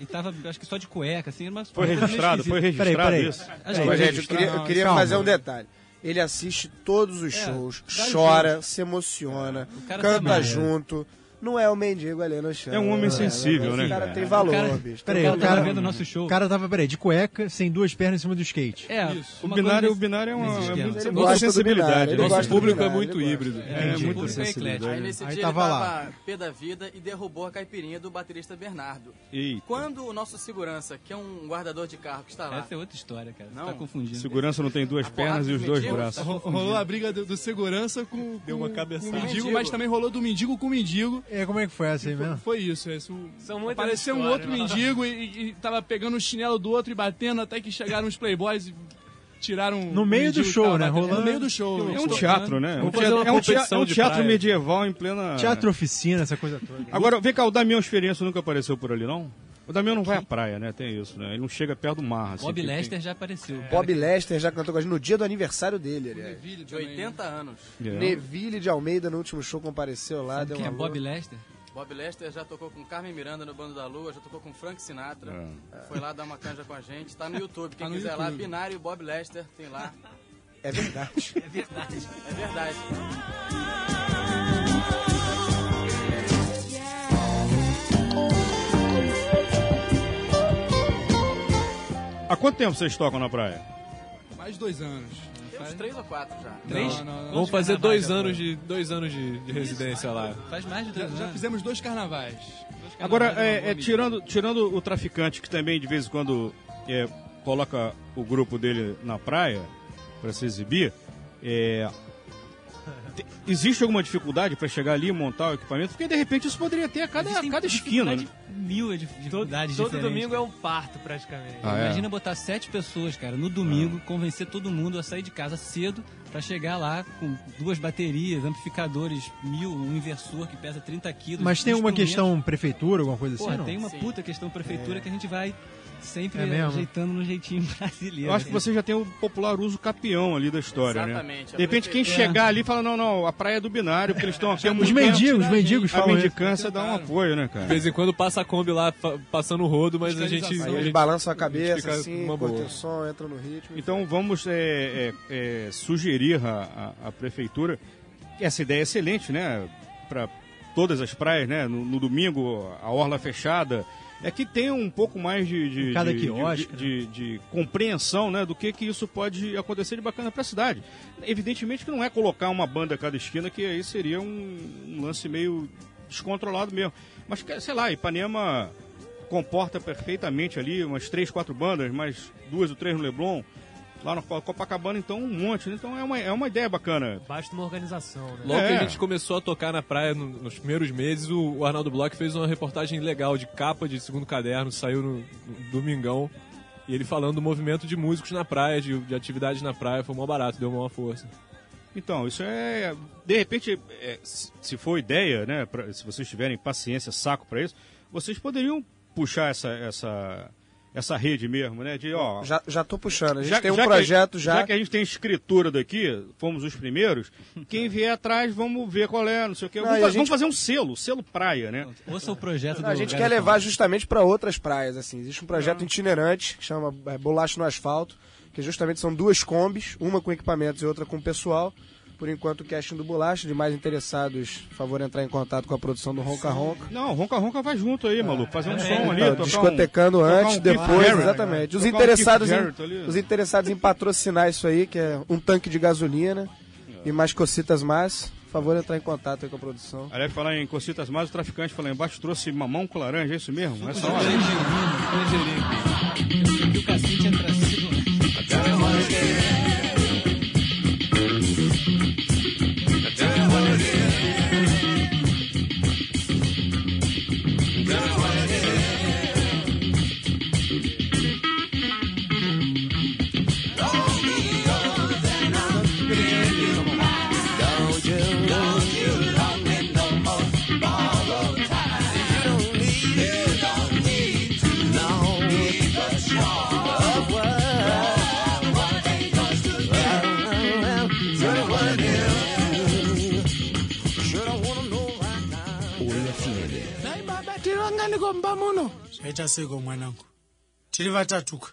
E tava, acho que só de cueca, assim, era uma Foi registrado, foi registrado Peraí, isso? Peraí, Mas, foi gente, eu queria, eu queria Calma. fazer um detalhe. Ele assiste todos os É, shows, chora, shows. se emociona, canta tá junto. Não é o mendigo ali no chão. É um homem sensível, né, O cara tem valor, O cara- bicho. Peraí, o cara, vendo o nosso show. o cara tava, peraí, de cueca, sem duas pernas em cima do skate. É, O uma binário, o binário é, uma, é muito, Ele muita gosta do sensibilidade. binário, ele né? Nosso público é binário, muito ele híbrido. É, o muita público é sensibilidade. Aí nesse Aí dia tava ele lá. tava pé da vida e derrubou a caipirinha do baterista Bernardo. Eita. Quando o nosso segurança, que é um guardador de carro que está lá, Essa é outra história, cara. Não. Tá confundindo. Segurança não tem duas pernas e os dois braços. Ro- Rolou a briga do, segurança com, o mendigo, Mendigo. mas também rolou do mendigo com o mendigo. É, como é que foi essa aí mesmo? Foi isso, é isso. São muitas Apareceu um outro né? mendigo e, e- e tava pegando o chinelo do outro e batendo até que chegaram os playboys e tiraram No o meio do show, né? Rolando- No meio do show. É um teatro, né? É um teatro, é um teatro, é um teatro medieval em plena. Teatro oficina, essa coisa toda. Agora, vem cá, o Damião Experiência nunca apareceu por ali, não? O Damião não vai à praia, né? Tem isso, né? Ele não chega perto do mar. Assim, Bob que tem- Lester já apareceu. Bob Lester já cantou com a gente no dia do aniversário dele, aliás. de 80 anos. É. Neville de Almeida no último show compareceu lá, Sabe deu quem é Bob. Lester? Bob Lester já tocou com Carmen Miranda no Bando da Lua, já tocou com Frank Sinatra. Foi lá dar uma canja com a gente. Tá no YouTube. Quem Tá no quiser lá, YouTube. Binário Bob Lester, tem lá. É verdade. É verdade. É verdade. Há quanto tempo vocês tocam na praia? Mais de dois anos. Tem uns três ou quatro já. Três? Não, não, não. Vamos fazer carnavais dois já anos de, dois anos de, de residência lá. Faz mais de Já, dois já anos. fizemos dois carnavais. Agora, Carnaval é, é é, tirando, tirando o traficante que também de vez em quando é, coloca o grupo dele na praia para se exibir, é, te- existe alguma dificuldade para chegar ali e montar o equipamento? Porque de repente isso poderia ter a cada, Existem cada esquina. Né? Mil dif- dificuldades Todo diferentes. domingo é um parto, praticamente. Ah, é? Imagina botar sete pessoas, cara, no domingo, convencer todo mundo a sair de casa cedo pra chegar lá com duas baterias, amplificadores mil, um inversor que pesa 30 quilos. Mas tem uma questão prefeitura, alguma coisa assim? Porra, não? tem uma puta questão prefeitura que a gente vai sempre É ajeitando no jeitinho brasileiro. Eu acho que você já tem o popular uso capião ali da história, Exatamente, né? De repente quem a chegar ali fala, não, não, a praia é do binário, porque eles estão aqui Os mendigos, os mendigos A falam isso. mendicância dá um apoio, né, De cara? vez em quando passa a Kombi lá passando o rodo, mas a gente. Aí a eles balançam a a cabeça fica assim, curtem boa. o som, entram no ritmo. Então vamos é, é, é, sugerir à à- à prefeitura que essa ideia é excelente, né? Para todas as praias, né? No, no domingo, a orla fechada. É que tenha um pouco mais de, de, Cada de- quiosque, de, de- compreensão né, do que, que isso pode acontecer de bacana para a cidade. Evidentemente que não é colocar uma banda a cada esquina, que aí seria um, um lance meio descontrolado mesmo. Mas, sei lá, Ipanema comporta perfeitamente ali umas três, quatro bandas, mais duas ou três no Leblon. Lá no Copacabana, então, um monte. né? Então é uma, é uma ideia bacana. Basta uma organização, né? Logo que É. a gente começou a tocar na praia no- nos primeiros meses, o, o Arnaldo Bloch fez uma reportagem legal de capa de segundo caderno, saiu no, no domingão. E ele falando do movimento de músicos na praia, de, de atividades na praia, foi mó barato, deu uma força. Então, isso é. De repente, é, se se for ideia, né? pra- se vocês tiverem paciência, saco para isso, vocês poderiam puxar essa, essa, essa rede mesmo, né? De, ó, Já, já tô puxando. A gente já- tem um já que- projeto já. Já que a gente tem escritura daqui, fomos os primeiros, quem vier atrás, vamos ver qual é, não sei o quê. Não, vamos, gente- vamos fazer um selo, selo praia, né? Ouça o projeto do A gente quer levar justamente para outras praias, assim. Existe um projeto itinerante que chama é, Bolacha no Asfalto, que justamente são duas combis, uma com equipamentos e outra com pessoal. Por enquanto, o casting do Bolacha, de mais interessados, por favor, entrar em contato com a produção do Ronca Ronca. Não, Ronca Ronca vai junto aí, maluco. Fazer um É, som ali, tá tocar um- discotecando tocar antes, um depois, exatamente. Os um interessados, Keith em, ali. os interessados em patrocinar isso aí, que é um tanque de gasolina e mais cocitas mais, por favor, entrar em contato aí com a produção. Aliás, falar em cocitas mais, o traficante falou embaixo trouxe mamão com laranja, é isso mesmo? Essa hora. E batiri komba muno? Zvaita seiko mwanangu? Tiri vatatuka.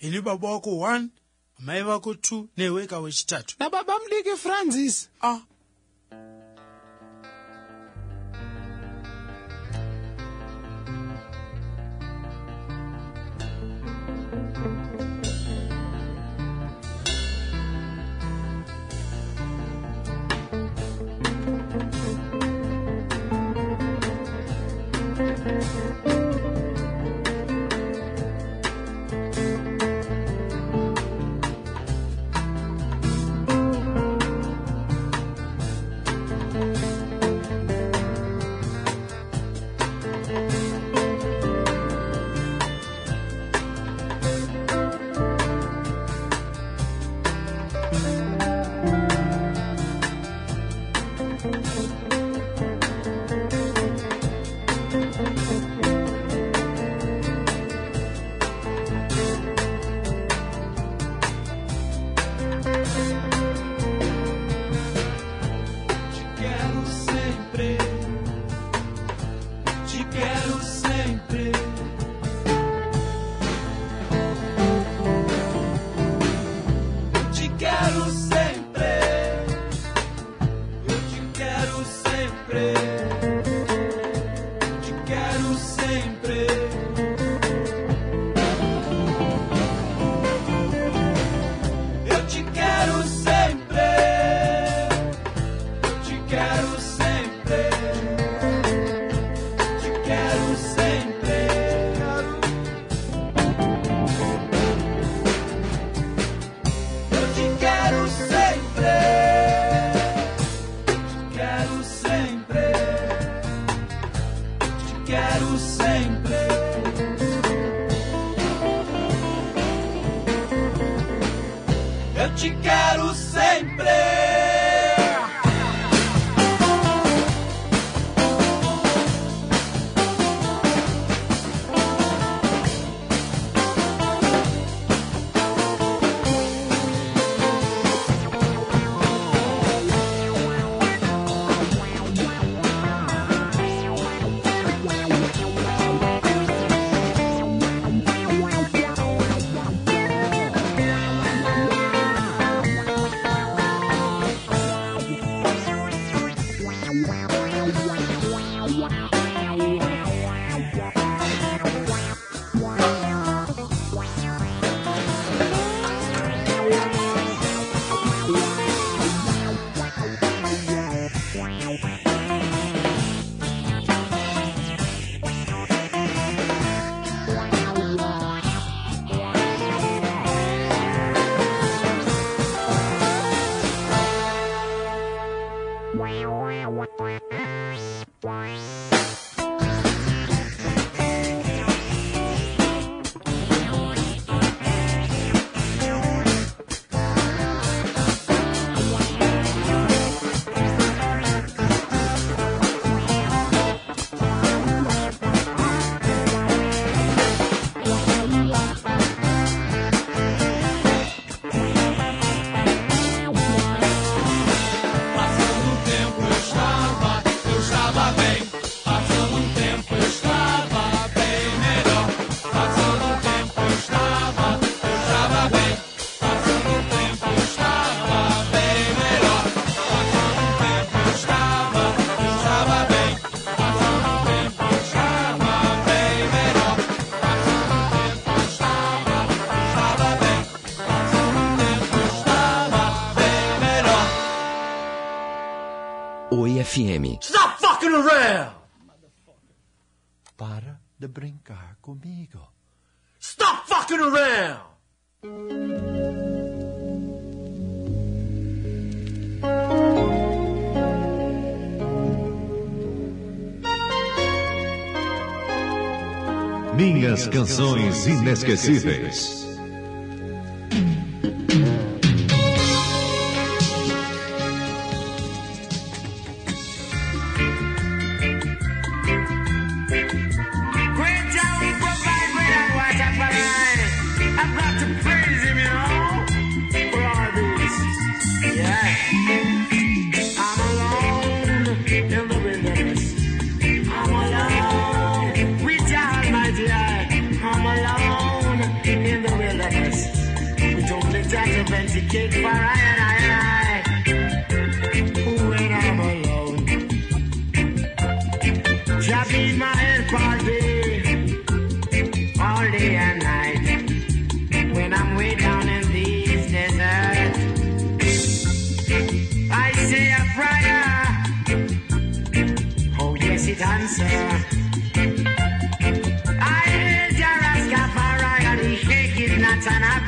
Ini baba wako 1 mai vako 2 neweka wechitatu. Nababa mudiki francis. Ah. FM. Stop fucking around! Para de brincar comigo. Stop fucking around! Minhas canções inesquecíveis.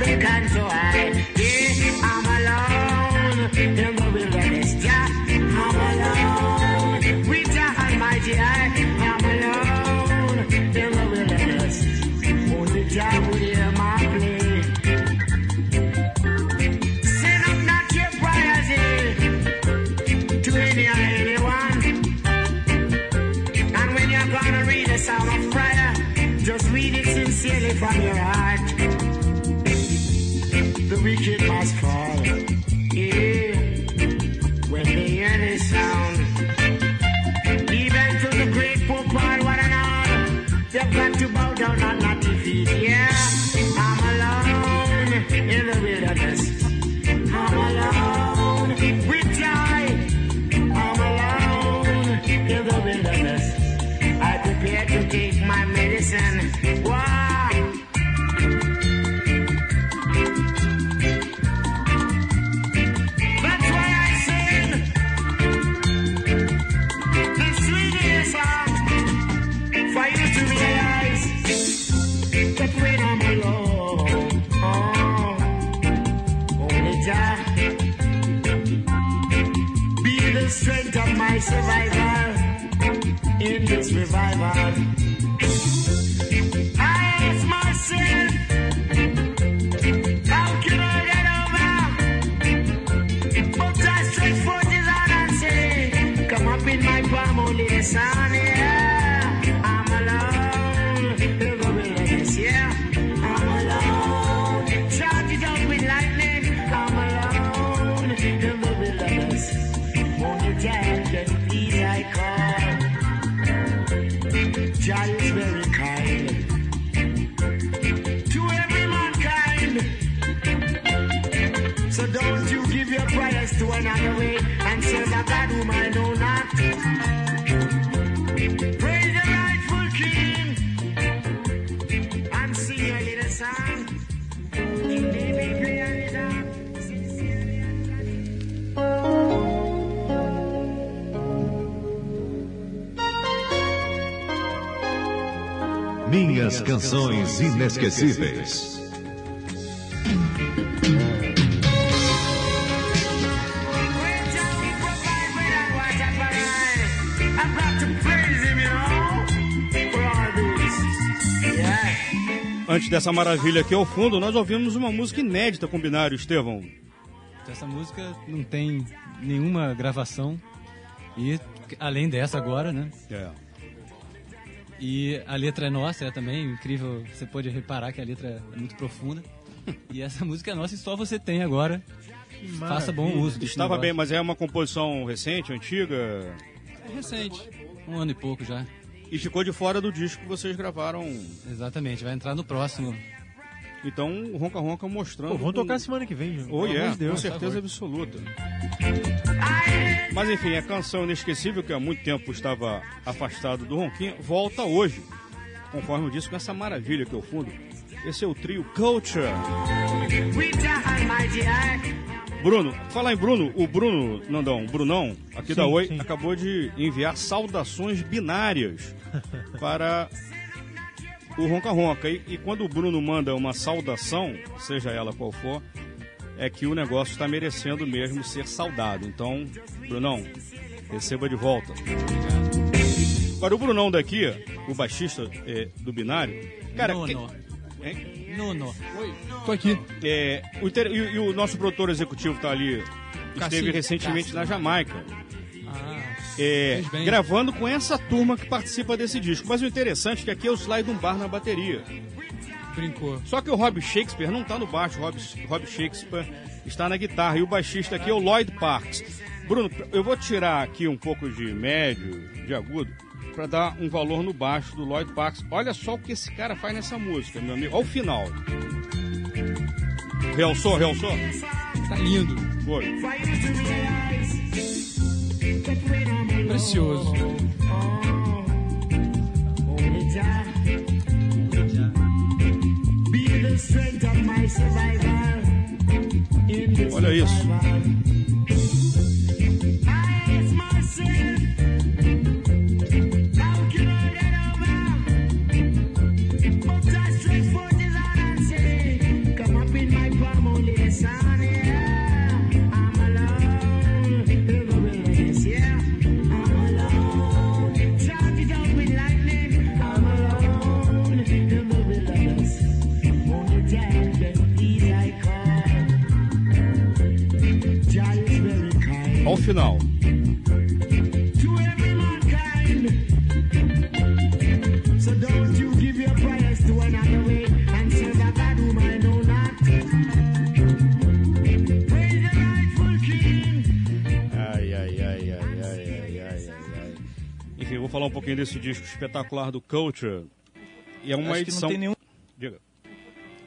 Yeah, I'm alone. The yeah, I'm alone. With I'm alone. Only Jah will hear my plea. Send up to any or anyone. And when you're gonna read of prayer, just read it sincerely from your heart. of my survival in this revival. Filmes inesquecíveis. Antes dessa maravilha aqui ao fundo, nós ouvimos uma música inédita com binário, Estevão. Essa música não tem nenhuma gravação. E além dessa agora, né? É. E a letra é nossa, é também incrível. Você pode reparar que a letra é muito profunda. E essa música é nossa e só você tem agora. Faça bom uso. Estava negócio. bem, mas é uma composição recente, antiga? É recente. Um ano e pouco já. E ficou de fora do disco que vocês gravaram. Exatamente, vai entrar no próximo. Então, o Ronca Ronca mostrando. Pô, vamos tocar semana que vem, João. Oh, yeah, de Deus, com certeza absoluta. Mas enfim, a canção inesquecível que há muito tempo estava afastado do Ronquinho volta hoje, conforme eu disse, com essa maravilha que o fundo. Esse é o trio Culture. Bruno, falar em Bruno, o Bruno, Nandão, o Brunão, aqui Sim, da Oi, sim. acabou de enviar saudações binárias para o Ronca Ronca. E, e quando o Bruno manda uma saudação, seja ela qual for, é que o negócio está merecendo mesmo ser saudado. Então, Brunão, receba de volta. Agora, o Brunão daqui, o baixista é, do binário, cara. Nono. que- hein? Nono. Tô aqui. É, o e, e o nosso produtor executivo tá ali. Esteve recentemente na Jamaica. Ah, É, gravando com essa turma que participa desse disco. Mas o interessante é que aqui é o slide um bar na bateria. Brincou. Só que o Rob Shakespeare não tá no baixo, o Rob, Rob Shakespeare está na guitarra. E o baixista aqui é o Lloyd Parks. Bruno, eu vou tirar aqui um pouco de médio, de agudo, para dar um valor no baixo do Lloyd Parks. Olha só o que esse cara faz nessa música, meu amigo. Olha o final. Realçou, realçou? Tá lindo. Foi. Precioso. Olha isso. Ai, ai. Enfim, vou falar um pouquinho desse disco espetacular do Culture. E é uma Acho que não edição. tem nenhum- Diga.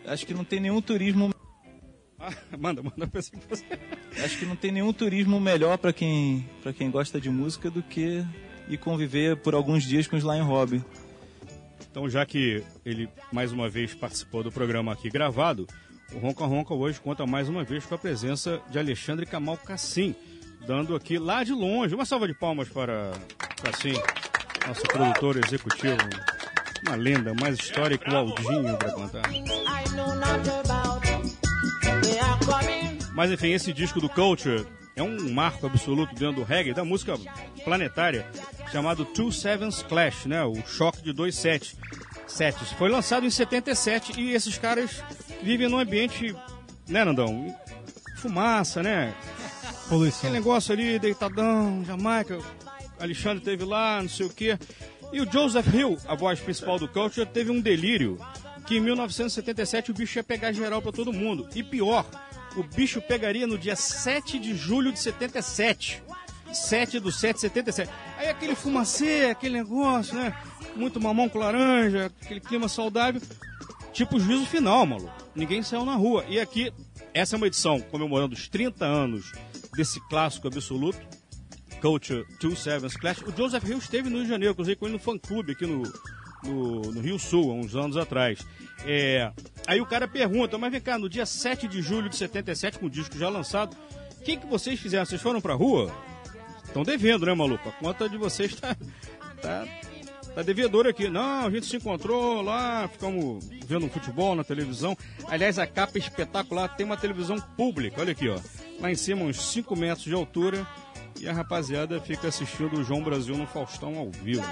Acho que não tem nenhum turismo. Ah, manda, manda pra cima você. Acho que não tem nenhum turismo melhor para quem para quem gosta de música do que ir conviver por alguns dias com os Lion Hobby. Então, já que ele mais uma vez participou do programa aqui gravado, o Ronca Ronca hoje conta mais uma vez com a presença de Alexandre Camal Cassim, dando aqui lá de longe. Uma salva de palmas para Cassim, nosso produtor executivo. Uma lenda, mais história que o Aldinho para contar. Mas enfim, esse disco do Culture é um marco absoluto dentro do reggae, da música planetária, chamado Two Sevens Clash, né? O choque de dois sete, setes. Foi lançado em 77 e esses caras vivem num ambiente, né, Nandão? Fumaça, né? Poluição. Aquele negócio ali, deitadão, Jamaica, Alexandre teve lá, não sei o quê. E o Joseph Hill, a voz principal do Culture, teve um delírio que em 1977 o bicho ia pegar geral pra todo mundo. E pior, o bicho pegaria no dia 7 de julho de 77. 7 do 7 de 77. Aí aquele fumacê, aquele negócio, né? Muito mamão com laranja, aquele clima saudável. Tipo juízo final, maluco. Ninguém saiu na rua. E aqui, essa é uma edição comemorando os 30 anos desse clássico absoluto. Culture Two Sevens Clash. O Joseph Hill esteve no Rio de Janeiro, cruzei com ele no fã-clube aqui no, no, no Rio Sul, há uns anos atrás. É, aí o cara pergunta, mas vem cá, no dia 7 de julho de 77, com o disco já lançado, o que, que vocês fizeram? Vocês foram pra rua? Estão devendo, né, maluco? A conta de vocês tá, tá, tá devedora aqui. Não, a gente se encontrou lá, ficamos vendo um futebol na televisão. Aliás, a capa é espetacular, tem uma televisão pública, olha aqui, ó. Lá em cima, uns 5 metros de altura. E a rapaziada fica assistindo o João Brasil no Faustão ao vivo.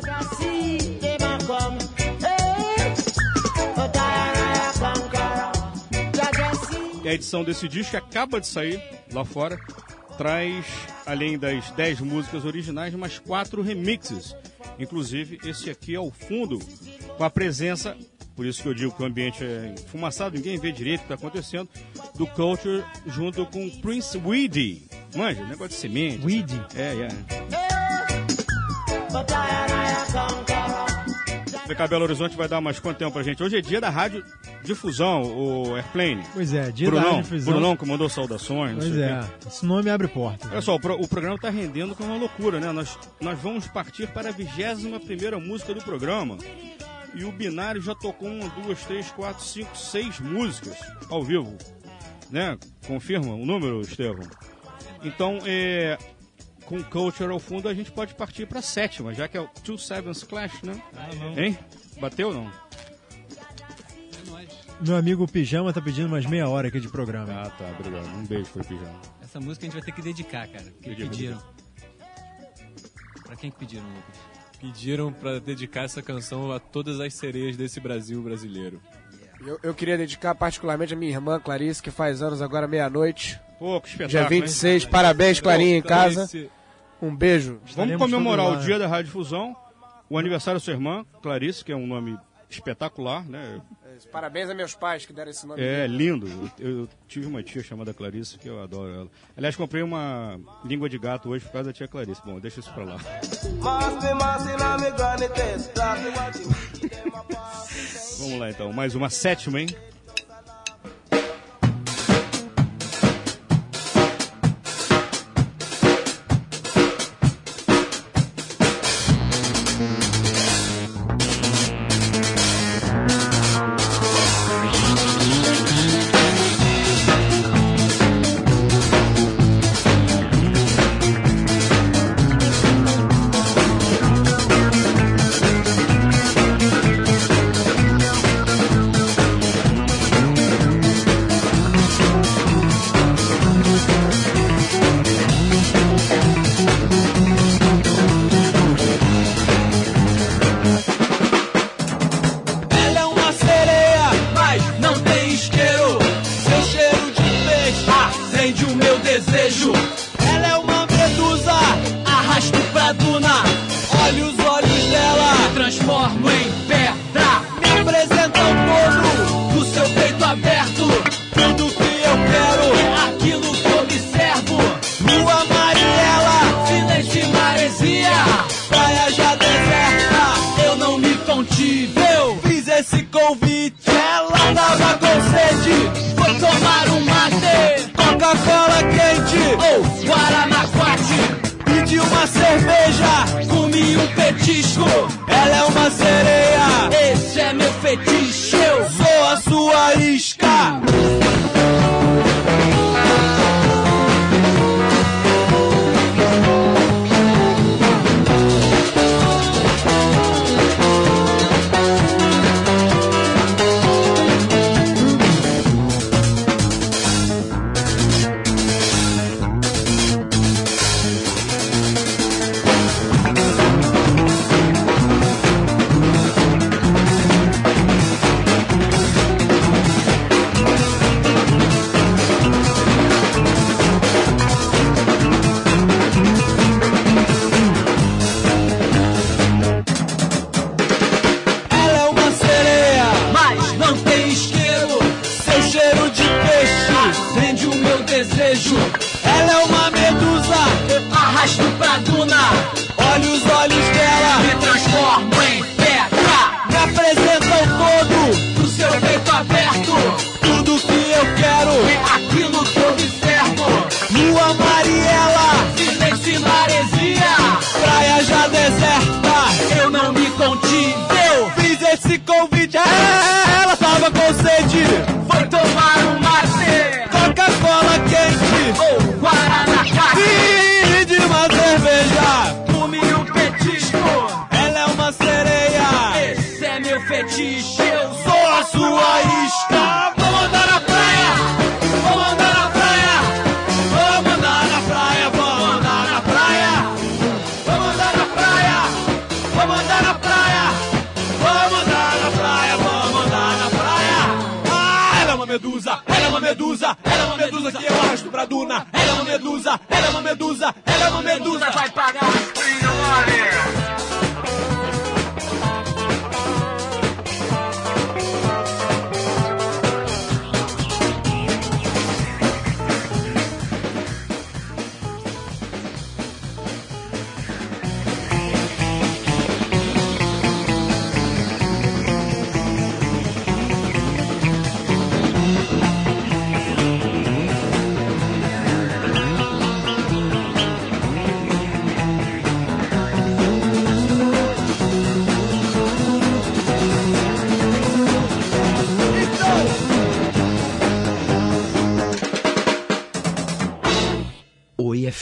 E a edição desse disco que acaba de sair lá fora traz, além das 10 músicas originais, mais quatro remixes. Inclusive, esse aqui ao fundo, com a presença, por isso que eu digo que o ambiente é enfumaçado, ninguém vê direito o que está acontecendo, do Culture junto com Prince Weedy. Manja, negócio de semente. Weedy? É, é. VK Belo Horizonte vai dar mais quanto tempo pra gente? Hoje é dia da rádio difusão, o Airplane. Pois é, dia da Brunão, radiodifusão. Brunão que mandou saudações. não Pois é, esse nome abre porta. Olha só, o, pro- o programa tá rendendo com uma loucura, né? Nós, nós vamos partir para a 21 primeira música do programa. E o Binário já tocou uma, duas, três, quatro, cinco, seis músicas ao vivo. Né? Confirma o número, Estevão? Então, é, com Culture ao fundo, a gente pode partir para a sétima, já que é o Two Sevens Clash, né? não. Hein? Bateu ou não? Meu amigo Pijama tá pedindo mais meia hora aqui de programa. Ah, tá, obrigado. Um beijo pro Pijama. Essa música a gente vai ter que dedicar, cara. Que pediram. Pra quem que pediram, Lucas? Pediram pra dedicar essa canção a todas as sereias desse Brasil brasileiro. Eu, eu queria dedicar particularmente a minha irmã Clarice, que faz anos agora meia-noite. Pô, que espetáculo, Dia hein? 26, parabéns, Clarinha, em casa. Um beijo. Vamos comemorar o dia da Radiodifusão, o aniversário da sua irmã, Clarice, que é um nome espetacular, né? Parabéns a meus pais que deram esse nome. É lindo. Eu, eu tive uma tia chamada Clarice, que eu adoro ela. Aliás, comprei uma língua de gato hoje por causa da tia Clarice. Bom, deixa isso pra lá. Vamos lá então, mais uma sétima, hein?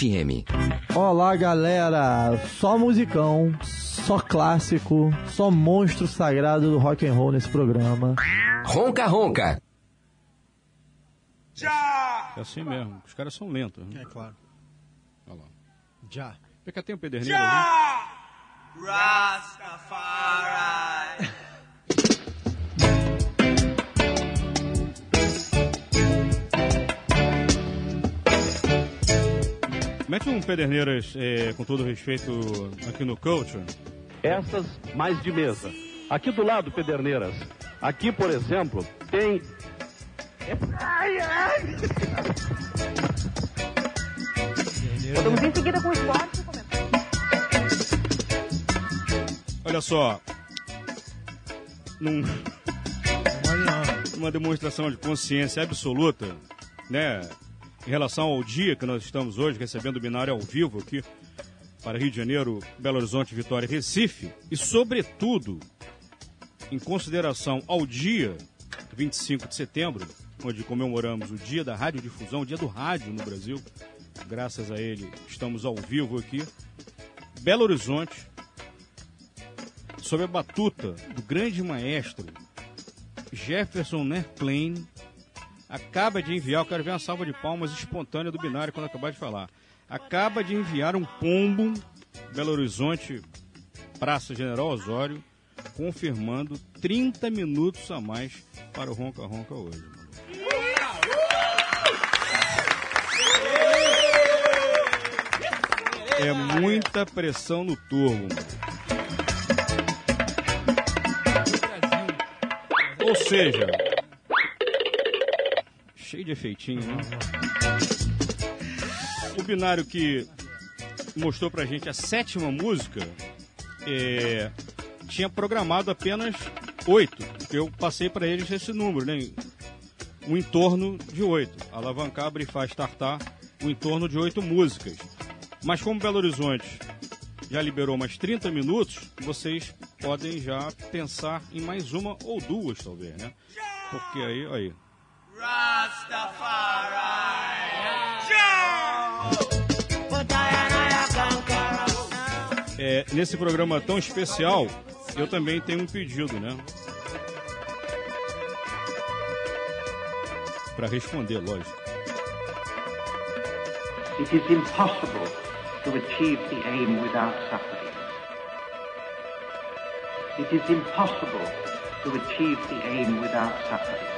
FM. Olá, galera! Só musicão, só clássico, só monstro sagrado do rock and roll nesse programa. Ronca Ronca. É assim mesmo. Os caras são lentos. né? É claro. Olha lá. Já. Porque tem um pederneiro ali. Rastafari. Pederneiras, é, com todo respeito, aqui no Culture. Essas mais de mesa. Aqui do lado, Pederneiras. Aqui, por exemplo, tem. Ai, ai. Ir em seguida com o esporte. Olha só. Num... Uma demonstração de consciência absoluta, né? Em relação ao dia que nós estamos hoje recebendo o binário ao vivo aqui para Rio de Janeiro, Belo Horizonte, Vitória e Recife. E, sobretudo, em consideração ao dia 25 de setembro, onde comemoramos o dia da radiodifusão, o dia do rádio no Brasil. Graças a ele, estamos ao vivo aqui. Belo Horizonte, sob a batuta do grande maestro Jefferson Nerplain, acaba de enviar, eu quero ver uma salva de palmas espontânea do binário quando acabar de falar. Acaba de enviar um pombo Belo Horizonte, Praça General Osório, confirmando 30 minutos a mais para o Ronca Ronca hoje. É muita pressão no turbo. Ou seja, cheio de efeitinho, né? O binário que mostrou pra gente a sétima música é, tinha programado apenas oito. Eu passei pra eles esse número, né? Um entorno de oito. Alavancar, brifar, startar, um entorno de oito músicas. Mas como Belo Horizonte já liberou mais 30 minutos, vocês podem já pensar em mais uma ou duas, talvez, né? Porque aí, aí. É, nesse programa tão especial, eu também tenho um pedido, né? Para responder, lógico. It is impossible to achieve the aim without suffering. It is impossible to achieve the aim without suffering.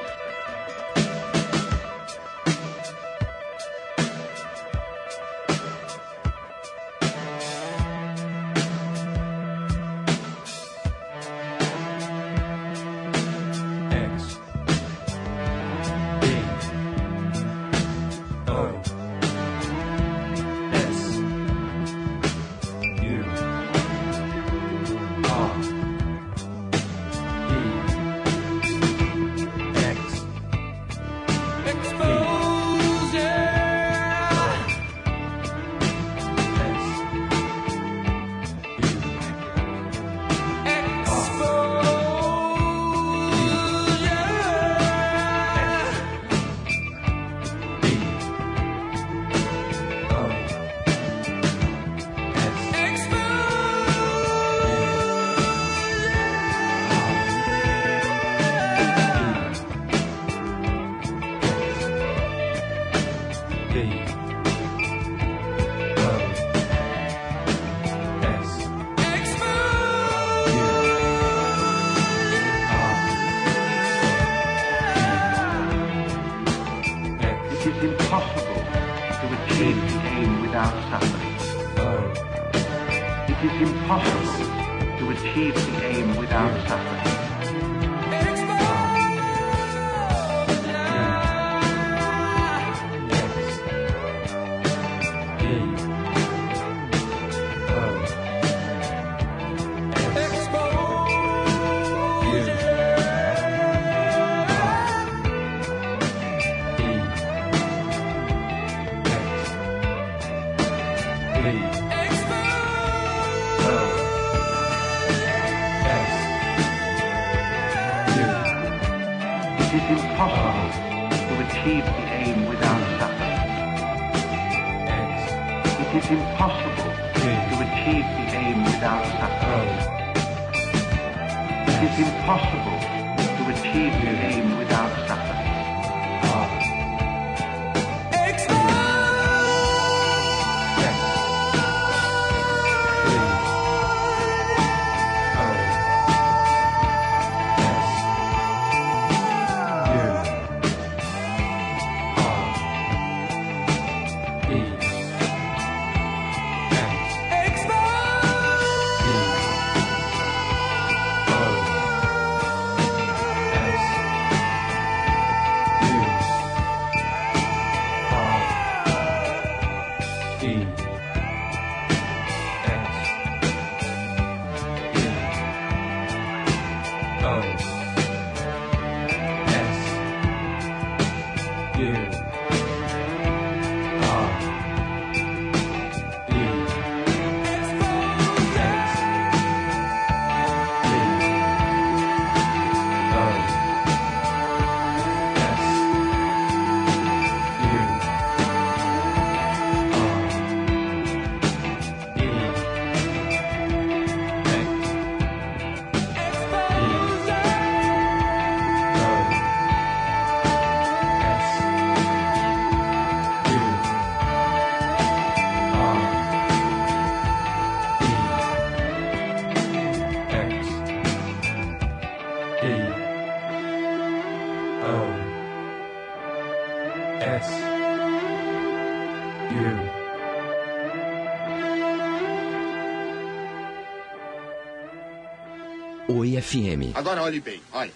FM. Agora olhe bem, olhe.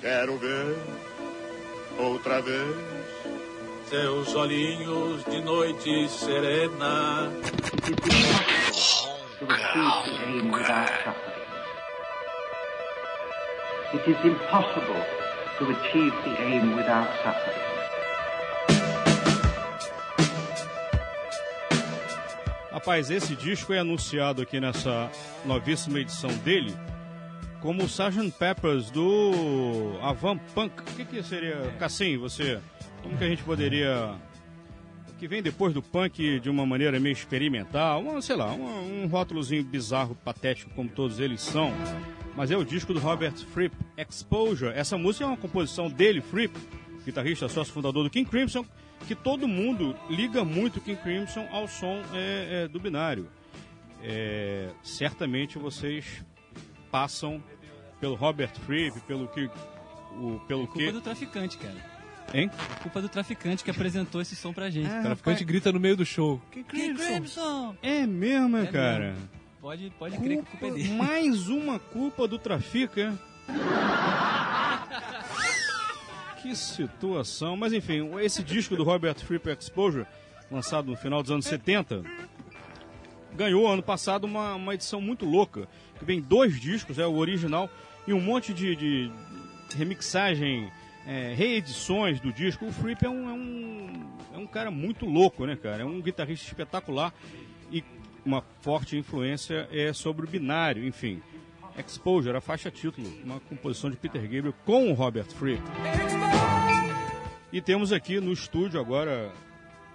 Quero ver outra vez seus olhinhos de noite serena. It is impossible to achieve the aim without suffering. Rapaz, esse disco é anunciado aqui nessa novíssima edição dele como o Sgt. Peppers do Avan Punk. O que, que seria, Cassim, você? Como que a gente poderia. O que vem depois do punk de uma maneira meio experimental, uma, sei lá, um, um rótulozinho bizarro, patético, como todos eles são. Mas é o disco do Robert Fripp, Exposure. Essa música é uma composição dele, Fripp, guitarrista, sócio fundador do King Crimson, que todo mundo liga muito o King Crimson ao som é, é, do binário. É, certamente vocês passam pelo Robert Fripp, pelo que. O, pelo É culpa que. do traficante, cara. Hein? É culpa do traficante que apresentou esse som pra gente. O traficante grita no meio do show. King Crimson! É mesmo, É cara? mesmo. Pode, pode crer que a culpa é dele. Mais uma culpa do trafica. que situação. Mas enfim, esse disco do Robert Fripp Exposure, lançado no final dos anos 70, ganhou ano passado uma, uma edição muito louca. Que vem dois discos, é o original, e um monte de, de remixagem, é, reedições do disco. O Fripp é um, é, um, é um cara muito louco, né, cara? É um guitarrista espetacular e uma forte influência é sobre o binário, enfim. Exposure, a faixa título, uma composição de Peter Gabriel com o Robert Fripp. E temos aqui no estúdio agora.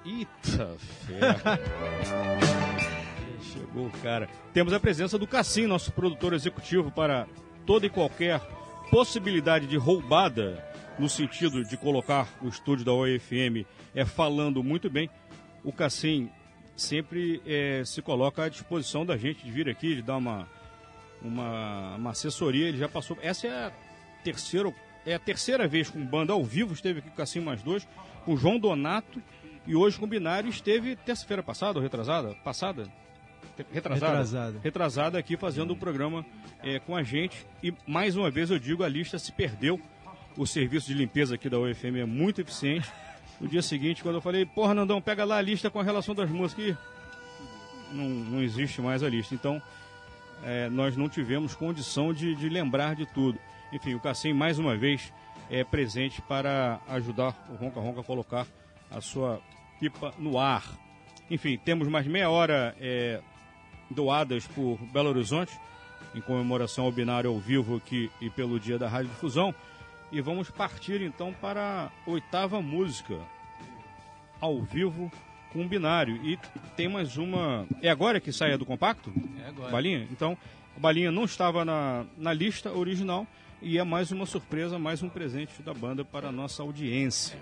Eita ferro! Chegou o cara. Temos a presença do Cassim, nosso produtor executivo, para toda e qualquer possibilidade de roubada, no sentido de colocar o estúdio da OFM é falando muito bem. O Cassim sempre eh, se coloca à disposição da gente de vir aqui, de dar uma, uma, uma assessoria. Ele já passou. Essa é a terceira, é a terceira vez com banda ao vivo, esteve aqui com o Cassim mais dois, com o João Donato, e hoje com o Binário esteve terça-feira passada ou retrasada? Passada? retrasada, Retrasada. retrasada aqui fazendo o programa é, com a gente. E mais uma vez eu digo, a lista se perdeu. O serviço de limpeza aqui da UFM é muito eficiente. No dia seguinte, quando eu falei, porra, Nandão, pega lá a lista com a relação das músicas. Não, não existe mais a lista. Então, é, nós não tivemos condição de, de lembrar de tudo. Enfim, o Cassim, mais uma vez, é presente para ajudar o Ronca Ronca a colocar a sua pipa no ar. Enfim, temos mais meia hora é, doadas por Belo Horizonte, em comemoração ao binário ao vivo aqui e pelo dia da Rádio Difusão. E vamos partir então para a oitava música, ao vivo com o binário. E tem mais uma. É agora que sai a do compacto? É agora. Balinha? Então, a balinha não estava na, na lista original e é mais uma surpresa, mais um presente da banda para a nossa audiência.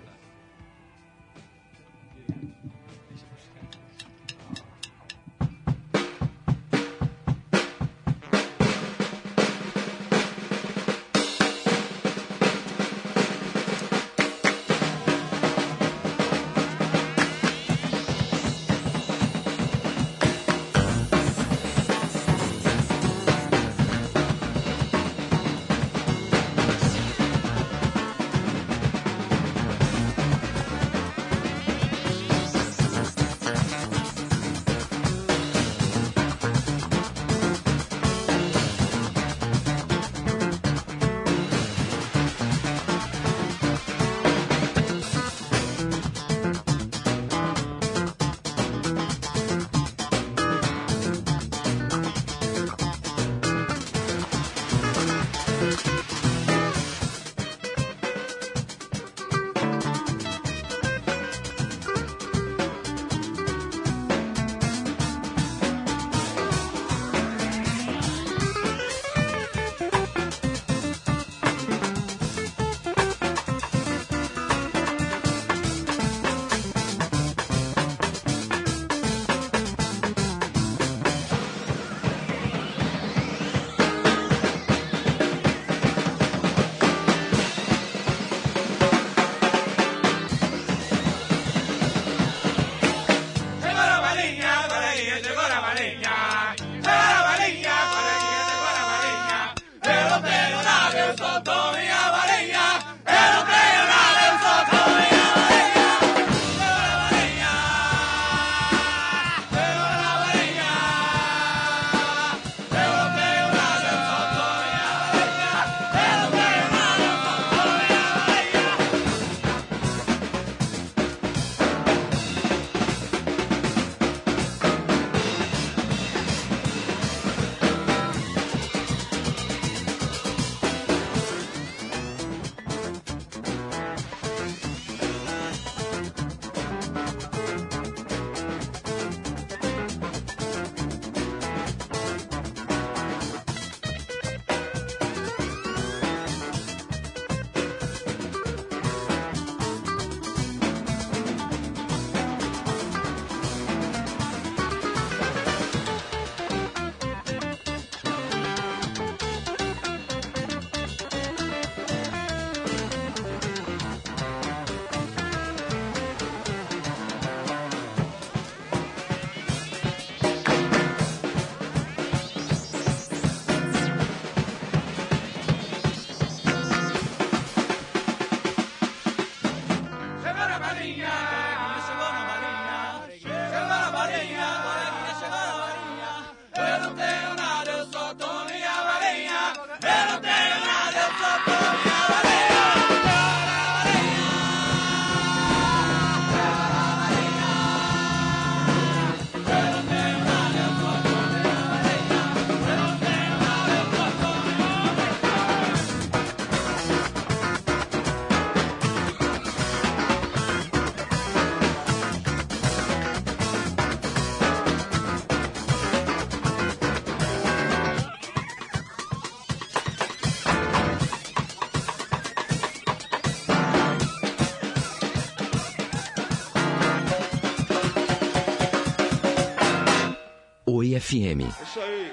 FM. Isso aí.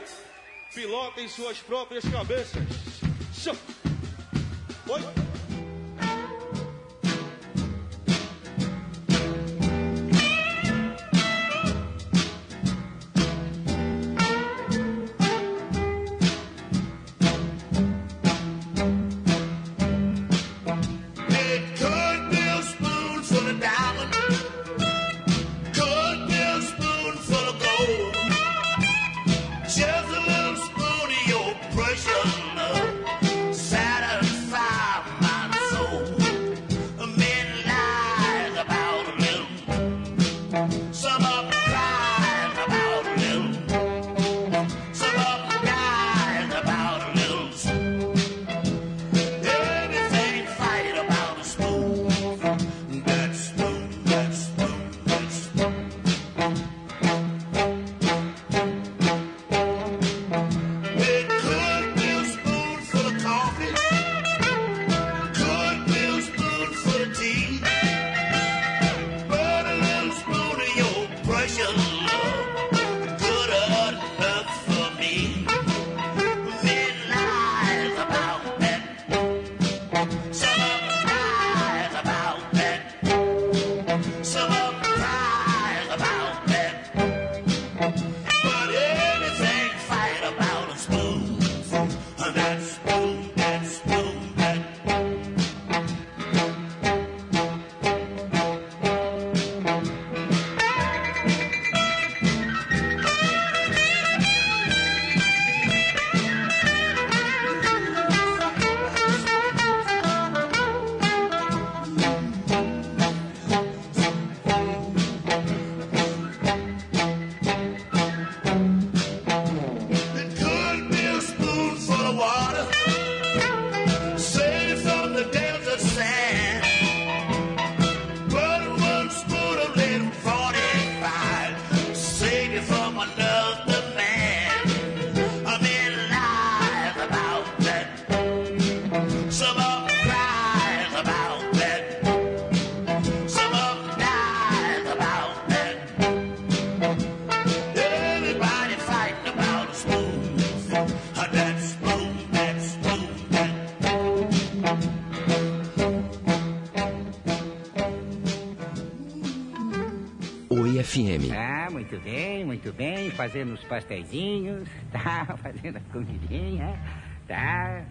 Pilotem suas próprias cabeças. Bem, muito bem. Fazendo os pastéisinhos, tá? Fazendo a comidinha, tá?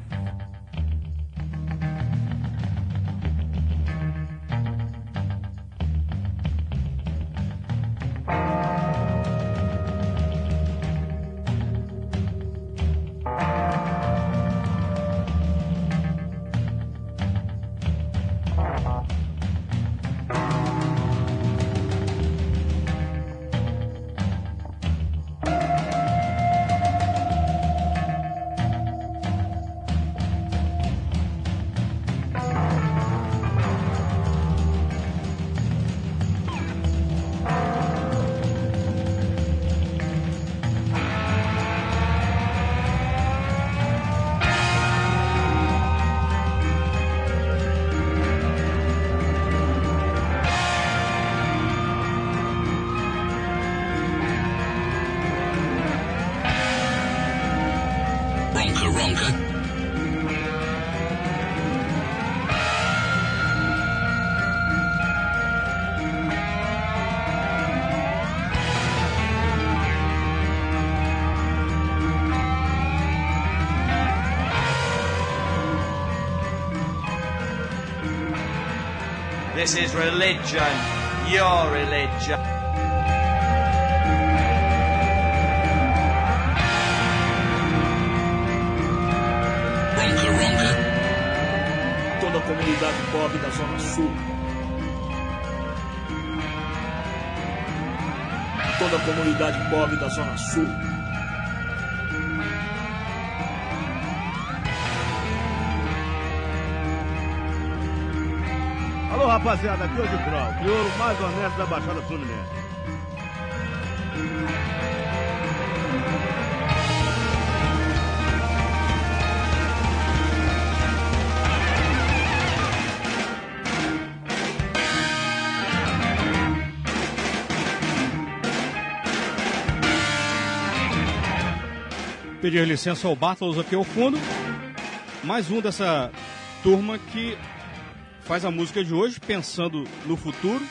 This is religion, your religion. Toda a comunidade pobre da Zona Sul. Toda a comunidade pobre da Zona Sul. Rapaziada, aqui é o crioulo mais honesto da Baixada Fluminense. Pedir licença ao Bartlos aqui ao fundo. Mais um dessa turma que faz a música de hoje pensando no futuro,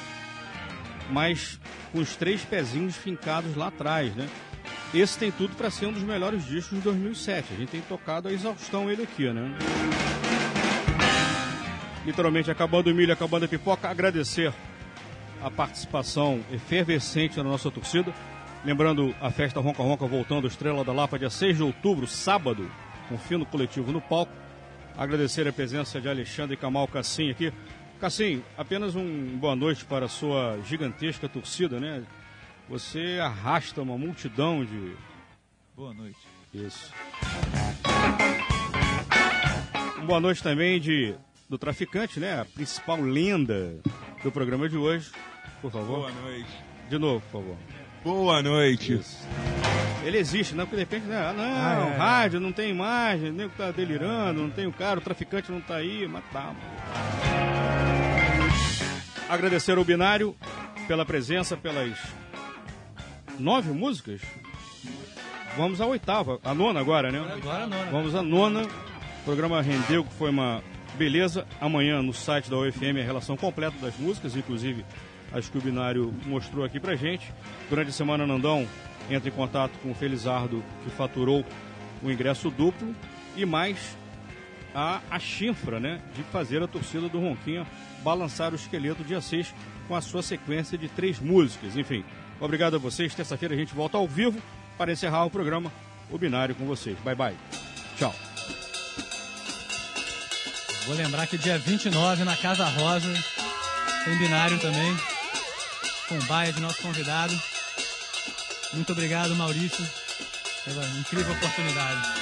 mas com os três pezinhos fincados lá atrás, né? Esse tem tudo para ser um dos melhores discos de 2007. A gente tem tocado a exaustão ele aqui, né? Literalmente acabando o milho, acabando a pipoca. Agradecer a participação efervescente da nossa torcida. Lembrando a festa Ronca Ronca voltando, Estrela da Lapa, dia 6 de outubro, sábado, com fino coletivo no palco. Agradecer a presença de Alexandre Camal Cassim aqui. Cassim, apenas um boa noite para a sua gigantesca torcida, né? Você arrasta uma multidão de. Boa noite. Isso. Uma boa noite também de do traficante, né? A principal lenda do programa de hoje. Por favor. Boa noite. De novo, por favor. Boa noite. Ele existe, não, porque de repente, né? Ah, não, Ah, é. rádio, não tem imagem, o nego tá delirando, não tem o cara, o traficante não tá aí, mas tá. Agradecer ao Binário pela presença, pelas nove músicas. Vamos à oitava, a nona agora, né? Agora a nona. Vamos à nona. O programa rendeu, que foi uma beleza. Amanhã no site da UFM a relação completa das músicas, inclusive as que o Binário mostrou aqui pra gente. Durante a semana, Nandão entra em contato com o Felizardo, que faturou o ingresso duplo. E mais a, a chinfra, né? De fazer a torcida do Ronquinha balançar o esqueleto dia 6 com a sua sequência de três músicas. Enfim, obrigado a vocês. Terça-feira a gente volta ao vivo para encerrar o programa O Binário com vocês. Bye, bye. Tchau. Vou lembrar que dia 29 na Casa Rosa tem binário também, Pombaia, de nosso convidado. Muito obrigado, Maurício, pela incrível oportunidade.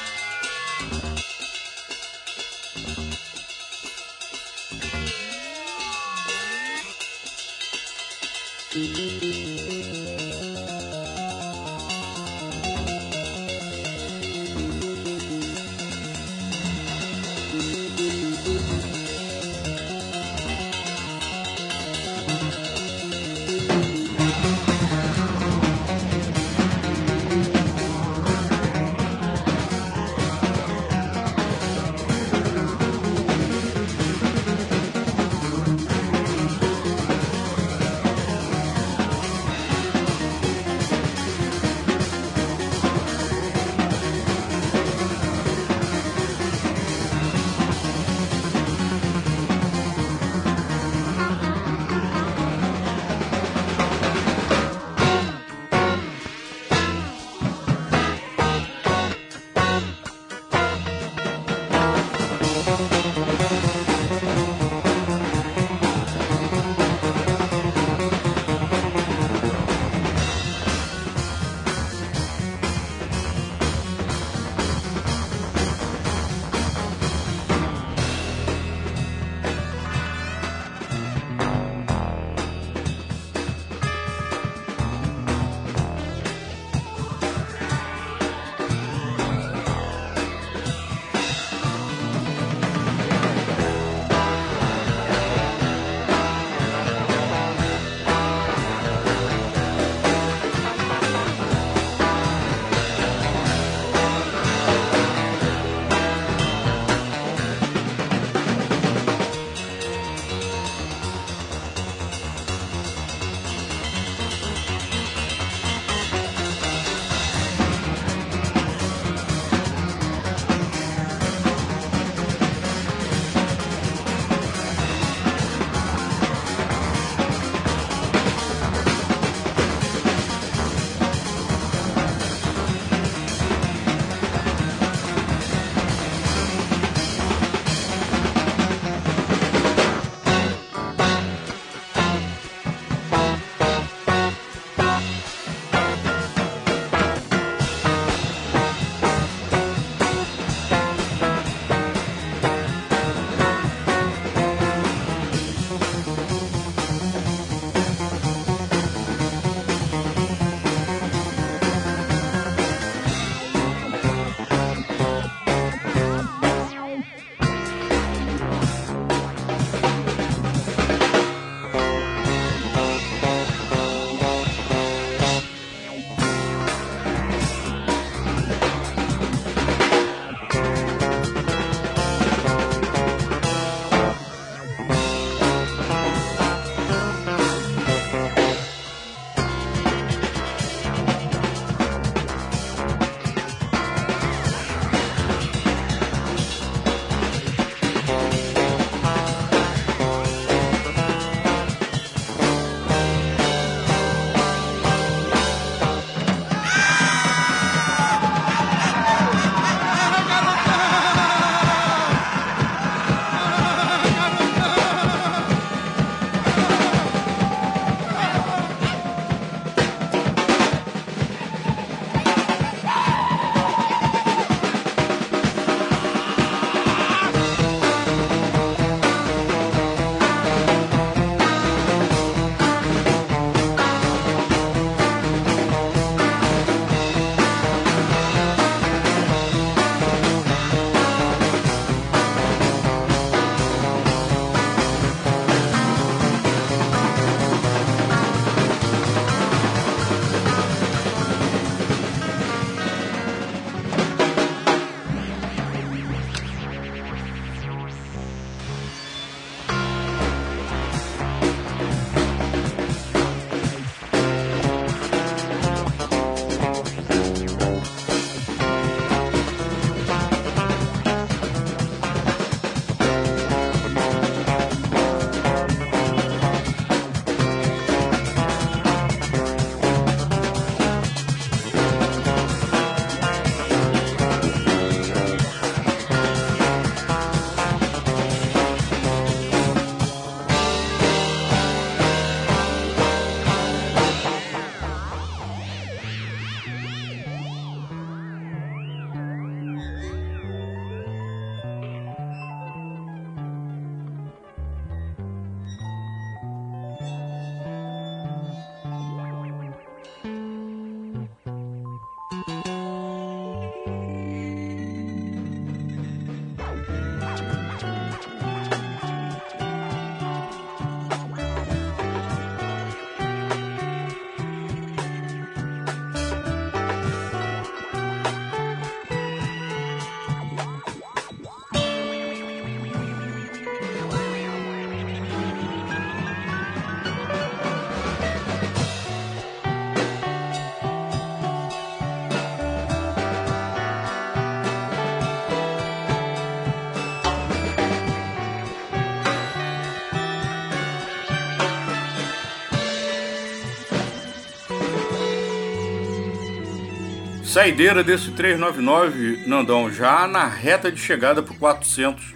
Saideira desse 399, Nandão, já na reta de chegada pro 400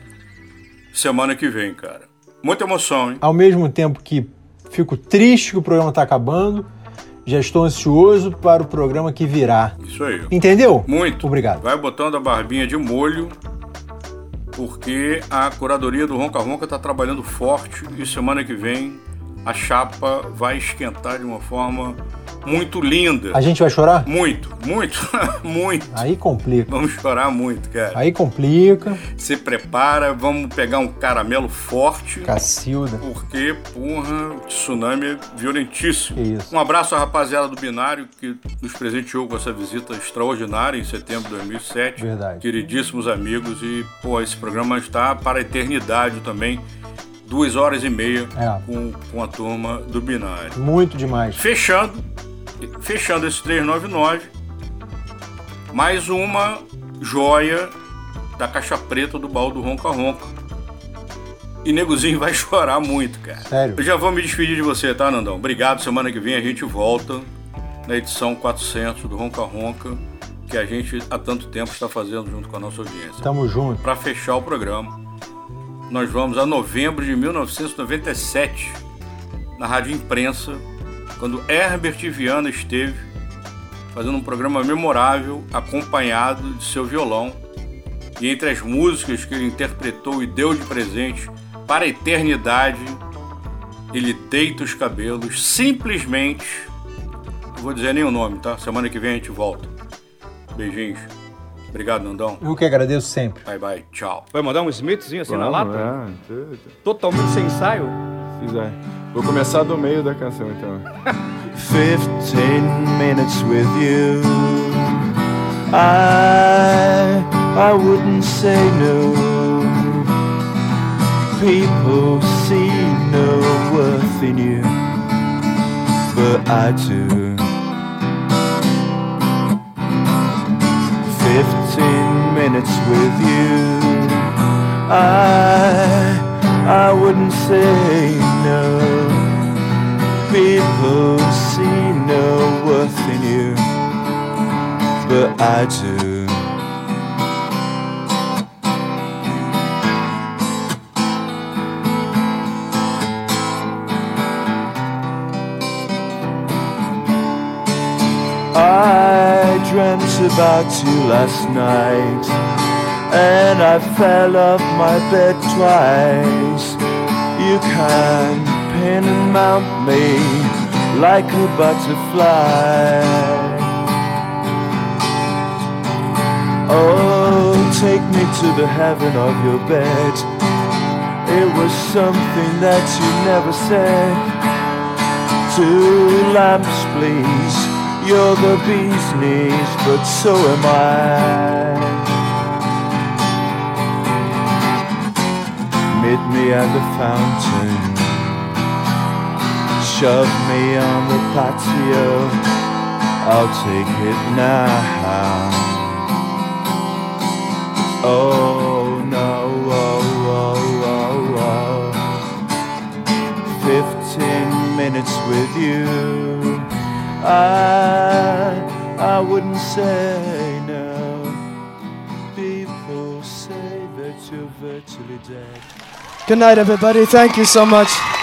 semana que vem, cara. Muita emoção, hein? Ao mesmo tempo que fico triste que o programa está acabando, já estou ansioso para o programa que virá. Isso aí. Entendeu? Muito. Obrigado. Vai botando a barbinha de molho, porque a curadoria do Ronca Ronca tá trabalhando forte e semana que vem a chapa vai esquentar de uma forma muito linda. A gente vai chorar? Muito, muito, muito. Aí complica. Vamos chorar muito, cara. Aí complica. Se prepara, vamos pegar um caramelo forte. Cacilda. Porque, porra, o tsunami é violentíssimo. Que isso. Um abraço à rapaziada do Binário que nos presenteou com essa visita extraordinária em setembro de 2007. Verdade. Queridíssimos amigos e, pô, esse programa está para a eternidade também. Duas horas e meia É. com, com a turma do Binário. Muito demais. Fechando, fechando esse 399, mais uma joia da caixa preta do baú do Ronca Ronca. E Negozinho vai chorar muito, cara. Sério? Eu já vou me despedir de você, tá, Nandão? Obrigado. Semana que vem a gente volta na edição 400 do Ronca Ronca, que a gente há tanto tempo está fazendo junto com a nossa audiência. Tamo junto. Para fechar o programa, nós vamos a novembro de 1997, na Rádio Imprensa, quando Herbert Viana esteve fazendo um programa memorável, acompanhado de seu violão. E entre as músicas que ele interpretou e deu de presente para a eternidade, ele deita os cabelos simplesmente. Não vou dizer nem o nome, tá? Semana que vem a gente volta. Beijinhos. Obrigado, Nandão. Eu que agradeço sempre. Bye, bye. Tchau. Vai mandar um Smithzinho assim na Vamos, lata? é. Totalmente sem ensaio? Se quiser. Vou começar do meio da canção, então. Fifteen minutes with you. I I wouldn't say no. People see no worth in you, but I do. Fifteen minutes with you. I I wouldn't say no. People see no worth in you, but I do. I dreamt about you last night, and I fell off my bed twice. You can pin and mount me like a butterfly. Oh, take me to the heaven of your bed. It was something that you never said. Two lamps, please. You're the bee's knees, but so am I. Meet me at the fountain. Shove me on the patio. I'll take it now. Oh no, oh, oh, oh, oh. Fifteen minutes with you. I, I wouldn't say no. People say that you're virtually dead. Good night, everybody. Thank you so much.